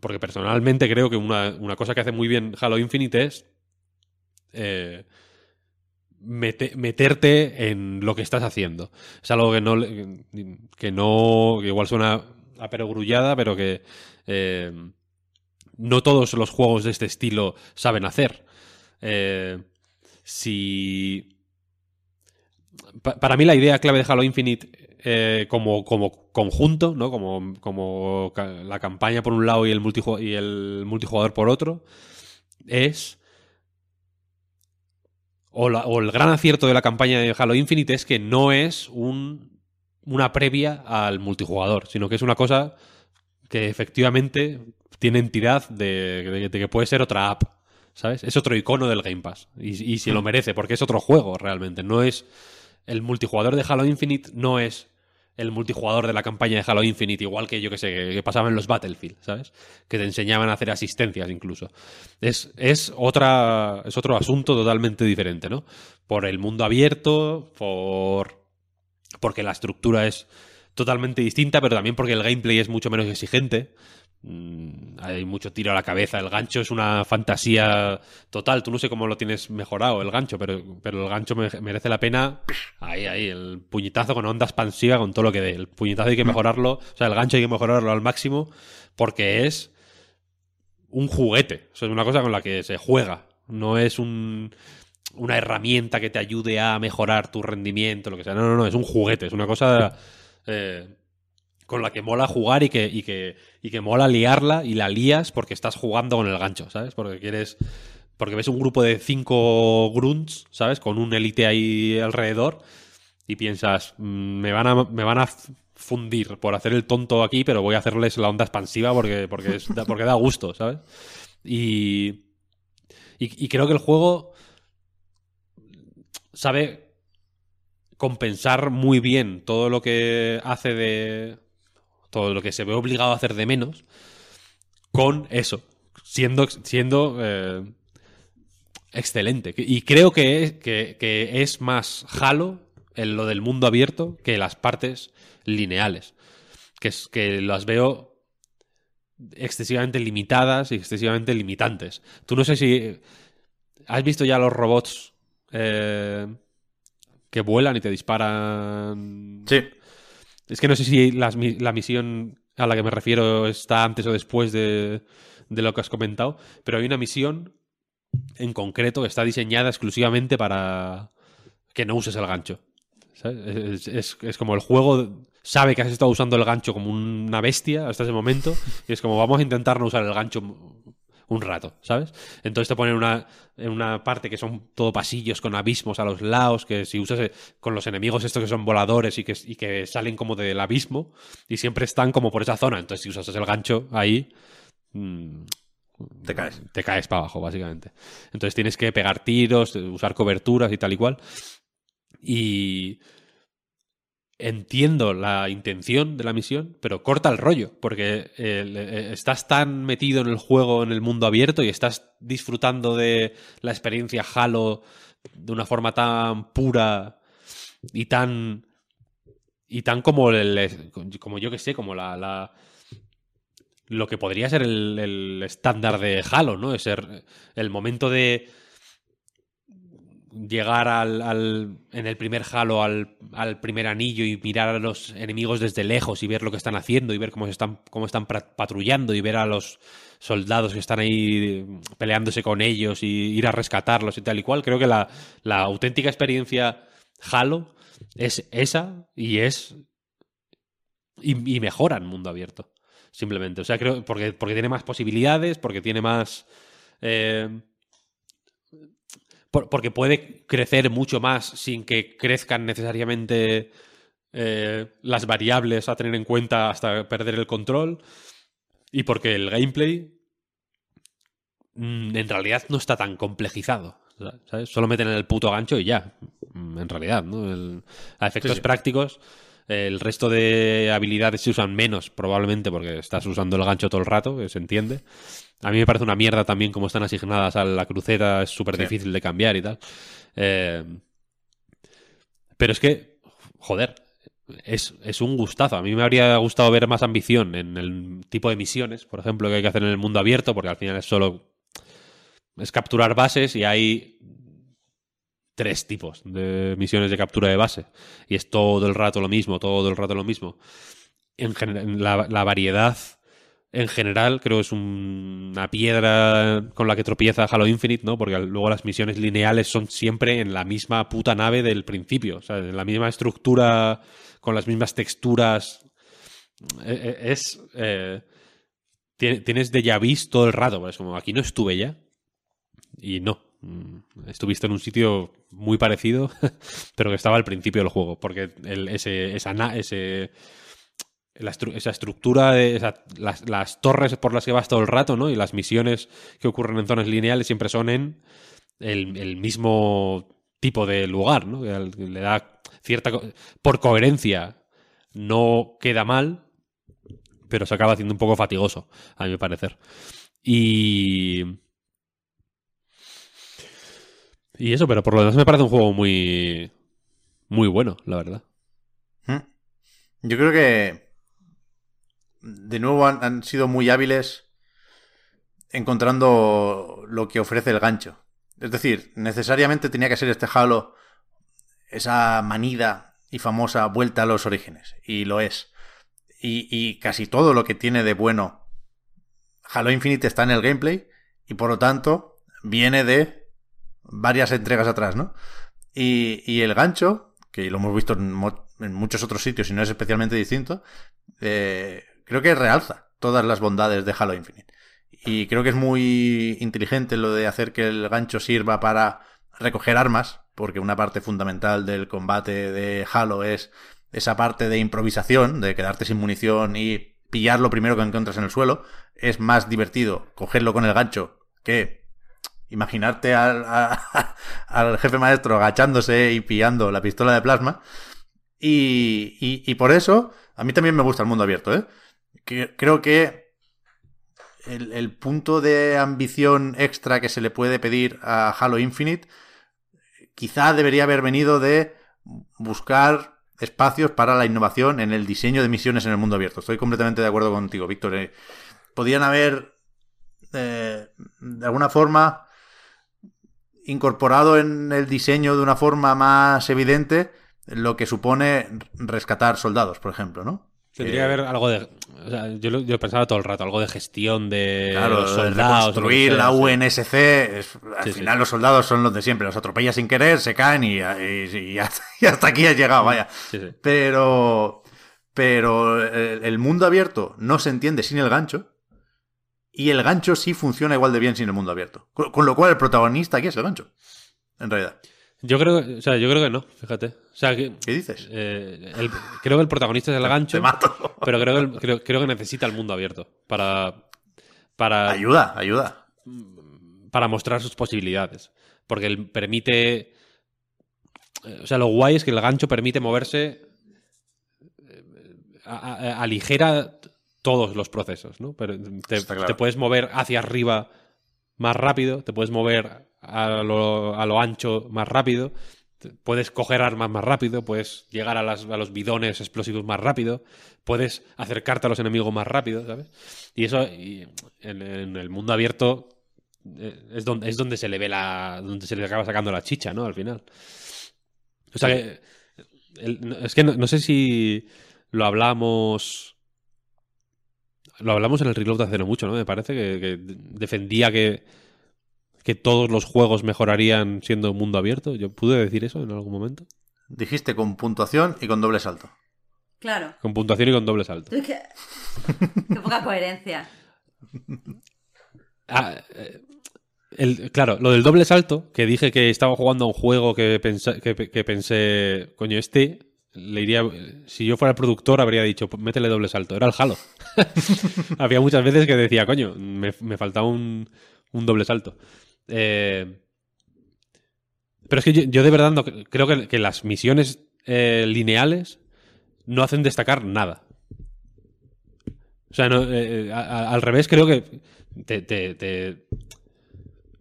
porque personalmente creo que una, una cosa que hace muy bien Halo Infinite es eh, mete- meterte en lo que estás haciendo. Es algo que no, que no, que igual suena a perogrullada, pero que eh, no todos los juegos de este estilo saben hacer. Eh, si pa- para mí la idea clave de Halo Infinite eh, como, como conjunto, ¿no? Como, como la campaña por un lado y el, y el multijugador por otro, es. O, la- o el gran acierto de la campaña de Halo Infinite es que no es un, una previa al multijugador, sino que es una cosa que efectivamente tiene entidad de, de- de que puede ser otra app. ¿Sabes? Es otro icono del Game Pass. Y, y si lo merece, porque es otro juego realmente. No es. El multijugador de Halo Infinite no es el multijugador de la campaña de Halo Infinite, igual que yo que sé, que, que pasaba en los Battlefield, ¿sabes? Que te enseñaban a hacer asistencias incluso. Es, es otra. es otro asunto totalmente diferente, ¿no? Por el mundo abierto, por. porque la estructura es totalmente distinta, pero también porque el gameplay es mucho menos exigente. Mm, Hay mucho tiro a la cabeza. El gancho es una fantasía total. Tú no sé cómo lo tienes mejorado el gancho, pero, pero el gancho me- merece la pena. Ahí, ahí, el puñetazo con onda expansiva, con todo lo que dé. El puñetazo hay que mejorarlo. O sea, el gancho hay que mejorarlo al máximo porque es un juguete. O sea, es una cosa con la que se juega. No es un, una herramienta que te ayude a mejorar tu rendimiento, lo que sea. No, no, no, es un juguete. Es una cosa eh, con la que mola jugar y que, y, que, y que mola liarla y la lías porque estás jugando con el gancho, ¿sabes? Porque quieres. Porque ves un grupo de cinco grunts, ¿sabes? Con un elite ahí alrededor y piensas, mm, me van a, me van a fundir por hacer el tonto aquí, pero voy a hacerles la onda expansiva porque, porque, es- porque da gusto, ¿sabes? Y, y creo que el juego sabe compensar muy bien todo lo que hace de... lo que se ve obligado a hacer de menos con eso, siendo, siendo eh, excelente. Y creo que es, que, es más Halo en lo del mundo abierto que las partes lineales. Que, es, que las veo excesivamente limitadas y excesivamente limitantes. Tú no sé si has visto ya los robots eh, que vuelan y te disparan. Sí. Es que no sé si la misión a la que me refiero está antes o después de, lo que has comentado, pero hay una misión en concreto que está diseñada exclusivamente para que no uses el gancho. es- es como el juego sabe que has estado usando el gancho como una bestia hasta ese momento y es como vamos a intentar no usar el gancho un rato, ¿sabes? Entonces te ponen una, en una parte que son todo pasillos con abismos a los lados, que si usas eh, con los enemigos estos que son voladores y que, y que salen como del abismo y siempre están como por esa zona. Entonces si usas el gancho ahí, mm, Te caes. te caes para abajo, básicamente. Entonces tienes que pegar tiros, usar coberturas y tal y cual. Y entiendo la intención de la misión, pero corta el rollo, porque eh, eh, estás tan metido en el juego, en el mundo abierto, y estás disfrutando de la experiencia Halo de una forma tan pura y tan y tan como el, como yo que sé, como la, la lo que podría ser el, el estándar de Halo, ¿no? Es ser el momento de llegar al, al- en el primer Halo al, al primer anillo y mirar a los enemigos desde lejos y ver lo que están haciendo y ver cómo están cómo están patrullando y ver a los soldados que están ahí peleándose con ellos y ir a rescatarlos y tal y cual. Creo que la, la auténtica experiencia Halo es esa y es y, mejora en mundo abierto. Simplemente. O sea, creo porque, porque tiene más posibilidades, porque tiene más. eh, por- porque puede crecer mucho más sin que crezcan necesariamente eh, las variables a tener en cuenta hasta perder el control. Y porque el gameplay mm, en realidad no está tan complejizado. ¿sabes? Solo meten el puto gancho y ya. En realidad, ¿no? El- a efectos Sí, sí. prácticos, el resto de habilidades se usan menos, probablemente porque estás usando el gancho todo el rato, que se entiende. A mí me parece una mierda también como están asignadas a la cruceta, es súper Sí. difícil de cambiar y tal. Eh, pero es que, joder, es, es un gustazo. A mí me habría gustado ver más ambición en el tipo de misiones, por ejemplo, que hay que hacer en el mundo abierto, porque al final es solo. Es capturar bases y hay tres tipos de misiones de captura de base. Y es todo el rato lo mismo, todo el rato lo mismo. En general, la, variedad en general creo que es un- una piedra con la que tropieza Halo Infinite, ¿no? Porque luego las misiones lineales son siempre en la misma puta nave del principio, o sea, en la misma estructura, con las mismas texturas. Eh, eh, Es... eh, tiene- tienes déjà vu todo el rato, pues como aquí no estuve ya. Y no. Mm, Estuviste en un sitio muy parecido, pero que estaba al principio del juego, porque ese, esa, esa estructura, de las, torres por las que vas todo el rato, ¿no? Y las misiones que ocurren en zonas lineales siempre son en el, mismo tipo de lugar, ¿no? Le da cierta... Por coherencia no queda mal, pero se acaba haciendo un poco fatigoso, a mi parecer. Y... Y eso, pero por lo demás me parece un juego muy... Muy bueno, la verdad. ¿Mm? Yo creo que de nuevo han, han sido muy hábiles encontrando lo que ofrece el gancho. Es decir, necesariamente tenía que ser este Halo esa manida y famosa vuelta a los orígenes. Y lo es. Y, y casi todo lo que tiene de bueno Halo Infinite está en el gameplay y por lo tanto viene de varias entregas atrás, ¿no? Y, el gancho, que lo hemos visto en, mo- en muchos otros sitios y no es especialmente distinto, eh, creo que realza todas las bondades de Halo Infinite. Y creo que es muy inteligente lo de hacer que el gancho sirva para recoger armas, porque una parte fundamental del combate de Halo es esa parte de improvisación, de quedarte sin munición y pillar lo primero que encuentras en el suelo. Es más divertido cogerlo con el gancho que imaginarte al, al jefe maestro agachándose y pillando la pistola de plasma. Y, y- por eso, a mí también me gusta el mundo abierto, ¿eh? Creo que el, el punto de ambición extra que se le puede pedir a Halo Infinite quizá debería haber venido de buscar espacios para la innovación en el diseño de misiones en el mundo abierto. Estoy completamente de acuerdo contigo, Víctor. Eh, podían haber, eh, de alguna forma, incorporado en el diseño de una forma más evidente lo que supone rescatar soldados, por ejemplo, ¿no? Tendría que haber algo de. o sea, yo, yo pensaba todo el rato, algo de gestión de Claro, los soldados. sea, la. UNSC, es- al Sí, final sí. los soldados son los de siempre, los atropellas sin querer, se caen y, y- y hasta, aquí has llegado, vaya. Sí. Pero, pero el mundo abierto no se entiende sin el gancho y el gancho sí funciona igual de bien sin el mundo abierto. Con, con lo cual el protagonista aquí es el gancho, en realidad. Yo creo, o sea, yo creo que no, fíjate. O sea, que, ¿Qué dices? eh, el- creo que el protagonista es el gancho, Te mato. pero creo que, el- creo, creo que necesita el mundo abierto para, para, Ayuda, ayuda. para mostrar sus posibilidades. Porque él permite. eh, O sea, lo guay es que el gancho permite moverse. eh, a- a- aligera todos los procesos, ¿no? Pero te, Está claro. te puedes mover hacia arriba más rápido, te puedes mover a lo, a lo ancho más rápido, puedes coger armas más rápido, puedes llegar a, las- a los bidones explosivos más rápido, puedes acercarte a los enemigos más rápido, ¿sabes? Y eso y en, en el mundo abierto eh, es donde, es donde se le ve la. donde se le acaba sacando la chicha, ¿no? Al final. O sea que. el- es que no, no sé si lo hablamos. Lo hablamos en el reload hace no mucho, ¿no? Me parece que, que defendía que, que todos los juegos mejorarían siendo mundo abierto. ¿Yo pude decir eso en algún momento? Dijiste con puntuación y con doble salto. Claro. Con puntuación y con doble salto. Qué poca coherencia. Ah, eh, el- claro, lo del doble salto, que dije que estaba jugando a un juego que, pensa- que, que pensé, coño, este, le iría, si yo fuera el productor habría dicho, "Pues métele doble salto, era el Halo. Había muchas veces que decía, coño, me, me faltaba un, un doble salto. Eh, pero es que yo, de verdad no, creo que, que las misiones eh, lineales no hacen destacar nada. O sea, no, eh, al revés, creo que te-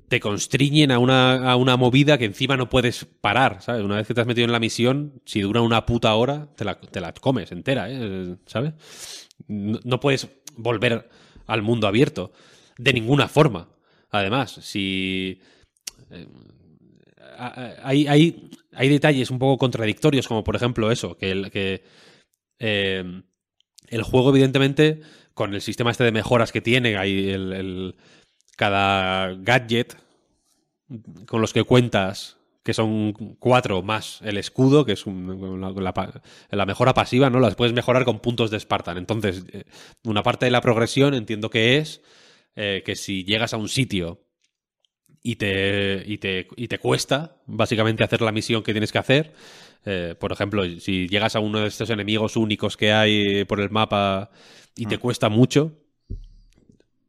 te constriñen a una, a una movida que encima no puedes parar, ¿sabes? Una vez que te has metido en la misión, si dura una puta hora, te la, te la comes entera, ¿eh? ¿sabes? No, puedes volver al mundo abierto. De ninguna forma. Además, si... eh, hay, hay, hay detalles un poco contradictorios, como por ejemplo eso, que, el, que eh, el juego, evidentemente, con el sistema este de mejoras que tiene, hay el- cada gadget con los que cuentas, que son cuatro más el escudo, que es un- la, la la mejora pasiva, ¿no? Las puedes mejorar con puntos de Spartan. Entonces, eh, una parte de la progresión entiendo que es eh, que si llegas a un sitio y te, y te, y te cuesta, básicamente, hacer la misión que tienes que hacer. eh, por ejemplo, si llegas a uno de estos enemigos únicos que hay por el mapa y te cuesta mucho,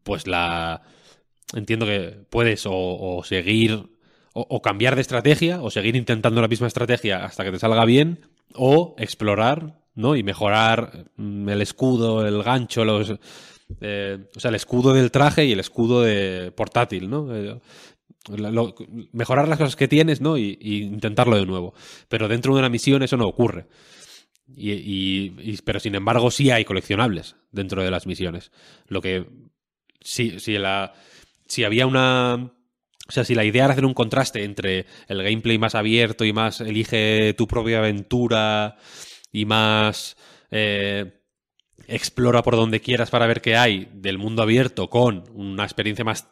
pues la. Entiendo que puedes o, seguir. O, cambiar de estrategia, o seguir intentando la misma estrategia hasta que te salga bien, o explorar, ¿no? Y mejorar mm, el escudo, el gancho, los. eh, o sea, el escudo del traje y el escudo de portátil, ¿no? Eh, mejorar las cosas que tienes, ¿no? Y, intentarlo de nuevo. Pero dentro de una misión eso no ocurre. Y, y- pero sin embargo sí hay coleccionables dentro de las misiones. Lo que si, si la si había una o sea, si la idea era hacer un contraste entre el gameplay más abierto y más elige tu propia aventura y más eh, explora por donde quieras para ver qué hay del mundo abierto con una experiencia más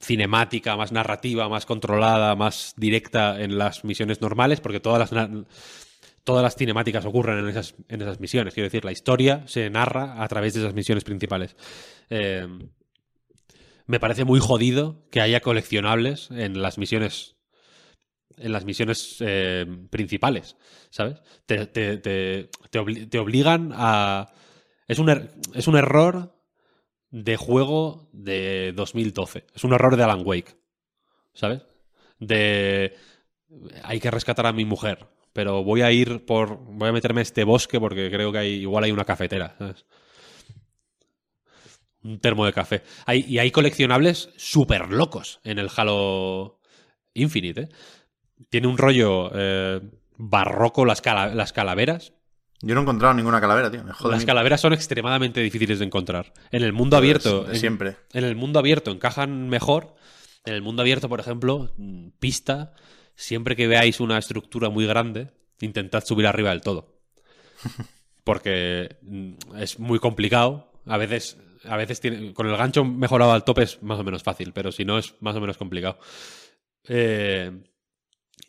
cinemática, más narrativa, más controlada, más directa en las misiones normales, porque todas las todas las cinemáticas ocurren en esas, en esas misiones. Quiero decir, la historia se narra a través de esas misiones principales. Eh, me parece muy jodido que haya coleccionables en las misiones. En las misiones eh, principales, ¿sabes? Te, te- te- te obli- te obligan a. Es un, er- es un error de juego de 2012. Es un error de Alan Wake, ¿sabes? De. Hay que rescatar a mi mujer, pero voy a ir por. Voy a meterme a este bosque porque creo que hay, igual hay una cafetera, ¿sabes? Un termo de café. Hay, y hay coleccionables súper locos en el Halo Infinite, ¿eh? Tiene un rollo eh, barroco las, cala- las calaveras. Yo no he encontrado ninguna calavera, tío. Me jode. Las calaveras son extremadamente difíciles de encontrar. En el mundo abierto. en- siempre. En el mundo abierto encajan mejor. En el mundo abierto, por ejemplo, mm, pista, siempre que veáis una estructura muy grande, intentad subir arriba del todo. Porque mm, es muy complicado. A veces, a veces tiene, con el gancho mejorado al tope es más o menos fácil, pero si no es más o menos complicado. Eh,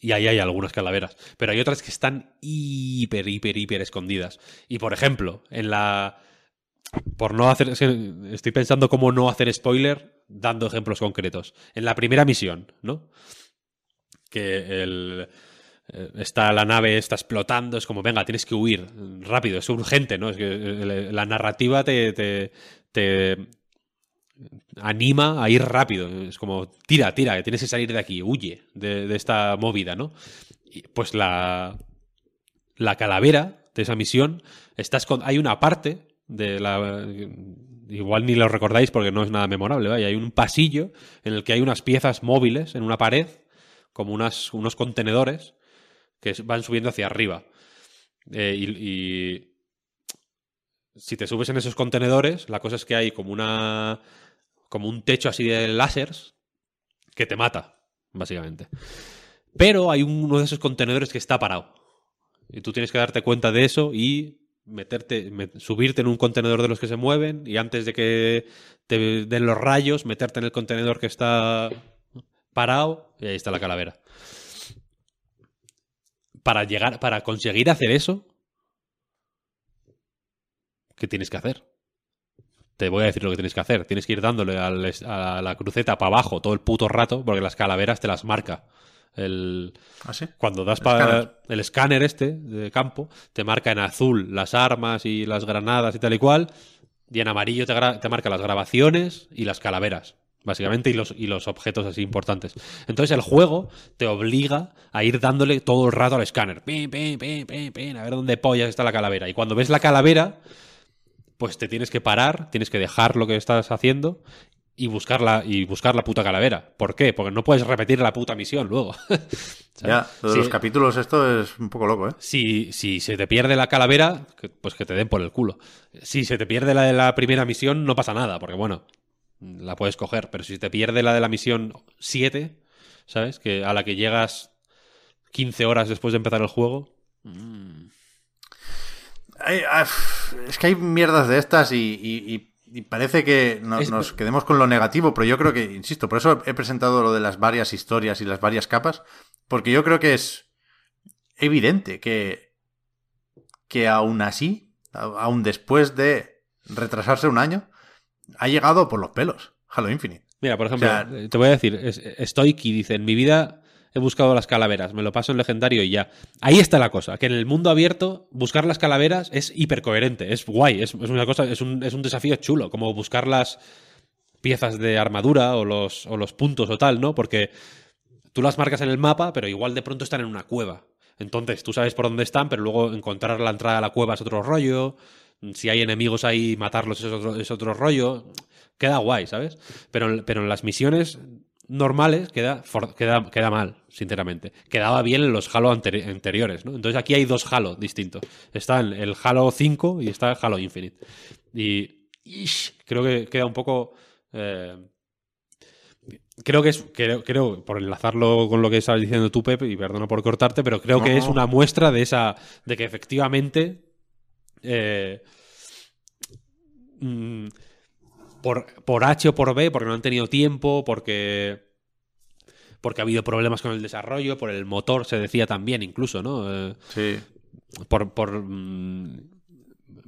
y ahí hay algunas calaveras. Pero hay otras que están hiper, hiper, hiper escondidas. Y por ejemplo, en la. Por no hacer. Estoy pensando cómo no hacer spoiler dando ejemplos concretos. En la primera misión, ¿no? Que el. eh, Está la nave, está explotando, es como, venga, tienes que huir rápido, es urgente, ¿no? Es que eh, la narrativa te, te anima a ir rápido. Es como, tira, tira, que tienes que salir de aquí, huye de, esta movida, ¿no? Pues la, la calavera de esa misión, estás con, hay una parte de la... Igual ni lo recordáis porque no es nada memorable, ¿vale? Hay un pasillo en el que hay unas piezas móviles en una pared, como unas, unos contenedores que van subiendo hacia arriba. Eh, y si te subes en esos contenedores, la cosa es que hay como una como un techo así de láseres que te mata, básicamente. Pero hay uno de esos contenedores que está parado. Y tú tienes que darte cuenta de eso y meterte, me- subirte en un contenedor de los que se mueven y antes de que te den los rayos, meterte en el contenedor que está parado y ahí está la calavera. Para llegar, para conseguir hacer eso, ¿qué tienes que hacer? Te voy a decir lo que tienes que hacer. Tienes que ir dándole al a la cruceta para abajo todo el puto rato porque las calaveras te las marca. El, ¿Ah, sí? cuando das para el escáner este de campo, te marca en azul las armas y las granadas y tal y cual, y en amarillo te, marca las grabaciones y las calaveras, básicamente, y los, y los objetos así importantes. Entonces el juego te obliga a ir dándole todo el rato al escáner, pim, pim, pim, pim, pim, a ver dónde pollas está la calavera. Y cuando ves la calavera, pues te tienes que parar, tienes que dejar lo que estás haciendo y buscar la, y buscar la puta calavera. ¿Por qué? Porque no puedes repetir la puta misión luego. Ya, lo de Sí. los capítulos, esto es un poco loco, ¿eh? Si, si se te pierde la calavera, que- pues que te den por el culo. Si se te pierde la de la primera misión, no pasa nada, porque bueno, la puedes coger. Pero si te pierde la de la misión 7, ¿sabes? Que a la que llegas 15 horas después de empezar el juego. Hay- ah, es que hay mierdas de estas y, y- y- y parece que Es- nos quedemos con lo negativo, pero yo creo que, insisto, por eso he presentado lo de las varias historias y las varias capas, porque yo creo que es evidente que, que aún así, aún después de retrasarse un año, ha llegado por los pelos Halo Infinite. Mira, por ejemplo, O sea- te voy a decir, es- Stoiky dice, en mi vida he buscado las calaveras, me lo paso en legendario y ya. Ahí está la cosa, que en el mundo abierto buscar las calaveras es hipercoherente, es guay, es, una cosa, es un, es un desafío chulo, como buscar las piezas de armadura o los, o los puntos o tal, ¿no? Porque tú las marcas en el mapa, pero igual de pronto están en una cueva. Entonces tú sabes por dónde están, pero luego encontrar la entrada a la cueva es otro rollo. Si hay enemigos ahí, matarlos es otro, es otro rollo. Queda guay, ¿sabes? Pero, pero en las misiones normales queda, for- queda, queda mal, sinceramente. Quedaba bien en los Halo anteri- anteriores, ¿no? Entonces aquí hay dos Halo distintos. Están el Halo 5 y está el Halo Infinite. Y ish, creo que queda un poco... eh, Creo que es, creo, creo, por enlazarlo con lo que estabas diciendo tú, Pep, y perdona por cortarte, pero creo que es una muestra de esa, de que efectivamente, eh, mm, por, por H o por B, porque no han tenido tiempo, porque, porque ha habido problemas con el desarrollo, por el motor, se decía también incluso, ¿no? Eh, Sí. por, por, mm,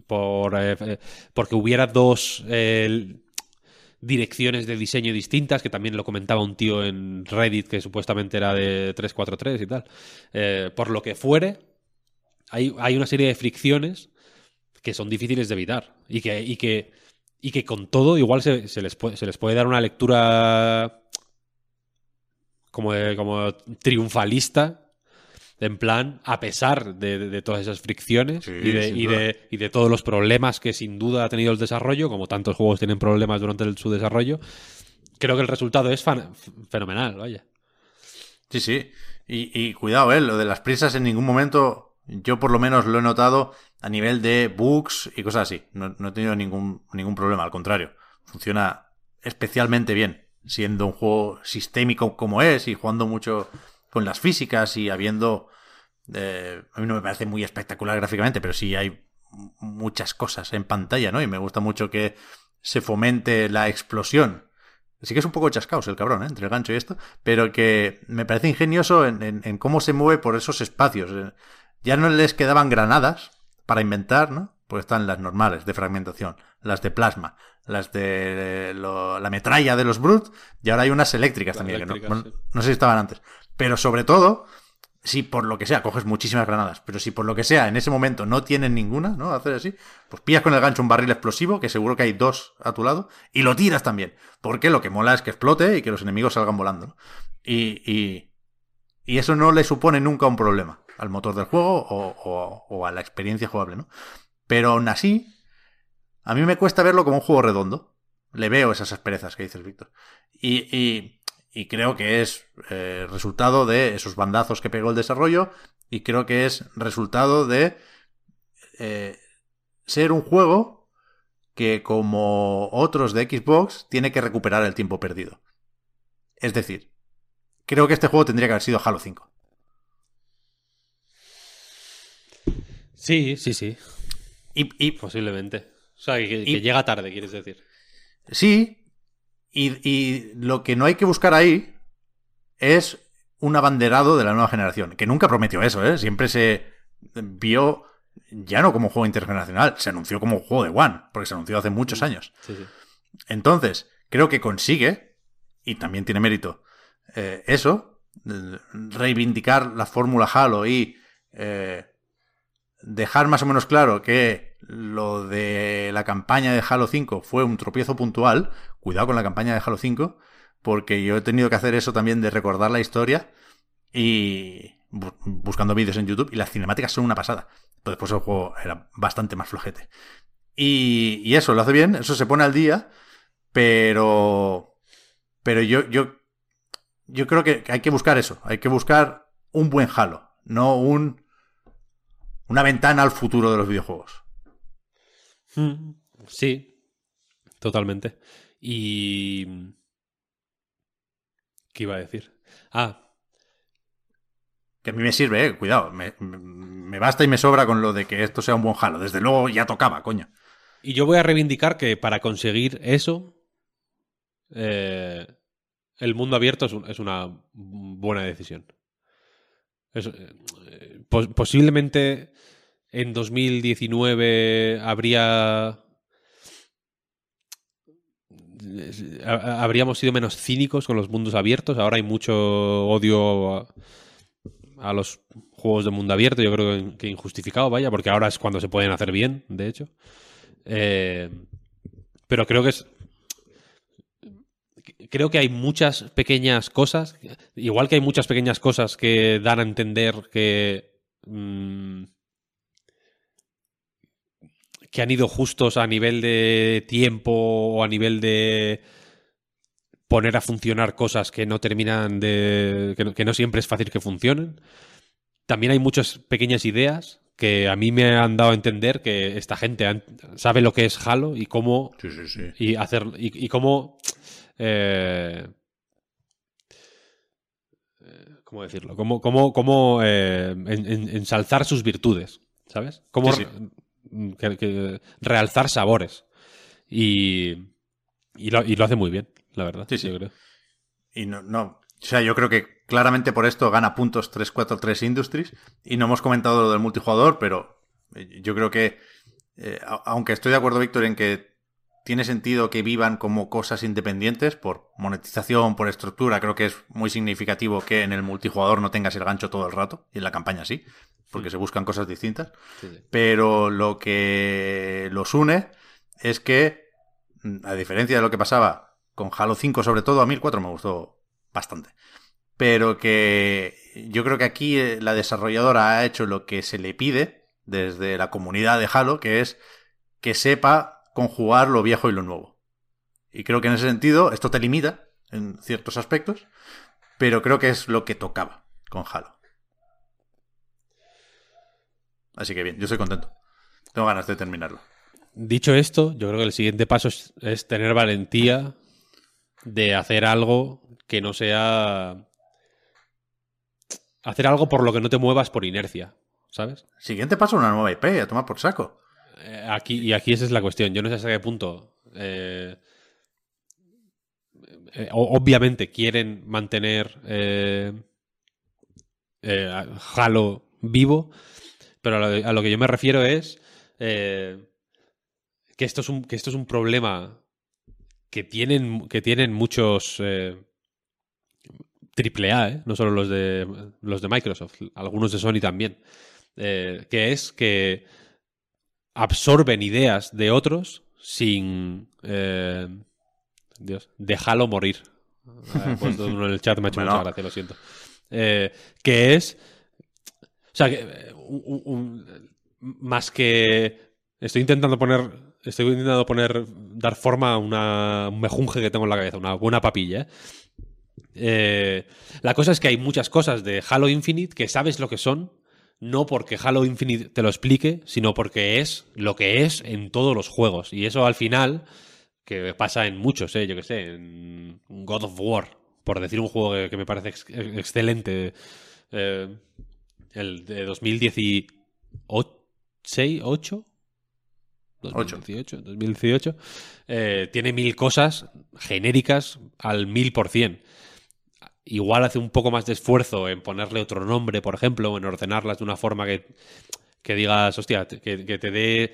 por eh, porque hubiera dos eh, direcciones de diseño distintas, que también lo comentaba un tío en Reddit que supuestamente era de 343 y tal. Por lo que fuere, hay, hay una serie de fricciones que son difíciles de evitar y que, y que, y que con todo igual se, se les, puede, se les puede dar una lectura como, de- como triunfalista en plan, a pesar de, de- de todas esas fricciones Sí, y, de, y, de, y de todos los problemas que sin duda ha tenido el desarrollo, como tantos juegos tienen problemas durante el- su desarrollo, creo que el resultado es fan- fenomenal, vaya. Sí, sí. Y, y cuidado, ¿eh? Lo de las prisas en ningún momento, yo por lo menos lo he notado a nivel de bugs y cosas así. No, no he tenido ningún, ningún problema, al contrario. Funciona especialmente bien, siendo un juego sistémico como es y jugando mucho con las físicas y habiendo... eh, a mí no me parece muy espectacular gráficamente, pero sí hay muchas cosas en pantalla, ¿no? Y me gusta mucho que se fomente la explosión Sí que es un poco chascaos el cabrón, ¿eh? entre el gancho y esto, pero que me parece ingenioso en, en- en cómo se mueve por esos espacios. Ya no les quedaban granadas para inventar, ¿no? Pues están las normales de fragmentación, las de plasma, las de eh, lo- la metralla de los Brut, y ahora hay unas eléctricas Las también, que no- sí. sé si estaban antes. Pero sobre todo, si por lo que sea coges muchísimas granadas, pero si por lo que sea en ese momento no tienen ninguna, ¿no? Hacer así, pues pillas con el gancho un barril explosivo, que seguro que hay dos a tu lado, y lo tiras también. Porque lo que mola es que explote y que los enemigos salgan volando. ¿no? Y, y, y eso no le supone nunca un problema al motor del juego o, o- a la experiencia jugable, ¿no? Pero aún así, a mí me cuesta verlo como un juego redondo. Le veo esas asperezas que dices, Víctor. Y, y, y creo que es eh, resultado de esos bandazos que pegó el desarrollo y creo que es resultado de eh, ser un juego que como otros de Xbox tiene que recuperar el tiempo perdido. Es decir, creo que este juego tendría que haber sido Halo 5. Sí, sí, sí, Y, y posiblemente. O sea, que, que Y- llega tarde, quieres decir. Sí, y, y lo que no hay que buscar ahí es un abanderado de la nueva generación, que nunca prometió eso, ¿eh? Siempre se vio ya no como un juego intergeneracional, se anunció como un juego de One, porque se anunció hace muchos años. Sí, sí. Entonces, creo que consigue, y también tiene mérito, eh, eso, reivindicar la fórmula Halo y eh, dejar más o menos claro que lo de la campaña de Halo 5 fue un tropiezo puntual. Cuidado con la campaña de Halo 5, porque yo he tenido que hacer eso también de recordar la historia y bu- buscando vídeos en YouTube y las cinemáticas son una pasada. Pero después el juego era bastante más flojete. Y, y eso lo hace bien, eso se pone al día, Pero. Pero yo, yo. Yo creo que hay que buscar eso. Hay que buscar un buen Halo. No un. Una ventana al futuro de los videojuegos. Mm, Sí, totalmente. Y... ¿Qué iba a decir? Ah, Que a mí me sirve, eh. Cuidado. Me, me basta y me sobra con lo de que esto sea un buen Halo. Desde luego ya tocaba, coño. y yo voy a reivindicar que para conseguir eso, eh, el mundo abierto es, un- es una buena decisión. Es- eh, pos- posiblemente en 2019 habría ha- habríamos sido menos cínicos con los mundos abiertos. Ahora hay mucho odio a, los juegos de mundo abierto. Yo creo que, que injustificado, vaya, porque ahora es cuando se pueden hacer bien, de hecho. Eh, pero creo que es. Creo que hay muchas pequeñas cosas. Igual que hay muchas pequeñas cosas que dan a entender que. mm, que han ido justos a nivel de tiempo o a nivel de poner a funcionar cosas que no terminan de. que no, que no siempre es fácil que funcionen. También hay muchas pequeñas ideas que a mí me han dado a entender que esta gente sabe lo que es Halo y cómo Sí, sí, sí. y hacer y, y cómo eh, eh, cómo decirlo cómo cómo, cómo, eh, en- en- ensalzar sus virtudes sabes cómo que- que- realzar sabores y y lo, y lo hace muy bien la verdad Sí, sí. yo creo. Y no, no. O sea, yo creo que claramente por esto gana puntos 343 Industries. Y no hemos comentado lo del multijugador, pero eh, yo creo que, eh, aunque estoy de acuerdo, Víctor, en que tiene sentido que vivan como cosas independientes por monetización, por estructura, creo que es muy significativo que en el multijugador no tengas el gancho todo el rato, y en la campaña sí, porque se buscan cosas distintas. Sí, sí. Pero lo que los une es que, a diferencia de lo que pasaba con Halo 5, sobre todo, a mí el 4 me gustó bastante. Pero que yo creo que aquí eh, la desarrolladora ha hecho lo que se le pide desde la comunidad de Halo, que es que sepa conjugar lo viejo y lo nuevo. Y creo que en ese sentido esto te limita en ciertos aspectos, pero creo que es lo que tocaba con Halo. Así que bien, yo estoy contento. Tengo ganas de terminarlo. Dicho esto, yo creo que el siguiente paso es, es tener valentía de hacer algo que no sea. Hacer algo por lo que no te muevas por inercia, ¿sabes? Siguiente paso, una nueva IP, a tomar por saco. Eh, aquí, y aquí esa es la cuestión. Yo no sé hasta qué punto. eh, eh, obviamente quieren mantener Halo vivo, pero a lo, que yo me refiero es que, esto es un, que esto es un problema que tienen, que tienen muchos triple A, ¿eh? no solo los de, los de Microsoft, algunos de Sony también, que es que absorben ideas de otros sin... eh, Dios, déjalo morir. Puesto uno en el chat, me ha hecho Bueno. mucha gracia, lo siento. Eh, que es... O sea, que... eh, un- un- más que... Estoy intentando poner... Estoy intentando poner... Dar forma a una, un mejunje que tengo en la cabeza, una buena papilla. ¿eh? Eh, la cosa es que hay muchas cosas de Halo Infinite que sabes lo que son, no porque Halo Infinite te lo explique, sino porque es lo que es en todos los juegos. Y eso al final, que pasa en muchos, ¿eh? yo que sé, en God of War, por decir un juego que, me parece ex- excelente, eh, el de 2018, ¿seis? ¿ocho? Ocho. 2018, 2018 eh, tiene mil cosas genéricas al mil por cien. Igual hace un poco más de esfuerzo en ponerle otro nombre, por ejemplo, o en ordenarlas de una forma que, que digas, hostia, que, te dé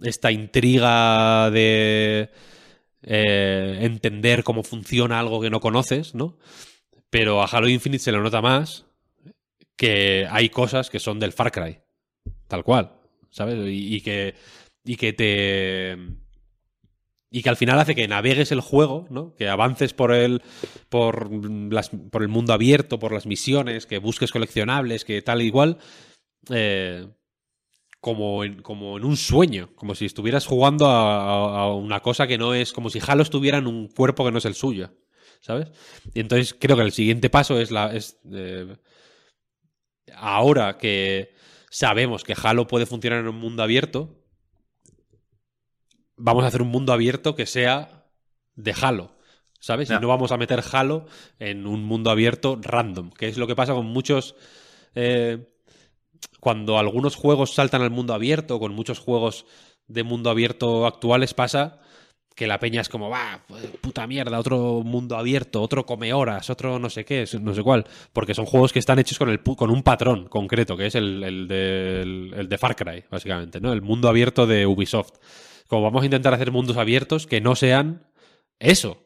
esta intriga de eh, entender cómo funciona algo que no conoces, ¿no? Pero a Halo Infinite se le nota más que hay cosas que son del Far Cry, tal cual, ¿sabes? Y que, y que te y que al final hace que navegues el juego, ¿no? Que avances por el por el mundo abierto, por las misiones, que busques coleccionables, que tal igual eh, como en, como en un sueño, como si estuvieras jugando a, una cosa que no es, como si Halo estuviera en un cuerpo que no es el suyo, ¿sabes? Y entonces creo que el siguiente paso. Es, eh, ahora que sabemos que Halo puede funcionar en un mundo abierto, vamos a hacer un mundo abierto que sea de Halo. ¿Sabes? Ya. Y no vamos a meter Halo en un mundo abierto random, que es lo que pasa con muchos... eh, cuando algunos juegos saltan al mundo abierto, con muchos juegos de mundo abierto actuales pasa que la peña es como, va, puta mierda, otro mundo abierto, otro come horas, otro no sé qué, no sé cuál, porque son juegos que están hechos con, el, con un patrón concreto, que es el, el de, el- el de Far Cry, básicamente, ¿no? El mundo abierto de Ubisoft. Como vamos a intentar hacer mundos abiertos que no sean eso,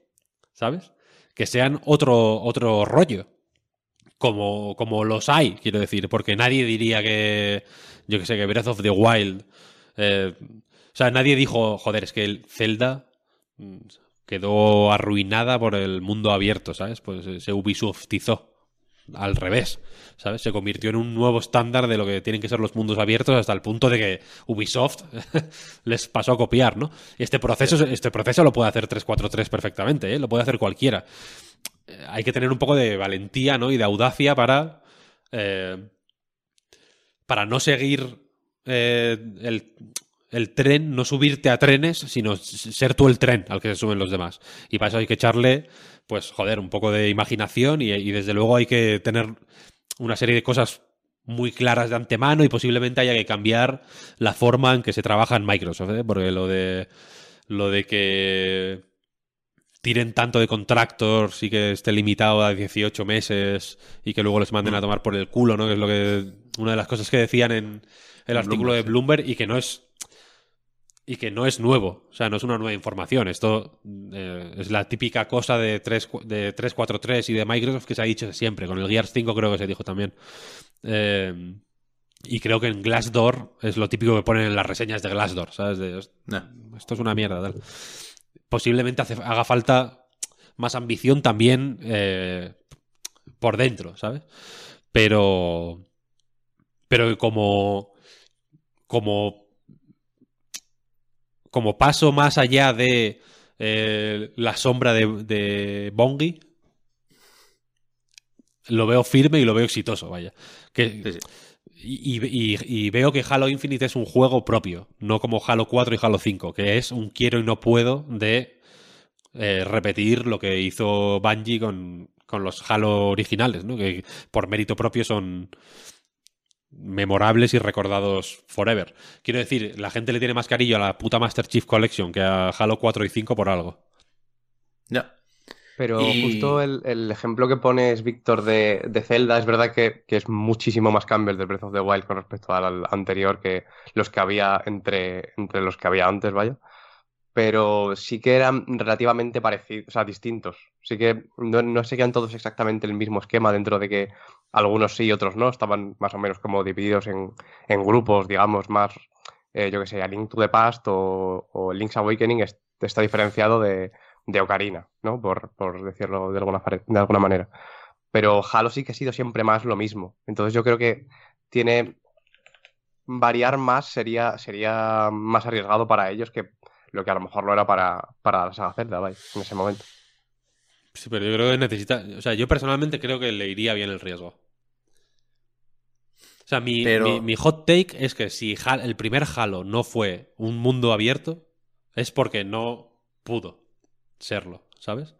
¿sabes? Que sean otro, otro rollo como, como los hay, quiero decir, porque nadie diría que, yo que sé, que Breath of the Wild, eh, o sea, nadie dijo, joder, es que el Zelda mm, quedó arruinada por el mundo abierto, ¿sabes? Pues eh, se Ubisoftizó. Al revés, ¿sabes? Se convirtió en un nuevo estándar de lo que tienen que ser los mundos abiertos hasta el punto de que Ubisoft les pasó a copiar, ¿no? Este proceso, este proceso lo puede hacer 343 perfectamente, ¿eh? Lo puede hacer cualquiera eh, hay que tener un poco de valentía ¿no? y de audacia para, eh, para no seguir eh, el, el tren, no subirte a trenes, sino ser tú el tren al que se suben los demás. Y para eso hay que echarle, pues, joder, un poco de imaginación y, y desde luego hay que tener una serie de cosas muy claras de antemano y posiblemente haya que cambiar la forma en que se trabaja en Microsoft, ¿eh? porque lo de lo de que tiren tanto de contractors y que esté limitado a 18 meses y que luego les manden a tomar por el culo, ¿no? Que es lo que una de las cosas que decían en el artículo de Bloomberg y que no es y que no es nuevo, o sea, no es una nueva información. Esto eh, es la típica cosa de 3, de 343 y de Microsoft que se ha dicho siempre. Con el Gears 5 creo que se dijo también. Eh, y creo que en Glassdoor es lo típico que ponen en las reseñas de Glassdoor, ¿sabes? De, esto es una mierda, tal. Posiblemente hace- haga falta más ambición también eh, por dentro, ¿sabes? Pero. Pero como. Como. Como paso más allá de eh, la sombra de, de Bongi. Lo veo firme y lo veo exitoso, vaya. Que, Sí, sí. y, y- y veo que Halo Infinite es un juego propio, no como Halo 4 y Halo 5, que es un quiero y no puedo de eh, repetir lo que hizo Bungie con, con los Halo originales, ¿no? que por mérito propio son memorables y recordados forever. Quiero decir, la gente le tiene más cariño a la puta Master Chief Collection que a Halo 4 y 5 por algo. Ya. Pero Y- justo el, el ejemplo que pones, Víctor, de, de Zelda, es verdad que, que es muchísimo más cambio el de Breath of the Wild con respecto al anterior que los que había entre, entre los que había antes, vaya. Pero sí que eran relativamente parecidos, o sea, distintos. Sí que no, no seguían todos exactamente el mismo esquema dentro de que algunos sí otros no. Estaban más o menos como divididos en, en grupos, digamos, más, eh, yo que sé, A Link to the Past o, o Link's Awakening es- está diferenciado de, de Ocarina, ¿no? Por, por decirlo de alguna, de alguna manera. Pero Halo sí que ha sido siempre más lo mismo. Entonces yo creo que tiene variar más sería, sería más arriesgado para ellos que lo que a lo mejor lo era para, para la saga Zelda, vaya, en ese momento. Sí, pero yo creo que necesita. O sea, yo personalmente creo que le iría bien el riesgo. O sea, mi, Pero- mi- mi hot take es que si el primer Halo no fue un mundo abierto, es porque no pudo serlo, ¿sabes?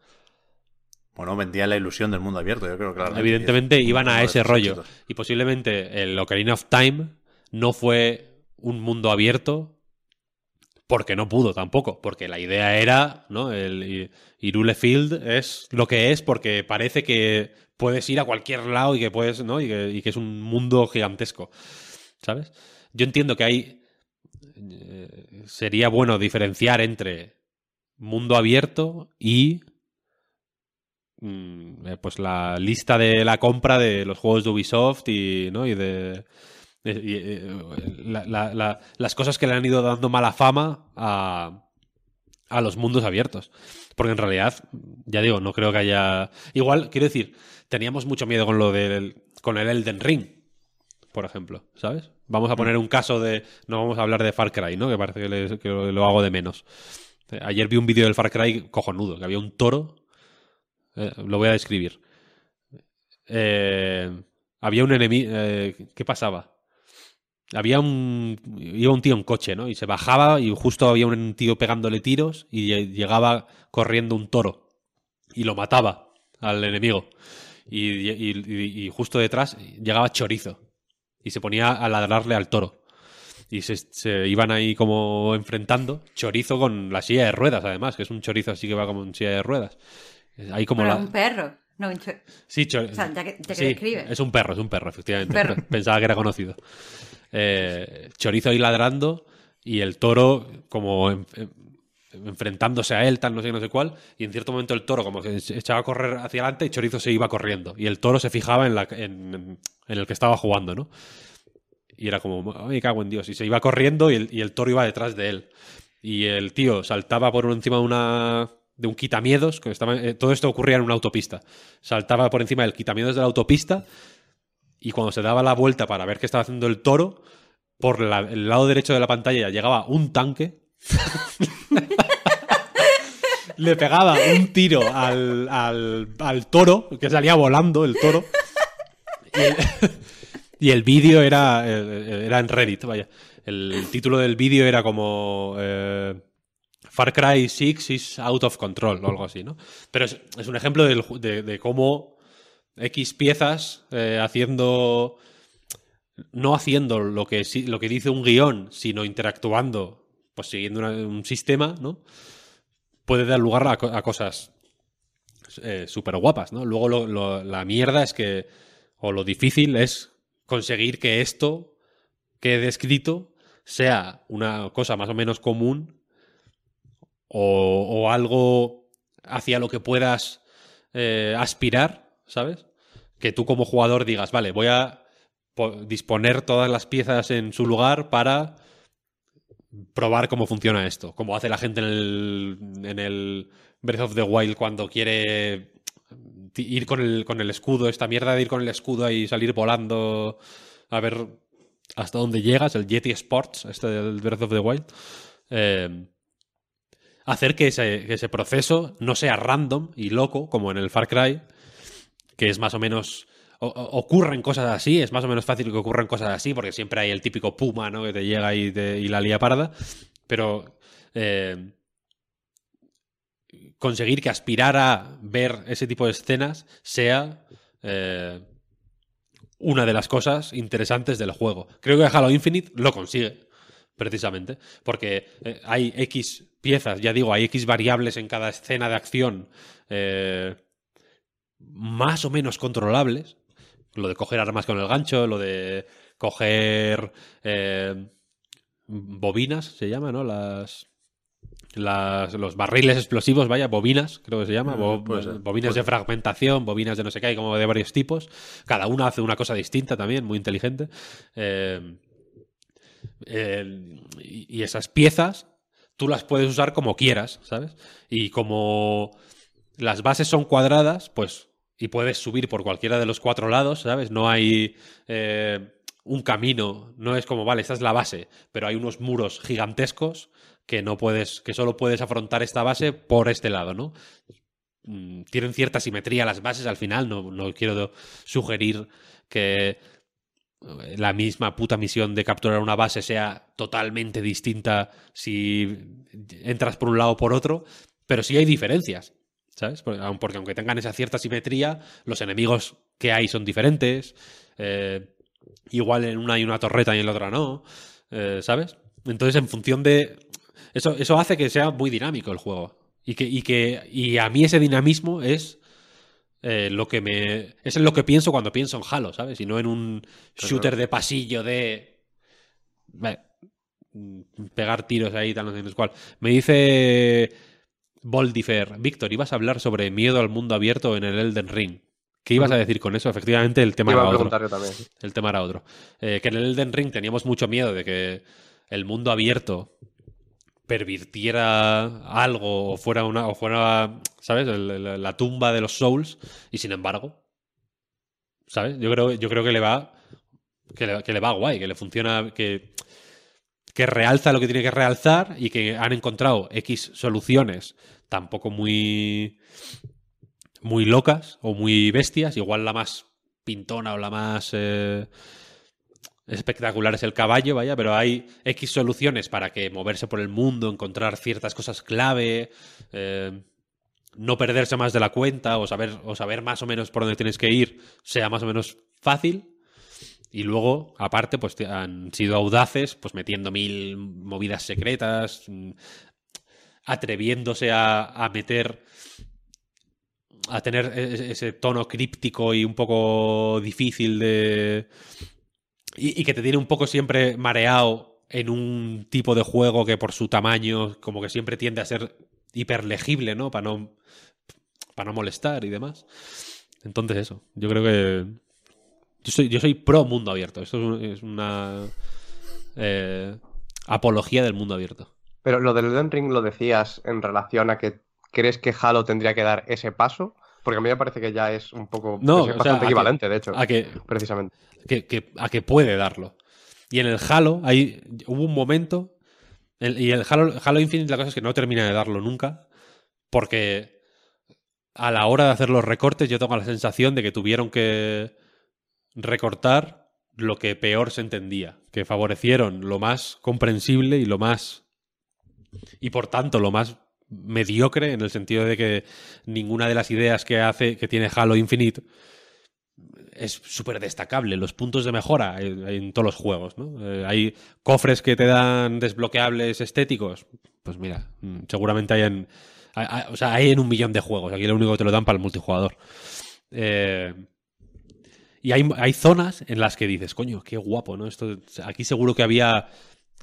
Bueno, vendía la ilusión del mundo abierto, yo creo, claro. Evidentemente iban a ese rollo. Y posiblemente el Ocarina of Time no fue un mundo abierto porque no pudo tampoco. Porque la idea era, ¿no? El Irule Field es lo que es porque parece que puedes ir a cualquier lado y que puedes, ¿no? Y que, y que es un mundo gigantesco. ¿Sabes? Yo entiendo que hay. eh, sería bueno diferenciar entre mundo abierto y mm, eh, pues la lista de la compra de los juegos de Ubisoft y, ¿no? y de eh, la- la- la- las cosas que le han ido dando mala fama a, a los mundos abiertos. Porque en realidad, ya digo, no creo que haya. Igual, quiero decir, teníamos mucho miedo con lo del. con el Elden Ring. por ejemplo, ¿sabes? Vamos a poner un caso de. No vamos a hablar de Far Cry, ¿no? Que parece que, le- que lo, hago de menos. Eh, Ayer vi un vídeo del Far Cry cojonudo, que había un toro. eh, lo voy a describir. Eh, había un enemigo. ¿Qué pasaba? Había un. Iba un tío en coche, ¿no? Y se bajaba y justo había un tío pegándole tiros y lle- llegaba corriendo un toro. Y lo mataba al enemigo. Y, y- y- y justo detrás llegaba Chorizo. Y se ponía a ladrarle al toro. Y se, se iban ahí como enfrentando. Chorizo con la silla de ruedas, además, que es un chorizo así que va como en silla de ruedas. Ahí como la... un perro. No, un cho- Sí, cho- O sea, ya que- ya que sí, describe. Es un perro, es un perro, efectivamente. Perro. Pensaba que era conocido. Eh, chorizo ahí ladrando y el toro como en- en- enfrentándose a él, tal, no sé no sé cuál. Y en cierto momento el toro como que echaba a correr hacia adelante y Chorizo se iba corriendo. Y el toro se fijaba en, la, en, el que estaba jugando, ¿no? Y era como, "Ay, me cago en Dios. Y se iba corriendo y el, y el toro iba detrás de él. Y el tío saltaba por encima de una de un quitamiedos, que estaba, eh, todo esto ocurría en una autopista. Saltaba por encima del quitamiedos de la autopista y cuando se daba la vuelta para ver qué estaba haciendo el toro, por el lado derecho de la pantalla llegaba un tanque. Le pegaba un tiro al, al, al toro, que salía volando el toro. Y el, y vídeo era, eh, era en Reddit, vaya. El título del vídeo era como eh, Far Cry 6 is out of control o algo así, ¿no? Pero es, es un ejemplo de, de cómo X piezas eh, haciendo no haciendo lo que, lo que dice un guion, sino interactuando, pues siguiendo un sistema, ¿no? Puede dar lugar a, co- a cosas súper guapas, ¿no? Luego lo- lo- la mierda es que, o lo difícil es conseguir que esto que he descrito sea una cosa más o menos común o, o algo hacia lo que puedas eh, aspirar, ¿sabes? Que tú como jugador digas, vale, voy a po- disponer todas las piezas en su lugar para probar cómo funciona esto. Como hace la gente en el, en el Breath of the Wild cuando quiere ir con el, con el escudo, esta mierda de ir con el escudo y salir volando a ver hasta dónde llegas, el Yeti Sports, este del Breath of the Wild. Eh, hacer que ese proceso no sea random y loco, como en el Far Cry, que es más o menos. ocurren cosas así, es más o menos fácil que ocurran cosas así, porque siempre hay el típico puma, ¿no? Que te llega y, la lía parda. Pero. eh, conseguir que aspirar a ver ese tipo de escenas sea. eh, una de las cosas interesantes del juego. Creo que Halo Infinite lo consigue, precisamente, porque eh, hay X piezas, ya digo, hay X variables en cada escena de acción más o menos controlables. Lo de coger armas con el gancho, lo de coger eh, bobinas, se llama, ¿no? Las, las, los barriles explosivos, vaya, bobinas, creo que se llama, bo- ser, bobinas de fragmentación, bobinas de no sé qué, hay como de varios tipos. Cada una hace una cosa distinta también, muy inteligente. Eh, eh, y esas piezas tú las puedes usar como quieras, ¿sabes? Y como las bases son cuadradas, pues, y puedes subir por cualquiera de los cuatro lados, ¿sabes? No hay eh, un camino, no es como, vale, esta es la base, pero hay unos muros gigantescos que no puedes, que solo puedes afrontar esta base por este lado, ¿no? Mm, Tienen cierta simetría las bases al final, no, no quiero sugerir que la misma puta misión de capturar una base sea totalmente distinta si entras por un lado o por otro, pero sí hay diferencias, ¿sabes? Porque, aun- porque aunque tengan esa cierta simetría, los enemigos que hay son diferentes, eh, igual en una hay una torreta y en la otra no, eh, ¿sabes? Entonces, en función de... Eso, eso hace que sea muy dinámico el juego. Y que, y que y a mí ese dinamismo es eh, lo que me. Es en lo que pienso cuando pienso en Halo, ¿sabes? Y no en un shooter de pasillo de. mm, Pegar tiros ahí, tal, no sé cuál. Me dice. Voldifer, Víctor, ibas a hablar sobre miedo al mundo abierto en el Elden Ring. ¿Qué ibas a decir con eso? Efectivamente, el tema Iba era a otro. preguntar yo también. El tema era otro. Eh, que en el Elden Ring teníamos mucho miedo de que el mundo abierto pervirtiera algo o fuera una o fuera sabes El- el- la tumba de los souls y sin embargo sabes yo creo yo creo que le va que le, que le va guay, que le funciona, que, que realza lo que tiene que realzar y que han encontrado X soluciones tampoco muy muy locas o muy bestias, igual la más pintona o la más eh, espectacular es el caballo, vaya, pero hay X soluciones para que moverse por el mundo, encontrar ciertas cosas clave, eh, no perderse más de la cuenta o saber, o saber más o menos por dónde tienes que ir sea más o menos fácil. Y luego, aparte, pues han sido audaces, pues metiendo mil movidas secretas, mm, atreviéndose a, a meter a tener e- ese tono críptico y un poco difícil de y, que te tiene un poco siempre mareado en un tipo de juego que por su tamaño como que siempre tiende a ser hiperlegible, ¿no? Para no para no molestar y demás. Entonces eso, yo creo que yo soy, yo soy pro mundo abierto. Esto es una eh, apología del mundo abierto. Pero lo del Elden Ring lo decías en relación a que crees que Halo tendría que dar ese paso, porque a mí me parece que ya es un poco No, es o sea, bastante que- equivalente, de hecho, A que precisamente. que, que- a que puede darlo. Y en el Halo hay, hubo un momento, el- y el Halo, Halo Infinite la cosa es que no termina de darlo nunca, porque a la hora de hacer los recortes yo tengo la sensación de que tuvieron que recortar lo que peor se entendía, que favorecieron lo más comprensible y lo más... y por tanto lo más mediocre en el sentido de que ninguna de las ideas que hace que tiene Halo Infinite es súper destacable. Los puntos de mejora en, en todos los juegos, ¿no? Eh, hay cofres que te dan desbloqueables estéticos. Pues mira, mm, seguramente hay en. o sea, hay en un millón de juegos. Aquí lo único que te lo dan para el multijugador. Eh, y hay, hay zonas en las que dices, coño, qué guapo, ¿no? Esto, aquí seguro que había,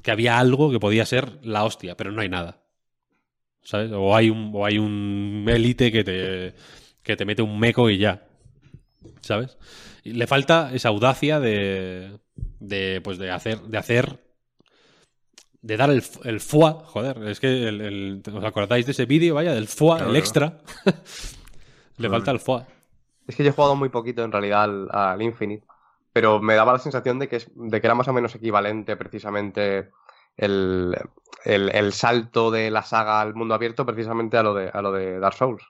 que había algo que podía ser la hostia, pero no hay nada. ¿Sabes? O hay un, o hay un élite que te, que te mete un meco y ya. ¿Sabes? Y le falta esa audacia de, de pues de hacer, de hacer, de dar el, el foie, joder, es que el, el- ¿os acordáis de ese vídeo, vaya, del foie, Claro, el claro. extra? le falta el foie. Es que yo he jugado muy poquito en realidad al, al Infinite, pero me daba la sensación de que, es, de que era más o menos equivalente precisamente el, el, el salto de la saga al mundo abierto precisamente a lo de, a lo de Dark Souls.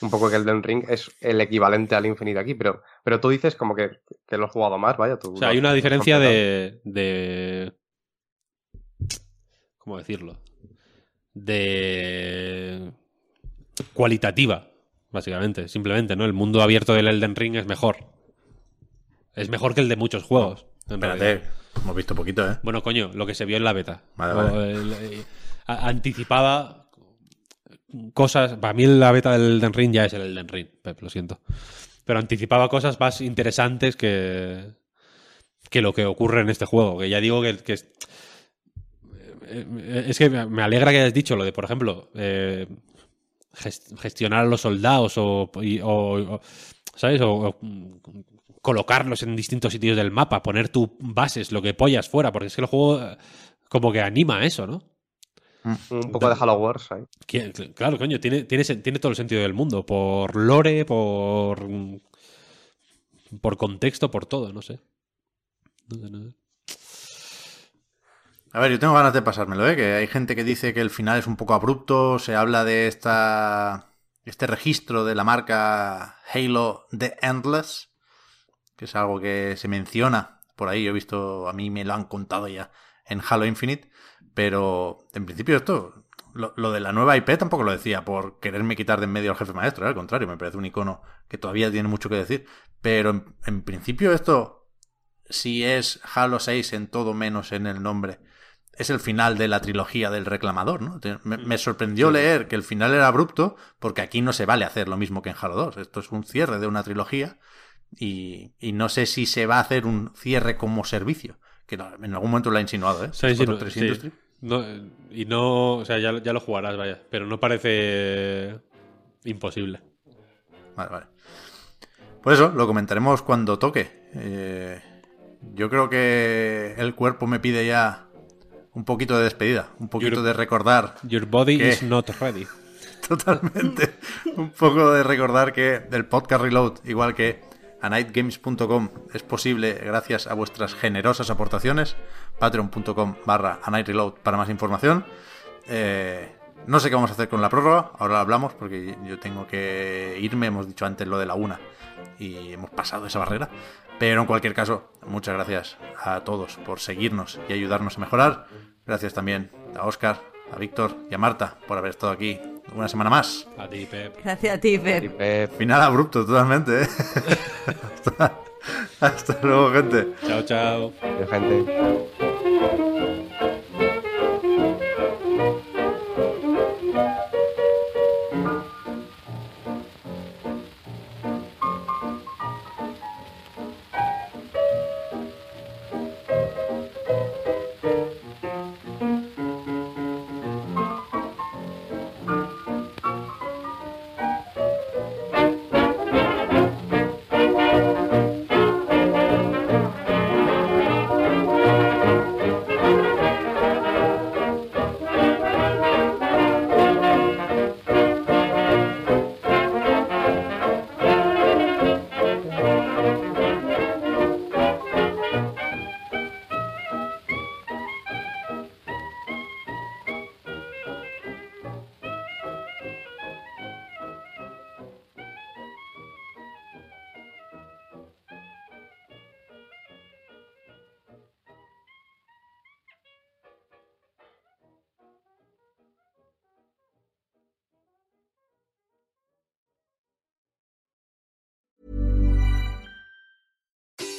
Un poco que el Den Ring es el equivalente al Infinite aquí, pero, pero tú dices como que, que lo has jugado más, vaya. Tú O sea, hay una diferencia de, de... ¿Cómo decirlo? De... cualitativa, básicamente, simplemente, ¿no? El mundo abierto del Elden Ring es mejor. Es mejor que el de muchos juegos. en realidad. Espérate, hemos visto poquito, ¿eh? Bueno, coño, lo que se vio en la beta. Vale, O, vale. el- eh, anticipaba cosas. Para mí la beta del Elden Ring ya es el Elden Ring, Pep, lo siento. Pero anticipaba cosas más interesantes que, que lo que ocurre en este juego. Que ya digo que, que es, eh, es que me alegra que hayas dicho lo de, por ejemplo, eh, ges- gestionar a los soldados o, y- o- o- ¿sabes? O, o, colocarlos en distintos sitios del mapa, poner tus bases, lo que pollas fuera, porque es que el juego eh, como que anima a eso, ¿no? Un poco de Halo Wars ahí. Claro, coño, tiene, tiene, sen- tiene todo el sentido del mundo, por lore, por mm, por contexto, por todo, no sé. No sé, no sé. A ver, yo tengo ganas de pasármelo, ¿eh? Que hay gente que dice que el final es un poco abrupto, se habla de esta este registro de la marca Halo The Endless, que es algo que se menciona por ahí, yo he visto, a mí me lo han contado ya en Halo Infinite, pero en principio esto, lo, lo de la nueva IP tampoco lo decía por quererme quitar de en medio al jefe maestro, ¿eh? al contrario, me parece un icono que todavía tiene mucho que decir, pero en, en principio esto, si es Halo 6 en todo menos en el nombre, es el final de la trilogía del reclamador, ¿no? Me sorprendió leer que el final era abrupto, porque aquí no se vale hacer lo mismo que en Halo 2. Esto es un cierre de una trilogía y, y no sé si se va a hacer un cierre como servicio, que en algún momento lo ha insinuado, ¿eh? O sea, sí, no, 3 sí. No, y no, o sea, ya, ya lo jugarás, vaya, pero no parece imposible. Vale, vale. Pues eso, lo comentaremos cuando toque. Eh, yo creo que el cuerpo me pide ya un poquito de despedida, un poquito Your- de recordar Your body is not ready. Totalmente. Un poco de recordar que el podcast Reload, igual que anightgames.com es posible gracias a vuestras generosas aportaciones. Patreon.com barra anightreload para más información. Eh, no sé qué vamos a hacer con la prórroga, ahora hablamos porque yo tengo que irme, hemos dicho antes lo de la una y hemos pasado esa barrera. Pero en cualquier caso, muchas gracias a todos por seguirnos y ayudarnos a mejorar. Gracias también a Oscar, a Víctor y a Marta por haber estado aquí una semana más. A ti, Pep. Gracias a ti, Pep. Pep, Final abrupto totalmente, ¿eh? hasta, hasta luego, gente. Chao, chao. gente.